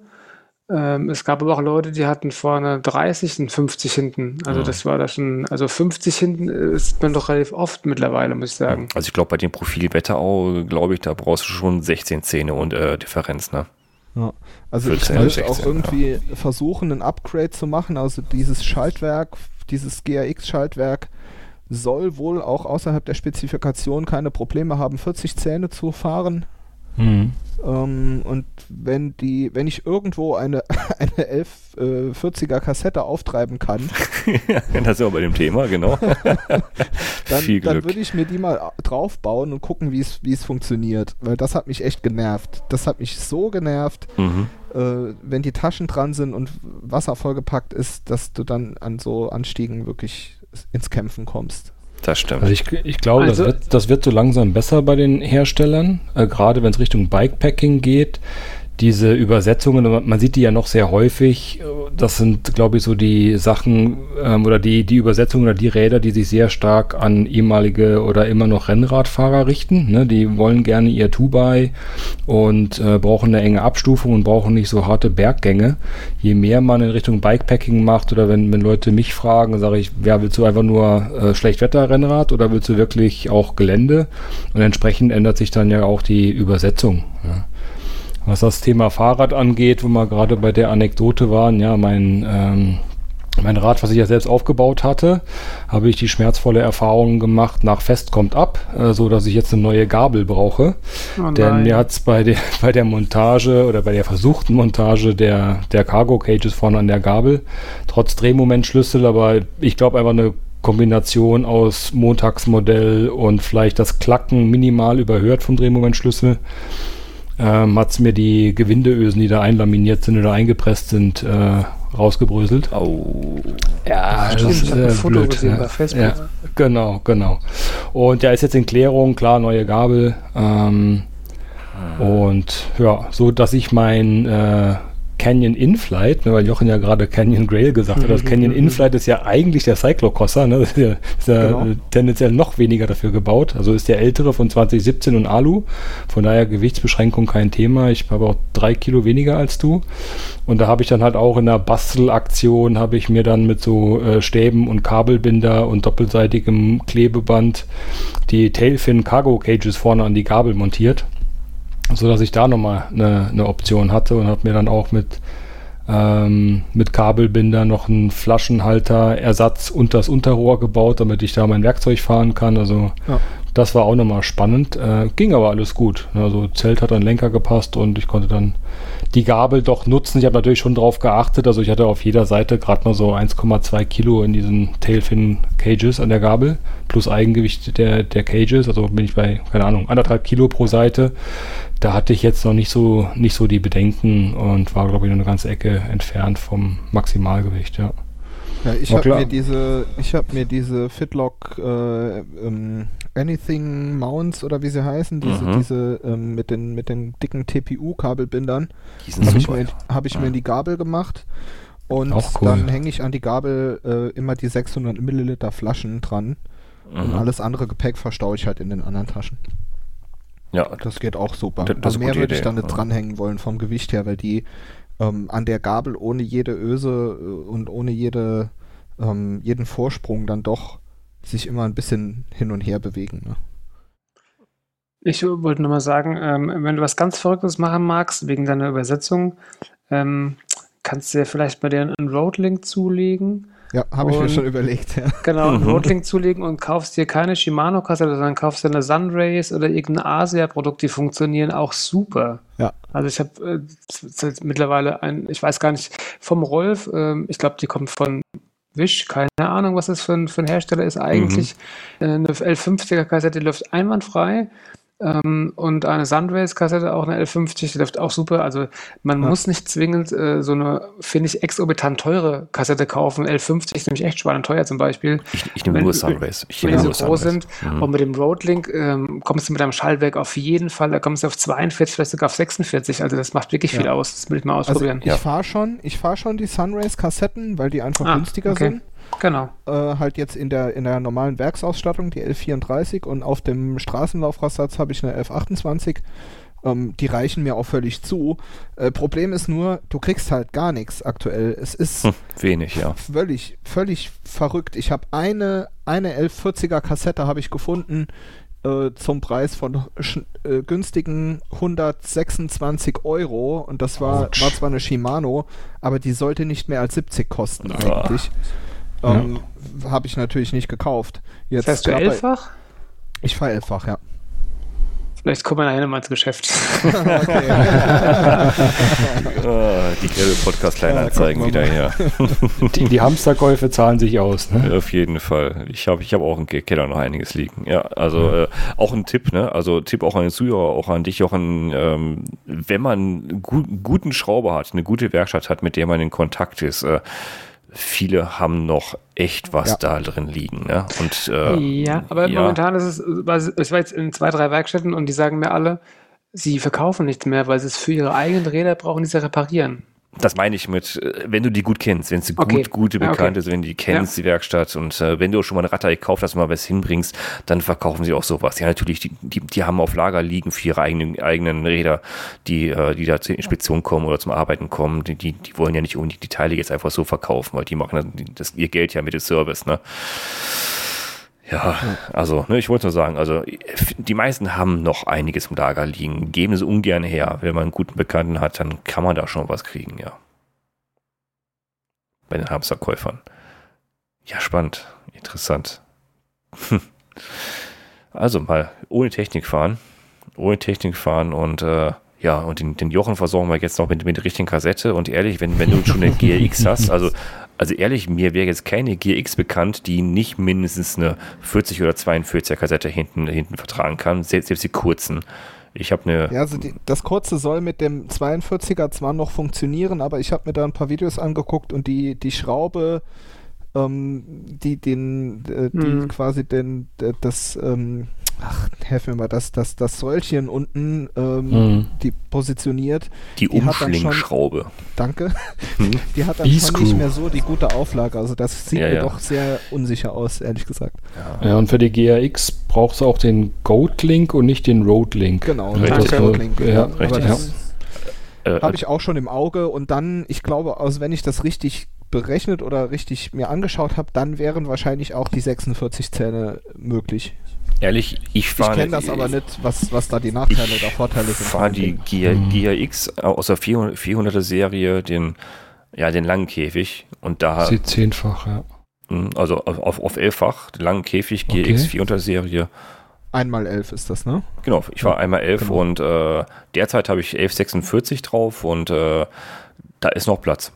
Speaker 3: Ähm, es gab aber auch Leute, die hatten vorne 30 und 50 hinten. Also
Speaker 1: Ja.
Speaker 3: das war da schon, also 50 hinten ist man doch relativ oft mittlerweile, muss ich sagen.
Speaker 1: Also ich glaube, bei dem Profil Wetterau, glaube ich, da brauchst du schon 16 Zähne und äh, Differenz, ne?
Speaker 5: Ja. Also ich
Speaker 1: 14,
Speaker 5: möchte auch
Speaker 1: 16,
Speaker 5: irgendwie versuchen, ein Upgrade zu machen. Also dieses Schaltwerk, dieses GAX-Schaltwerk soll wohl auch außerhalb der Spezifikation keine Probleme haben, 40 Zähne zu fahren.
Speaker 4: Hm.
Speaker 5: Ähm, und wenn die, wenn ich irgendwo eine, eine 1140er Kassette auftreiben kann,
Speaker 1: das ist ja bei dem Thema, genau.
Speaker 5: dann, dann würde ich mir die mal draufbauen und gucken, wie es wie es funktioniert. Weil das hat mich echt genervt. Das hat mich so genervt,
Speaker 1: mhm.
Speaker 5: äh, wenn die Taschen dran sind und Wasser vollgepackt ist, dass du dann an so Anstiegen wirklich ins Kämpfen kommst.
Speaker 1: Das stimmt.
Speaker 4: Also ich, ich glaube,
Speaker 3: Also-
Speaker 4: das, wird, das wird so langsam besser bei den Herstellern, äh, gerade wenn es Richtung Bikepacking geht. Diese Übersetzungen, man sieht die ja noch sehr häufig. Das sind, glaube ich, so die Sachen ähm, oder die, die Übersetzungen oder die Räder, die sich sehr stark an ehemalige oder immer noch Rennradfahrer richten. Ne? Die wollen gerne ihr Two-By und äh, brauchen eine enge Abstufung und brauchen nicht so harte Berggänge. Je mehr man in Richtung Bikepacking macht oder wenn, wenn Leute mich fragen, sage ich, ja, willst du einfach nur äh, Schlechtwetter-Rennrad oder willst du wirklich auch Gelände? Und entsprechend ändert sich dann ja auch die Übersetzung. Ja. Was das Thema Fahrrad angeht, wo wir gerade bei der Anekdote waren, ja, mein, ähm, mein Rad, was ich ja selbst aufgebaut hatte, habe ich die schmerzvolle Erfahrung gemacht, nach Fest kommt ab, äh, so dass ich jetzt eine neue Gabel brauche.
Speaker 3: Oh
Speaker 4: Denn mir hat es bei der, bei der Montage oder bei der versuchten Montage der, der Cargo Cages vorne an der Gabel, trotz Drehmomentschlüssel, aber ich glaube einfach eine Kombination aus Montagsmodell und vielleicht das Klacken minimal überhört vom Drehmomentschlüssel, ähm, hat es mir die Gewindeösen, die da einlaminiert sind oder eingepresst sind, äh, rausgebröselt.
Speaker 1: Au.
Speaker 4: Ja,
Speaker 3: Stimmt, ich habe ein Foto gesehen
Speaker 4: ja.
Speaker 3: bei Facebook.
Speaker 4: Ja, genau, genau. Und ja, ist jetzt in Klärung, klar, neue Gabel. Ähm, und ja, so dass ich mein äh, Canyon Inflight, ne, weil Jochen ja gerade Canyon Grail gesagt hat, das Canyon Inflight ist ja eigentlich der Cyclocrosser, ne, ist ja, ist ja
Speaker 5: Genau.
Speaker 4: äh, tendenziell noch weniger dafür gebaut. Also ist der ältere von 2017 und Alu. Von daher Gewichtsbeschränkung kein Thema. Ich habe auch drei Kilo weniger als du. Und da habe ich dann halt auch in der Bastelaktion, habe ich mir dann mit so äh, Stäben und Kabelbinder und doppelseitigem Klebeband die Tailfin Cargo Cages vorne an die Gabel montiert, so dass ich da nochmal eine, eine Option hatte und habe mir dann auch mit ähm, mit Kabelbinder noch einen Flaschenhalter-Ersatz unter das Unterrohr gebaut, damit ich da mein Werkzeug fahren kann. Also
Speaker 5: Ja.
Speaker 4: Das war auch nochmal spannend. Äh, ging aber alles gut. Also Zelt hat an Lenker gepasst und ich konnte dann die Gabel doch nutzen. Ich habe natürlich schon drauf geachtet. Also ich hatte auf jeder Seite gerade mal so 1,2 Kilo in diesen Tailfin Cages an der Gabel plus Eigengewicht der, der Cages. Also bin ich bei, keine Ahnung, anderthalb Kilo pro Seite. Da hatte ich jetzt noch nicht so, nicht so die Bedenken und war, glaube ich, noch eine ganze Ecke entfernt vom Maximalgewicht, ja.
Speaker 5: Ja, ich habe mir diese, ich habe mir diese Fitlock äh, ähm, Anything Mounts oder wie sie heißen, diese,
Speaker 1: Mhm.
Speaker 5: diese ähm, mit den mit den dicken TPU-Kabelbindern, habe ich, mir, hab ich mir in die Gabel gemacht und
Speaker 4: cool.
Speaker 5: dann hänge ich an die Gabel äh, immer die 600 Milliliter Flaschen dran und
Speaker 1: Mhm.
Speaker 5: alles andere Gepäck verstaue ich halt in den anderen Taschen.
Speaker 1: Ja,
Speaker 5: Das geht auch super.
Speaker 1: Das- das eine
Speaker 5: mehr würde ich
Speaker 1: Idee,
Speaker 5: da nicht
Speaker 1: ja.
Speaker 5: dranhängen wollen vom Gewicht her, weil die ähm, an der Gabel ohne jede Öse äh, und ohne jede, ähm, jeden Vorsprung dann doch sich immer ein bisschen hin und her bewegen. Ne?
Speaker 3: Ich wollte nur mal sagen, ähm, wenn du was ganz Verrücktes machen magst, wegen deiner Übersetzung, ähm, kannst du ja vielleicht bei dir einen Roadlink zulegen.
Speaker 5: Ja, habe ich mir schon überlegt. Ja.
Speaker 3: Genau, einen
Speaker 1: Mhm.
Speaker 3: Roadlink zulegen und kaufst dir keine Shimano-Kassette, sondern kaufst dir eine Sunrays oder irgendein Asia-Produkt, die funktionieren auch super.
Speaker 5: Ja.
Speaker 3: Also ich habe äh, mittlerweile ein, ich weiß gar nicht, vom Rolf, ähm, ich glaube, die kommt von Wish, keine Ahnung, was das für ein, für ein Hersteller ist eigentlich. Mhm. Eine L50er Kassette läuft einwandfrei. Ähm, und eine Sunrays-Kassette, auch eine L50, die läuft auch super. Also man ja. muss nicht zwingend äh, so eine, finde ich, exorbitant teure Kassette kaufen. L50 ist nämlich echt spannend teuer zum Beispiel.
Speaker 1: Ich, ich nehme nur Sunrays. Ich
Speaker 3: wenn die so groß Sunrays. sind. Mhm. Und mit dem Roadlink ähm, kommst du mit deinem Schallwerk auf jeden Fall, da kommst du auf 42, vielleicht sogar auf 46. Also das macht wirklich ja. viel aus. Das will ich mal also ausprobieren.
Speaker 5: Also ich fahre schon, fahr schon die Sunrays-Kassetten, weil die einfach ah, günstiger okay. sind.
Speaker 3: Genau.
Speaker 5: Äh, halt jetzt in der, in der normalen Werksausstattung, die 1134 und auf dem Straßenlaufradsatz habe ich eine 1128. Ähm, die reichen mir auch völlig zu. Äh, Problem ist nur, du kriegst halt gar nichts aktuell. Es ist hm,
Speaker 1: wenig, ja.
Speaker 5: Völlig, völlig verrückt. Ich habe eine, eine 1140er Kassette habe ich gefunden äh, zum Preis von äh, günstigen 126 Euro und das war, war zwar eine Shimano, aber die sollte nicht mehr als 70 kosten eigentlich. Ähm, ja. Habe ich natürlich nicht gekauft.
Speaker 3: Jetzt Fährst du elffach?
Speaker 5: Ich fahre elffach, ja.
Speaker 3: Vielleicht kommen wir nachher mal ins Geschäft. oh,
Speaker 1: die gelbe Podcast-Kleinanzeigen ja, wieder her.
Speaker 4: die, die Hamsterkäufe zahlen sich aus.
Speaker 1: Ne? Auf jeden Fall. Ich habe ich hab auch im Keller noch einiges liegen. Ja, also ja. Äh, auch ein Tipp, ne? Also Tipp auch an den Zuhörer, auch an dich, Jochen. Ähm, wenn man einen gu guten Schrauber hat, eine gute Werkstatt hat, mit der man in Kontakt ist, äh, viele haben noch echt was ja. da drin liegen. Ne? Und,
Speaker 3: äh, ja, aber ja. momentan ist es, ich war jetzt in zwei, drei Werkstätten und die sagen mir alle, sie verkaufen nichts mehr, weil sie es für ihre eigenen Räder brauchen, die sie reparieren
Speaker 1: das meine ich mit, äh, wenn du die gut kennst, wenn sie okay. gut, gute Bekannte okay. sind, wenn du die kennst, ja. die Werkstatt und äh, wenn du schon mal eine Ratter gekauft hast mal was hinbringst, dann verkaufen sie auch sowas. Ja, natürlich, die, die, die haben auf Lager liegen für ihre eigenen, eigenen Räder, die, äh, die da zur Inspektion kommen oder zum Arbeiten kommen. Die, die, die wollen ja nicht unbedingt die Teile jetzt einfach so verkaufen, weil die machen das, das ihr Geld ja mit dem Service, ne? Ja, also, ne, ich wollte nur sagen, also die meisten haben noch einiges im Lager liegen, geben es ungern her. Wenn man einen guten Bekannten hat, dann kann man da schon was kriegen, ja. Bei den Hamsterkäufern. Ja, spannend, interessant. also mal ohne Technik fahren, ohne Technik fahren und äh, ja, und den, den Jochen versorgen wir jetzt noch mit, mit der richtigen Kassette. Und ehrlich, wenn, wenn du schon eine GRX hast, also, also ehrlich, mir wäre jetzt keine GRX bekannt, die nicht mindestens eine 40 oder 42er Kassette hinten, hinten vertragen kann, selbst, selbst die kurzen. Ich habe eine.
Speaker 5: Ja, also die, das kurze soll mit dem 42er zwar noch funktionieren, aber ich habe mir da ein paar Videos angeguckt und die, die Schraube, ähm, die den, äh, die mhm. quasi den, das, ähm, ach, helf mir mal, das, das, das Säulchen unten, ähm, mhm. die positioniert.
Speaker 1: Die, die Umschlingschraube.
Speaker 5: Danke. Mhm. Die hat dann schon nicht mehr so die gute Auflage. Also das sieht ja, mir ja. doch sehr unsicher aus, ehrlich gesagt.
Speaker 4: Ja, ja und für die GRX brauchst du auch den Goat-Link und nicht den Road-Link.
Speaker 5: Genau,
Speaker 4: richtig.
Speaker 5: Das Road-Link. Ja, richtig. Äh, Habe ich auch schon im Auge und dann, ich glaube, also wenn ich das richtig berechnet oder richtig mir angeschaut habe, dann wären wahrscheinlich auch die 46 Zähne möglich.
Speaker 1: Ehrlich, ich fahre.
Speaker 5: Ich kenne das aber nicht, was, was da die Nachteile oder Vorteile sind.
Speaker 1: Ich fahre die Gia, mhm. GRX aus der 400er Serie, den, ja, den langen Käfig. Und da.
Speaker 4: Sie zehnfach, ja.
Speaker 1: Hm, also auf, auf elffach, den langen Käfig, GX okay. 400er Serie.
Speaker 5: Einmal elf ist das, ne?
Speaker 1: Genau, ich war einmal elf genau. und äh, derzeit habe ich 1146 drauf und äh, da ist noch Platz.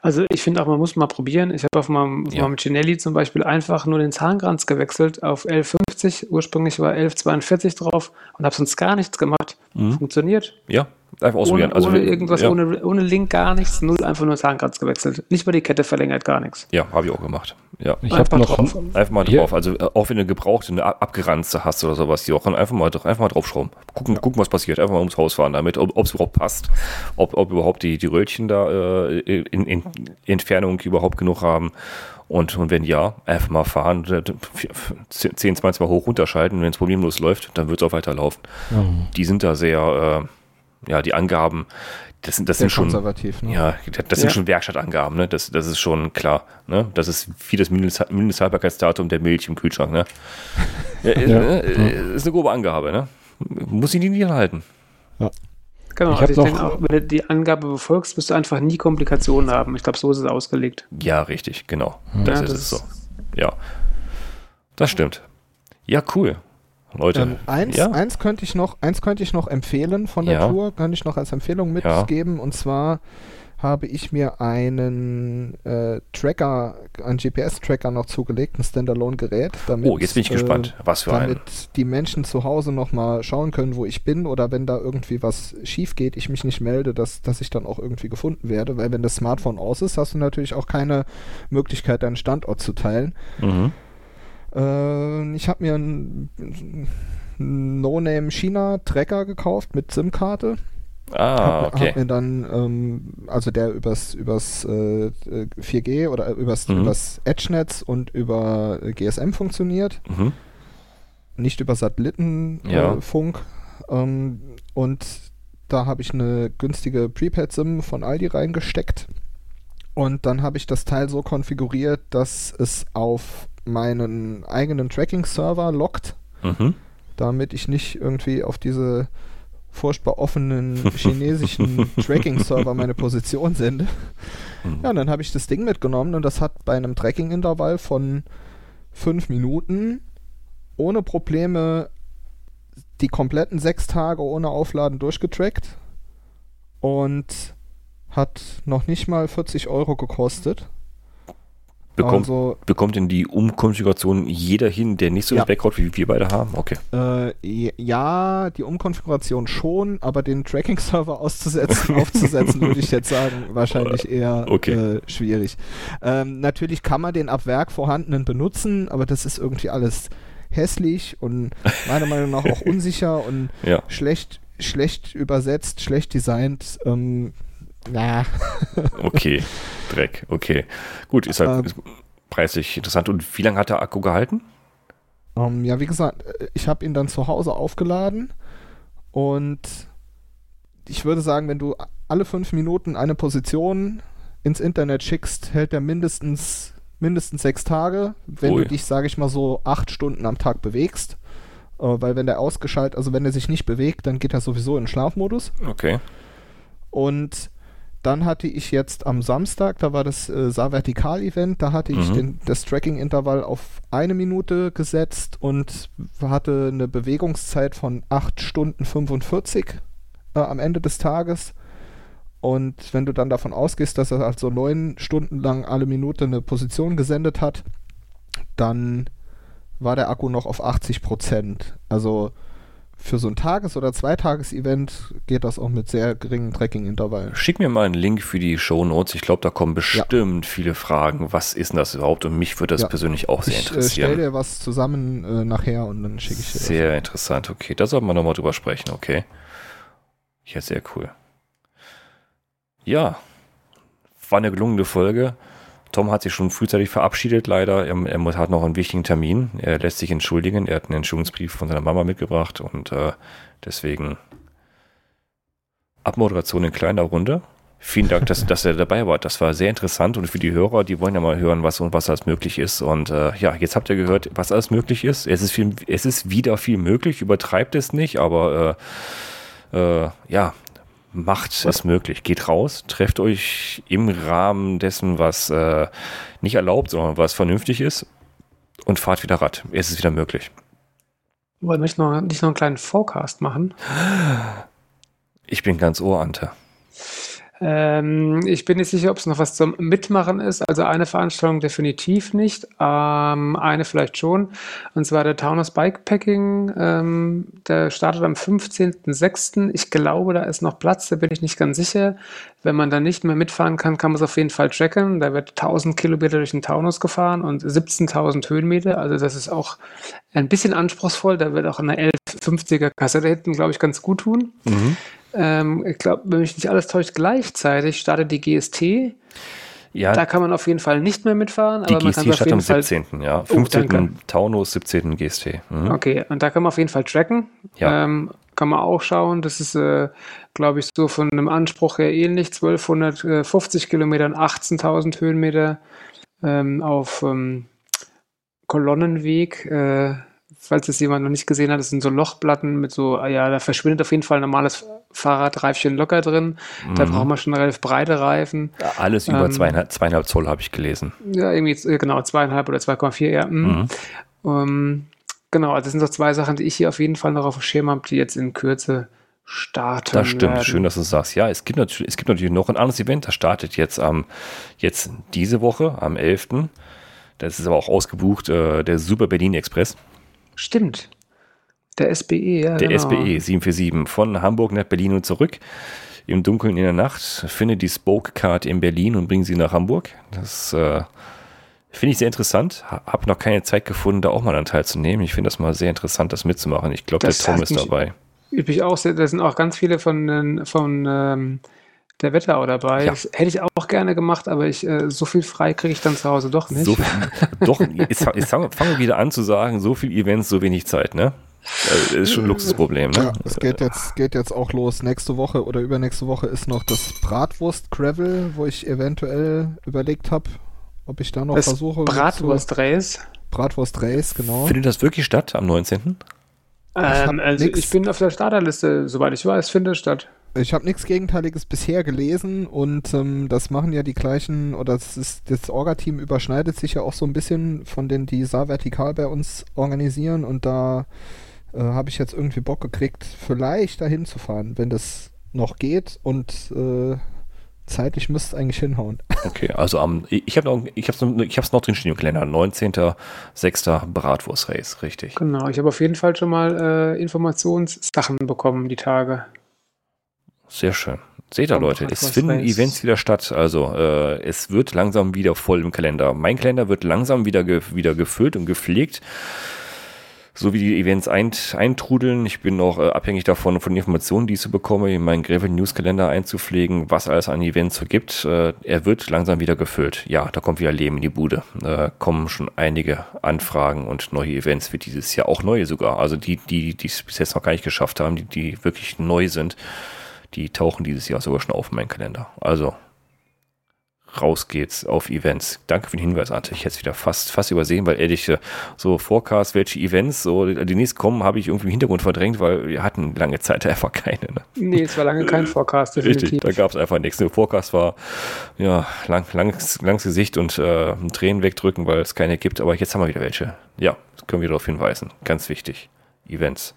Speaker 3: Also ich finde auch, man muss mal probieren. Ich habe auf meinem, ja. meinem Cinelli zum Beispiel einfach nur den Zahnkranz gewechselt auf 1150. Ursprünglich war 1142 drauf und habe sonst gar nichts gemacht. Mhm. Funktioniert.
Speaker 1: Ja, Einfach ausprobieren.
Speaker 3: Ohne, also, ohne irgendwas, ja. ohne, ohne Link, gar nichts, null, einfach nur Zahnkranz gewechselt. Nicht mal die Kette verlängert, gar nichts.
Speaker 1: Ja, habe ich auch gemacht. Ja.
Speaker 4: Ich habe noch drauf.
Speaker 1: Einfach mal drauf. Also äh, auch wenn du gebrauchte, eine abgeranzte hast oder sowas, die auch einfach mal, einfach mal draufschrauben. Gucken, ja. gucken, was passiert. Einfach mal ums Haus fahren damit, ob es überhaupt passt, ob, ob überhaupt die, die Röllchen da äh, in, in Entfernung überhaupt genug haben. Und, und wenn ja, einfach mal fahren, 10, 20 Mal hoch runterschalten. Wenn es problemlos läuft, dann wird es auch weiterlaufen. Mhm. Die sind da sehr, äh, ja, die Angaben, das sind, das sind schon, konservativ, ne? ja, das sind ja. schon Werkstattangaben, ne? Das, das ist schon klar, ne? Das ist wie das Mindesthaltbarkeitsdatum der Milch im Kühlschrank, ne? ja, ist, ja. Ne? ist eine grobe Angabe, ne? Muss ich die nicht halten.
Speaker 3: Ja. Genau, ich, also ich denke auch, wenn du die Angabe befolgst, wirst du einfach nie Komplikationen haben. Ich glaube, so ist es ausgelegt.
Speaker 1: Ja, richtig, genau. Das ist das es so. Ja. Das stimmt. Ja, cool. Leute. Ähm,
Speaker 5: eins, ja. eins, könnte ich noch, eins könnte ich noch empfehlen von der ja. Tour, kann ich noch als Empfehlung mitgeben. Ja. Und zwar habe ich mir einen äh, Tracker, einen GPS-Tracker noch zugelegt, ein Standalone-Gerät.
Speaker 1: Oh, jetzt bin ich äh, gespannt, was für
Speaker 5: damit einen. die Menschen zu Hause nochmal schauen können, wo ich bin oder wenn da irgendwie was schief geht, ich mich nicht melde, dass, dass ich dann auch irgendwie gefunden werde, weil wenn das Smartphone aus ist, hast du natürlich auch keine Möglichkeit, deinen Standort zu teilen. Mhm. Äh, ich habe mir einen No-Name China-Tracker gekauft mit SIM-Karte
Speaker 1: Ah, okay.
Speaker 5: Hab, hab mir dann, ähm, also der übers, übers äh, 4G oder übers, mhm. übers Edge-Netz und über GSM funktioniert. Mhm. Nicht über Satellitenfunk. Ja. Ähm, und da habe ich eine günstige Prepaid-SIM von Aldi reingesteckt. Und dann habe ich das Teil so konfiguriert, dass es auf meinen eigenen Tracking-Server lockt, mhm. damit ich nicht irgendwie auf diese furchtbar offenen chinesischen Tracking-Server meine Position sende. Mhm. Ja, und dann habe ich das Ding mitgenommen und das hat bei einem Tracking-Intervall von fünf Minuten ohne Probleme die kompletten sechs Tage ohne Aufladen durchgetrackt und hat noch nicht mal 40 Euro gekostet.
Speaker 1: Bekommt, also, bekommt denn die Umkonfiguration jeder hin, der nicht so ja. Background wie wir beide haben? Okay.
Speaker 5: Äh, ja, die Umkonfiguration schon, aber den Tracking-Server auszusetzen, aufzusetzen, würde ich jetzt sagen, wahrscheinlich eher okay. äh, schwierig. Ähm, natürlich kann man den ab Werk vorhandenen benutzen, aber das ist irgendwie alles hässlich und meiner Meinung nach auch unsicher und ja. schlecht, schlecht übersetzt, schlecht designt. Ähm, na.
Speaker 1: okay, Dreck, okay. Gut, ist halt äh, ist preislich interessant. Und wie lange hat der Akku gehalten?
Speaker 5: Um, ähm, ja, wie gesagt, ich habe ihn dann zu Hause aufgeladen und ich würde sagen, wenn du alle fünf Minuten eine Position ins Internet schickst, hält er mindestens, mindestens sechs Tage, wenn Ui. du dich, sage ich mal so, acht Stunden am Tag bewegst. Äh, weil wenn der ausgeschaltet, also wenn er sich nicht bewegt, dann geht er sowieso in Schlafmodus.
Speaker 1: Okay.
Speaker 5: Und dann hatte ich jetzt am Samstag, da war das äh, Saar-Vertikal-Event, da hatte mhm. ich den, das Tracking-Intervall auf eine Minute gesetzt und hatte eine Bewegungszeit von 8 Stunden 45 äh, am Ende des Tages. Und wenn du dann davon ausgehst, dass er also neun Stunden lang alle Minute eine Position gesendet hat, dann war der Akku noch auf 80 Prozent. Also für so ein Tages- oder Zweitages-Event geht das auch mit sehr geringen Tracking-Intervallen.
Speaker 1: Schick mir mal einen Link für die Show Notes. Ich glaube, da kommen bestimmt ja. viele Fragen. Was ist denn das überhaupt? Und mich würde das ja. persönlich auch sehr ich, interessieren. Ich
Speaker 5: stelle dir was zusammen äh, nachher und dann schicke ich dir
Speaker 1: Sehr das. interessant. Okay, da sollten wir nochmal drüber sprechen. Okay. Ja, sehr cool. Ja, war eine gelungene Folge. Tom hat sich schon frühzeitig verabschiedet, leider. Er, er hat noch einen wichtigen Termin. Er lässt sich entschuldigen. Er hat einen Entschuldigungsbrief von seiner Mama mitgebracht und äh, deswegen Abmoderation in kleiner Runde. Vielen Dank, dass, dass er dabei war. Das war sehr interessant und für die Hörer, die wollen ja mal hören, was und was alles möglich ist. Und äh, ja, jetzt habt ihr gehört, was alles möglich ist. Es ist, viel, es ist wieder viel möglich, übertreibt es nicht, aber äh, äh, ja, macht es möglich. Geht raus, trefft euch im Rahmen dessen, was äh, nicht erlaubt, sondern was vernünftig ist und fahrt wieder Rad. Es ist wieder möglich.
Speaker 3: Wollen wir noch, nicht noch einen kleinen Forecast machen?
Speaker 1: Ich bin ganz ohr, Ante.
Speaker 3: Ähm, ich bin nicht sicher, ob es noch was zum Mitmachen ist. Also eine Veranstaltung definitiv nicht, ähm, eine vielleicht schon. Und zwar der Taunus Bikepacking. Ähm, der startet am 15.06. Ich glaube, da ist noch Platz, da bin ich nicht ganz sicher. Wenn man da nicht mehr mitfahren kann, kann man es auf jeden Fall tracken. Da wird 1000 Kilometer durch den Taunus gefahren und 17.000 Höhenmeter. Also das ist auch ein bisschen anspruchsvoll. Da wird auch eine 1150er Kassette hinten, glaube ich, ganz gut tun. Mhm. Ähm, ich glaube, wenn mich nicht alles täuscht, gleichzeitig startet die GST. Ja, da kann man auf jeden Fall nicht mehr mitfahren.
Speaker 1: Die aber GST man startet am 17. Fall ja. 15. Oh, Taunus, 17. GST.
Speaker 3: Mhm. Okay, und da kann man auf jeden Fall tracken. Ja. Ähm, kann man auch schauen. Das ist, äh, glaube ich, so von einem Anspruch her ähnlich. 1250 Kilometer, 18.000 Höhenmeter ähm, auf ähm, Kolonnenweg. Äh, falls es jemand noch nicht gesehen hat, das sind so Lochplatten mit so, ah ja, da verschwindet auf jeden Fall ein normales Fahrradreifchen locker drin. Mhm. Da braucht man schon relativ breite Reifen.
Speaker 1: Alles über ähm, zweieinhalb, zweieinhalb Zoll habe ich gelesen.
Speaker 3: Ja, irgendwie, äh, genau, zweieinhalb oder 2,4, ja. Mhm. Mhm. Um, genau, also das sind so zwei Sachen, die ich hier auf jeden Fall noch auf dem Schirm habe, die jetzt in Kürze starten.
Speaker 1: Das stimmt,
Speaker 3: werden.
Speaker 1: schön, dass du sagst. Ja, es gibt, natürlich, es gibt natürlich noch ein anderes Event, das startet jetzt am, jetzt diese Woche, am 11. Das ist aber auch ausgebucht, äh, der Super Berlin Express.
Speaker 3: Stimmt. Der SBE, ja.
Speaker 1: Der
Speaker 3: genau.
Speaker 1: SBE 747 von Hamburg nach Berlin und zurück. Im Dunkeln in der Nacht. Finde die Spoke Card in Berlin und bring sie nach Hamburg. Das äh, finde ich sehr interessant. Habe noch keine Zeit gefunden, da auch mal an teilzunehmen. Ich finde das mal sehr interessant, das mitzumachen. Ich glaube, der Tom ist dabei.
Speaker 3: Üblich auch, sehr- da sind auch ganz viele von, von ähm, der Wetterau dabei.
Speaker 1: Ja.
Speaker 3: Das hätte ich auch gerne gemacht, aber ich, äh, so viel frei kriege ich dann zu Hause doch nicht.
Speaker 1: So, doch, jetzt, jetzt fangen wir wieder an zu sagen, so viel Events, so wenig Zeit, ne? Das ist schon ein Luxusproblem, ne?
Speaker 5: Ja, es geht jetzt, geht jetzt auch los. Nächste Woche oder übernächste Woche ist noch das Bratwurst Gravel, wo ich eventuell überlegt habe, ob ich da noch
Speaker 3: das
Speaker 5: versuche.
Speaker 3: Bratwurst-Race.
Speaker 5: So Bratwurst Race, genau.
Speaker 1: Findet das wirklich statt am 19.?
Speaker 5: hab
Speaker 3: Ähm, also
Speaker 5: nix.
Speaker 3: ich bin auf der Starterliste, soweit ich weiß, findet statt.
Speaker 5: Ich habe nichts Gegenteiliges bisher gelesen und ähm, das machen ja die gleichen, oder das, ist, das Orga-Team überschneidet sich ja auch so ein bisschen von denen, die Saar Vertikal bei uns organisieren und da äh, habe ich jetzt irgendwie Bock gekriegt, vielleicht dahin zu fahren, wenn das noch geht und äh, zeitlich müsste es eigentlich hinhauen.
Speaker 1: Okay, also am, ich habe noch, ich hab's noch, ich hab's noch drin stehen im Kalender. 19.06. Bratwurst-Race, richtig.
Speaker 3: Genau, ich habe auf jeden Fall schon mal äh, Informationssachen bekommen, die Tage.
Speaker 1: Sehr schön. Seht ihr, Leute, es finden. Events wieder statt. Also äh, es wird langsam wieder voll im Kalender. Mein Kalender wird langsam wieder, ge wieder gefüllt und gepflegt. So wie die Events ein eintrudeln. Ich bin noch äh, abhängig davon, von den Informationen, die ich so bekomme, in meinen Gravel News Kalender einzupflegen, was alles an Events so gibt. Äh, er wird langsam wieder gefüllt. Ja, da kommt wieder Leben in die Bude. Äh, kommen schon einige Anfragen und neue Events für dieses Jahr. Auch neue sogar. Also die, die, die es bis jetzt noch gar nicht geschafft haben, die, die wirklich neu sind die tauchen dieses Jahr sogar schon auf in meinen Kalender. Also raus geht's auf Events. Danke für den Hinweis, Ante. Ich hätte es wieder fast, fast übersehen, weil ehrlich, äh, so Forecast, welche Events so die nächsten kommen, habe ich irgendwie im Hintergrund verdrängt, weil wir hatten lange Zeit einfach keine. Ne?
Speaker 3: Nee, es war lange kein Forecast, definitiv.
Speaker 1: Richtig, da gab es einfach nichts. Der Forecast war ja lang, langes, langes Gesicht und äh, Tränen wegdrücken, weil es keine gibt. Aber jetzt haben wir wieder welche. Ja, können wir darauf hinweisen. Ganz wichtig. Events.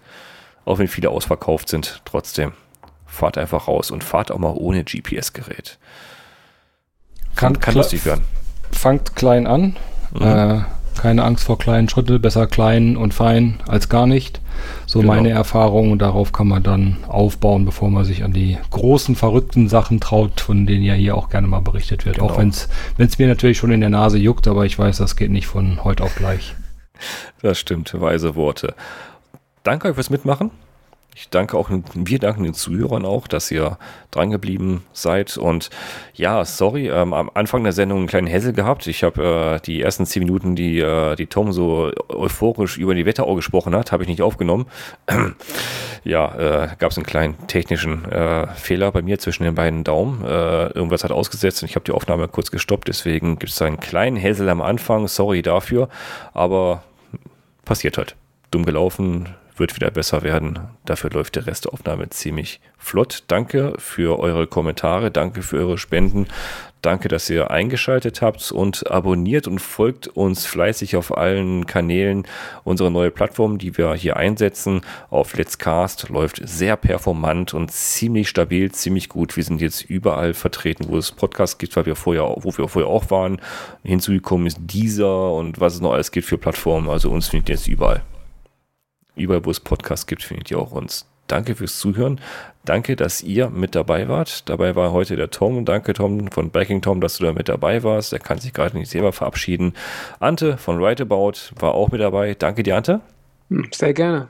Speaker 1: Auch wenn viele ausverkauft sind, trotzdem fahrt einfach raus und fahrt auch mal ohne GPS-Gerät. Kann, kann lustig werden.
Speaker 4: Fangt klein an.
Speaker 1: Mhm.
Speaker 4: Äh, keine Angst vor kleinen Schritten, besser klein und fein als gar nicht. So
Speaker 1: Genau.
Speaker 4: meine Erfahrung und darauf kann man dann aufbauen, bevor man sich an die großen, verrückten Sachen traut, von denen ja hier auch gerne mal berichtet wird.
Speaker 1: Genau.
Speaker 4: Auch wenn es mir natürlich schon in der Nase juckt, aber ich weiß, das geht nicht von heute auf gleich.
Speaker 1: Das stimmt, weise Worte. Danke euch fürs Mitmachen. Ich danke auch, wir danken den Zuhörern auch, dass ihr drangeblieben seid. Und ja, sorry, ähm, am Anfang der Sendung einen kleinen Hessel gehabt. Ich habe äh, die ersten zehn Minuten, die, äh, die Tom so euphorisch über die Wetterau gesprochen hat, habe ich nicht aufgenommen. ja, äh, gab es einen kleinen technischen äh, Fehler bei mir zwischen den beiden Daumen. Äh, irgendwas hat ausgesetzt und ich habe die Aufnahme kurz gestoppt. Deswegen gibt es einen kleinen Hessel am Anfang. Sorry dafür. Aber passiert halt. Dumm gelaufen, wird wieder besser werden. Dafür läuft der Rest der Aufnahme ziemlich flott. Danke für eure Kommentare, danke für eure Spenden. Danke, dass ihr eingeschaltet habt und abonniert und folgt uns fleißig auf allen Kanälen. Unsere neue Plattform, die wir hier einsetzen, auf Let's Cast, läuft sehr performant und ziemlich stabil, ziemlich gut. Wir sind jetzt überall vertreten, wo es Podcasts gibt, weil wir vorher, wo wir vorher auch waren. Hinzugekommen ist dieser und was es noch alles gibt für Plattformen. Also uns findet ihr jetzt überall. Überall, wo es Podcasts gibt, findet ihr auch uns. Danke fürs Zuhören. Danke, dass ihr mit dabei wart. Dabei war heute der Tom. Danke, Tom von Backing Tom, dass du da mit dabei warst. Er kann sich gerade nicht selber verabschieden. Ante von Rightabout war auch mit dabei. Danke dir, Ante.
Speaker 3: Hm, Sehr gerne.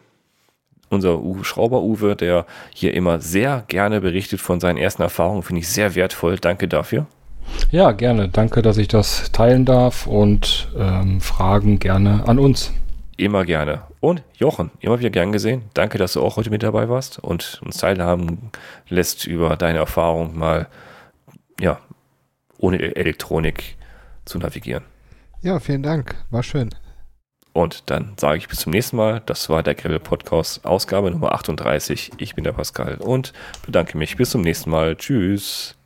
Speaker 1: Unser Uwe Schrauber Uwe, der hier immer sehr gerne berichtet von seinen ersten Erfahrungen, finde ich sehr wertvoll. Danke dafür.
Speaker 4: Ja, gerne. Danke, dass ich das teilen darf und ähm, Fragen gerne an uns.
Speaker 1: Immer gerne. Und Jochen, immer wieder gern gesehen. Danke, dass du auch heute mit dabei warst und uns teilhaben lässt über deine Erfahrung mal, ja, ohne E- Elektronik zu navigieren.
Speaker 5: Ja, vielen Dank. War schön.
Speaker 1: Und dann sage ich bis zum nächsten Mal. Das war der Grill Podcast, Ausgabe Nummer 38. Ich bin der Pascal und bedanke mich. Bis zum nächsten Mal. Tschüss.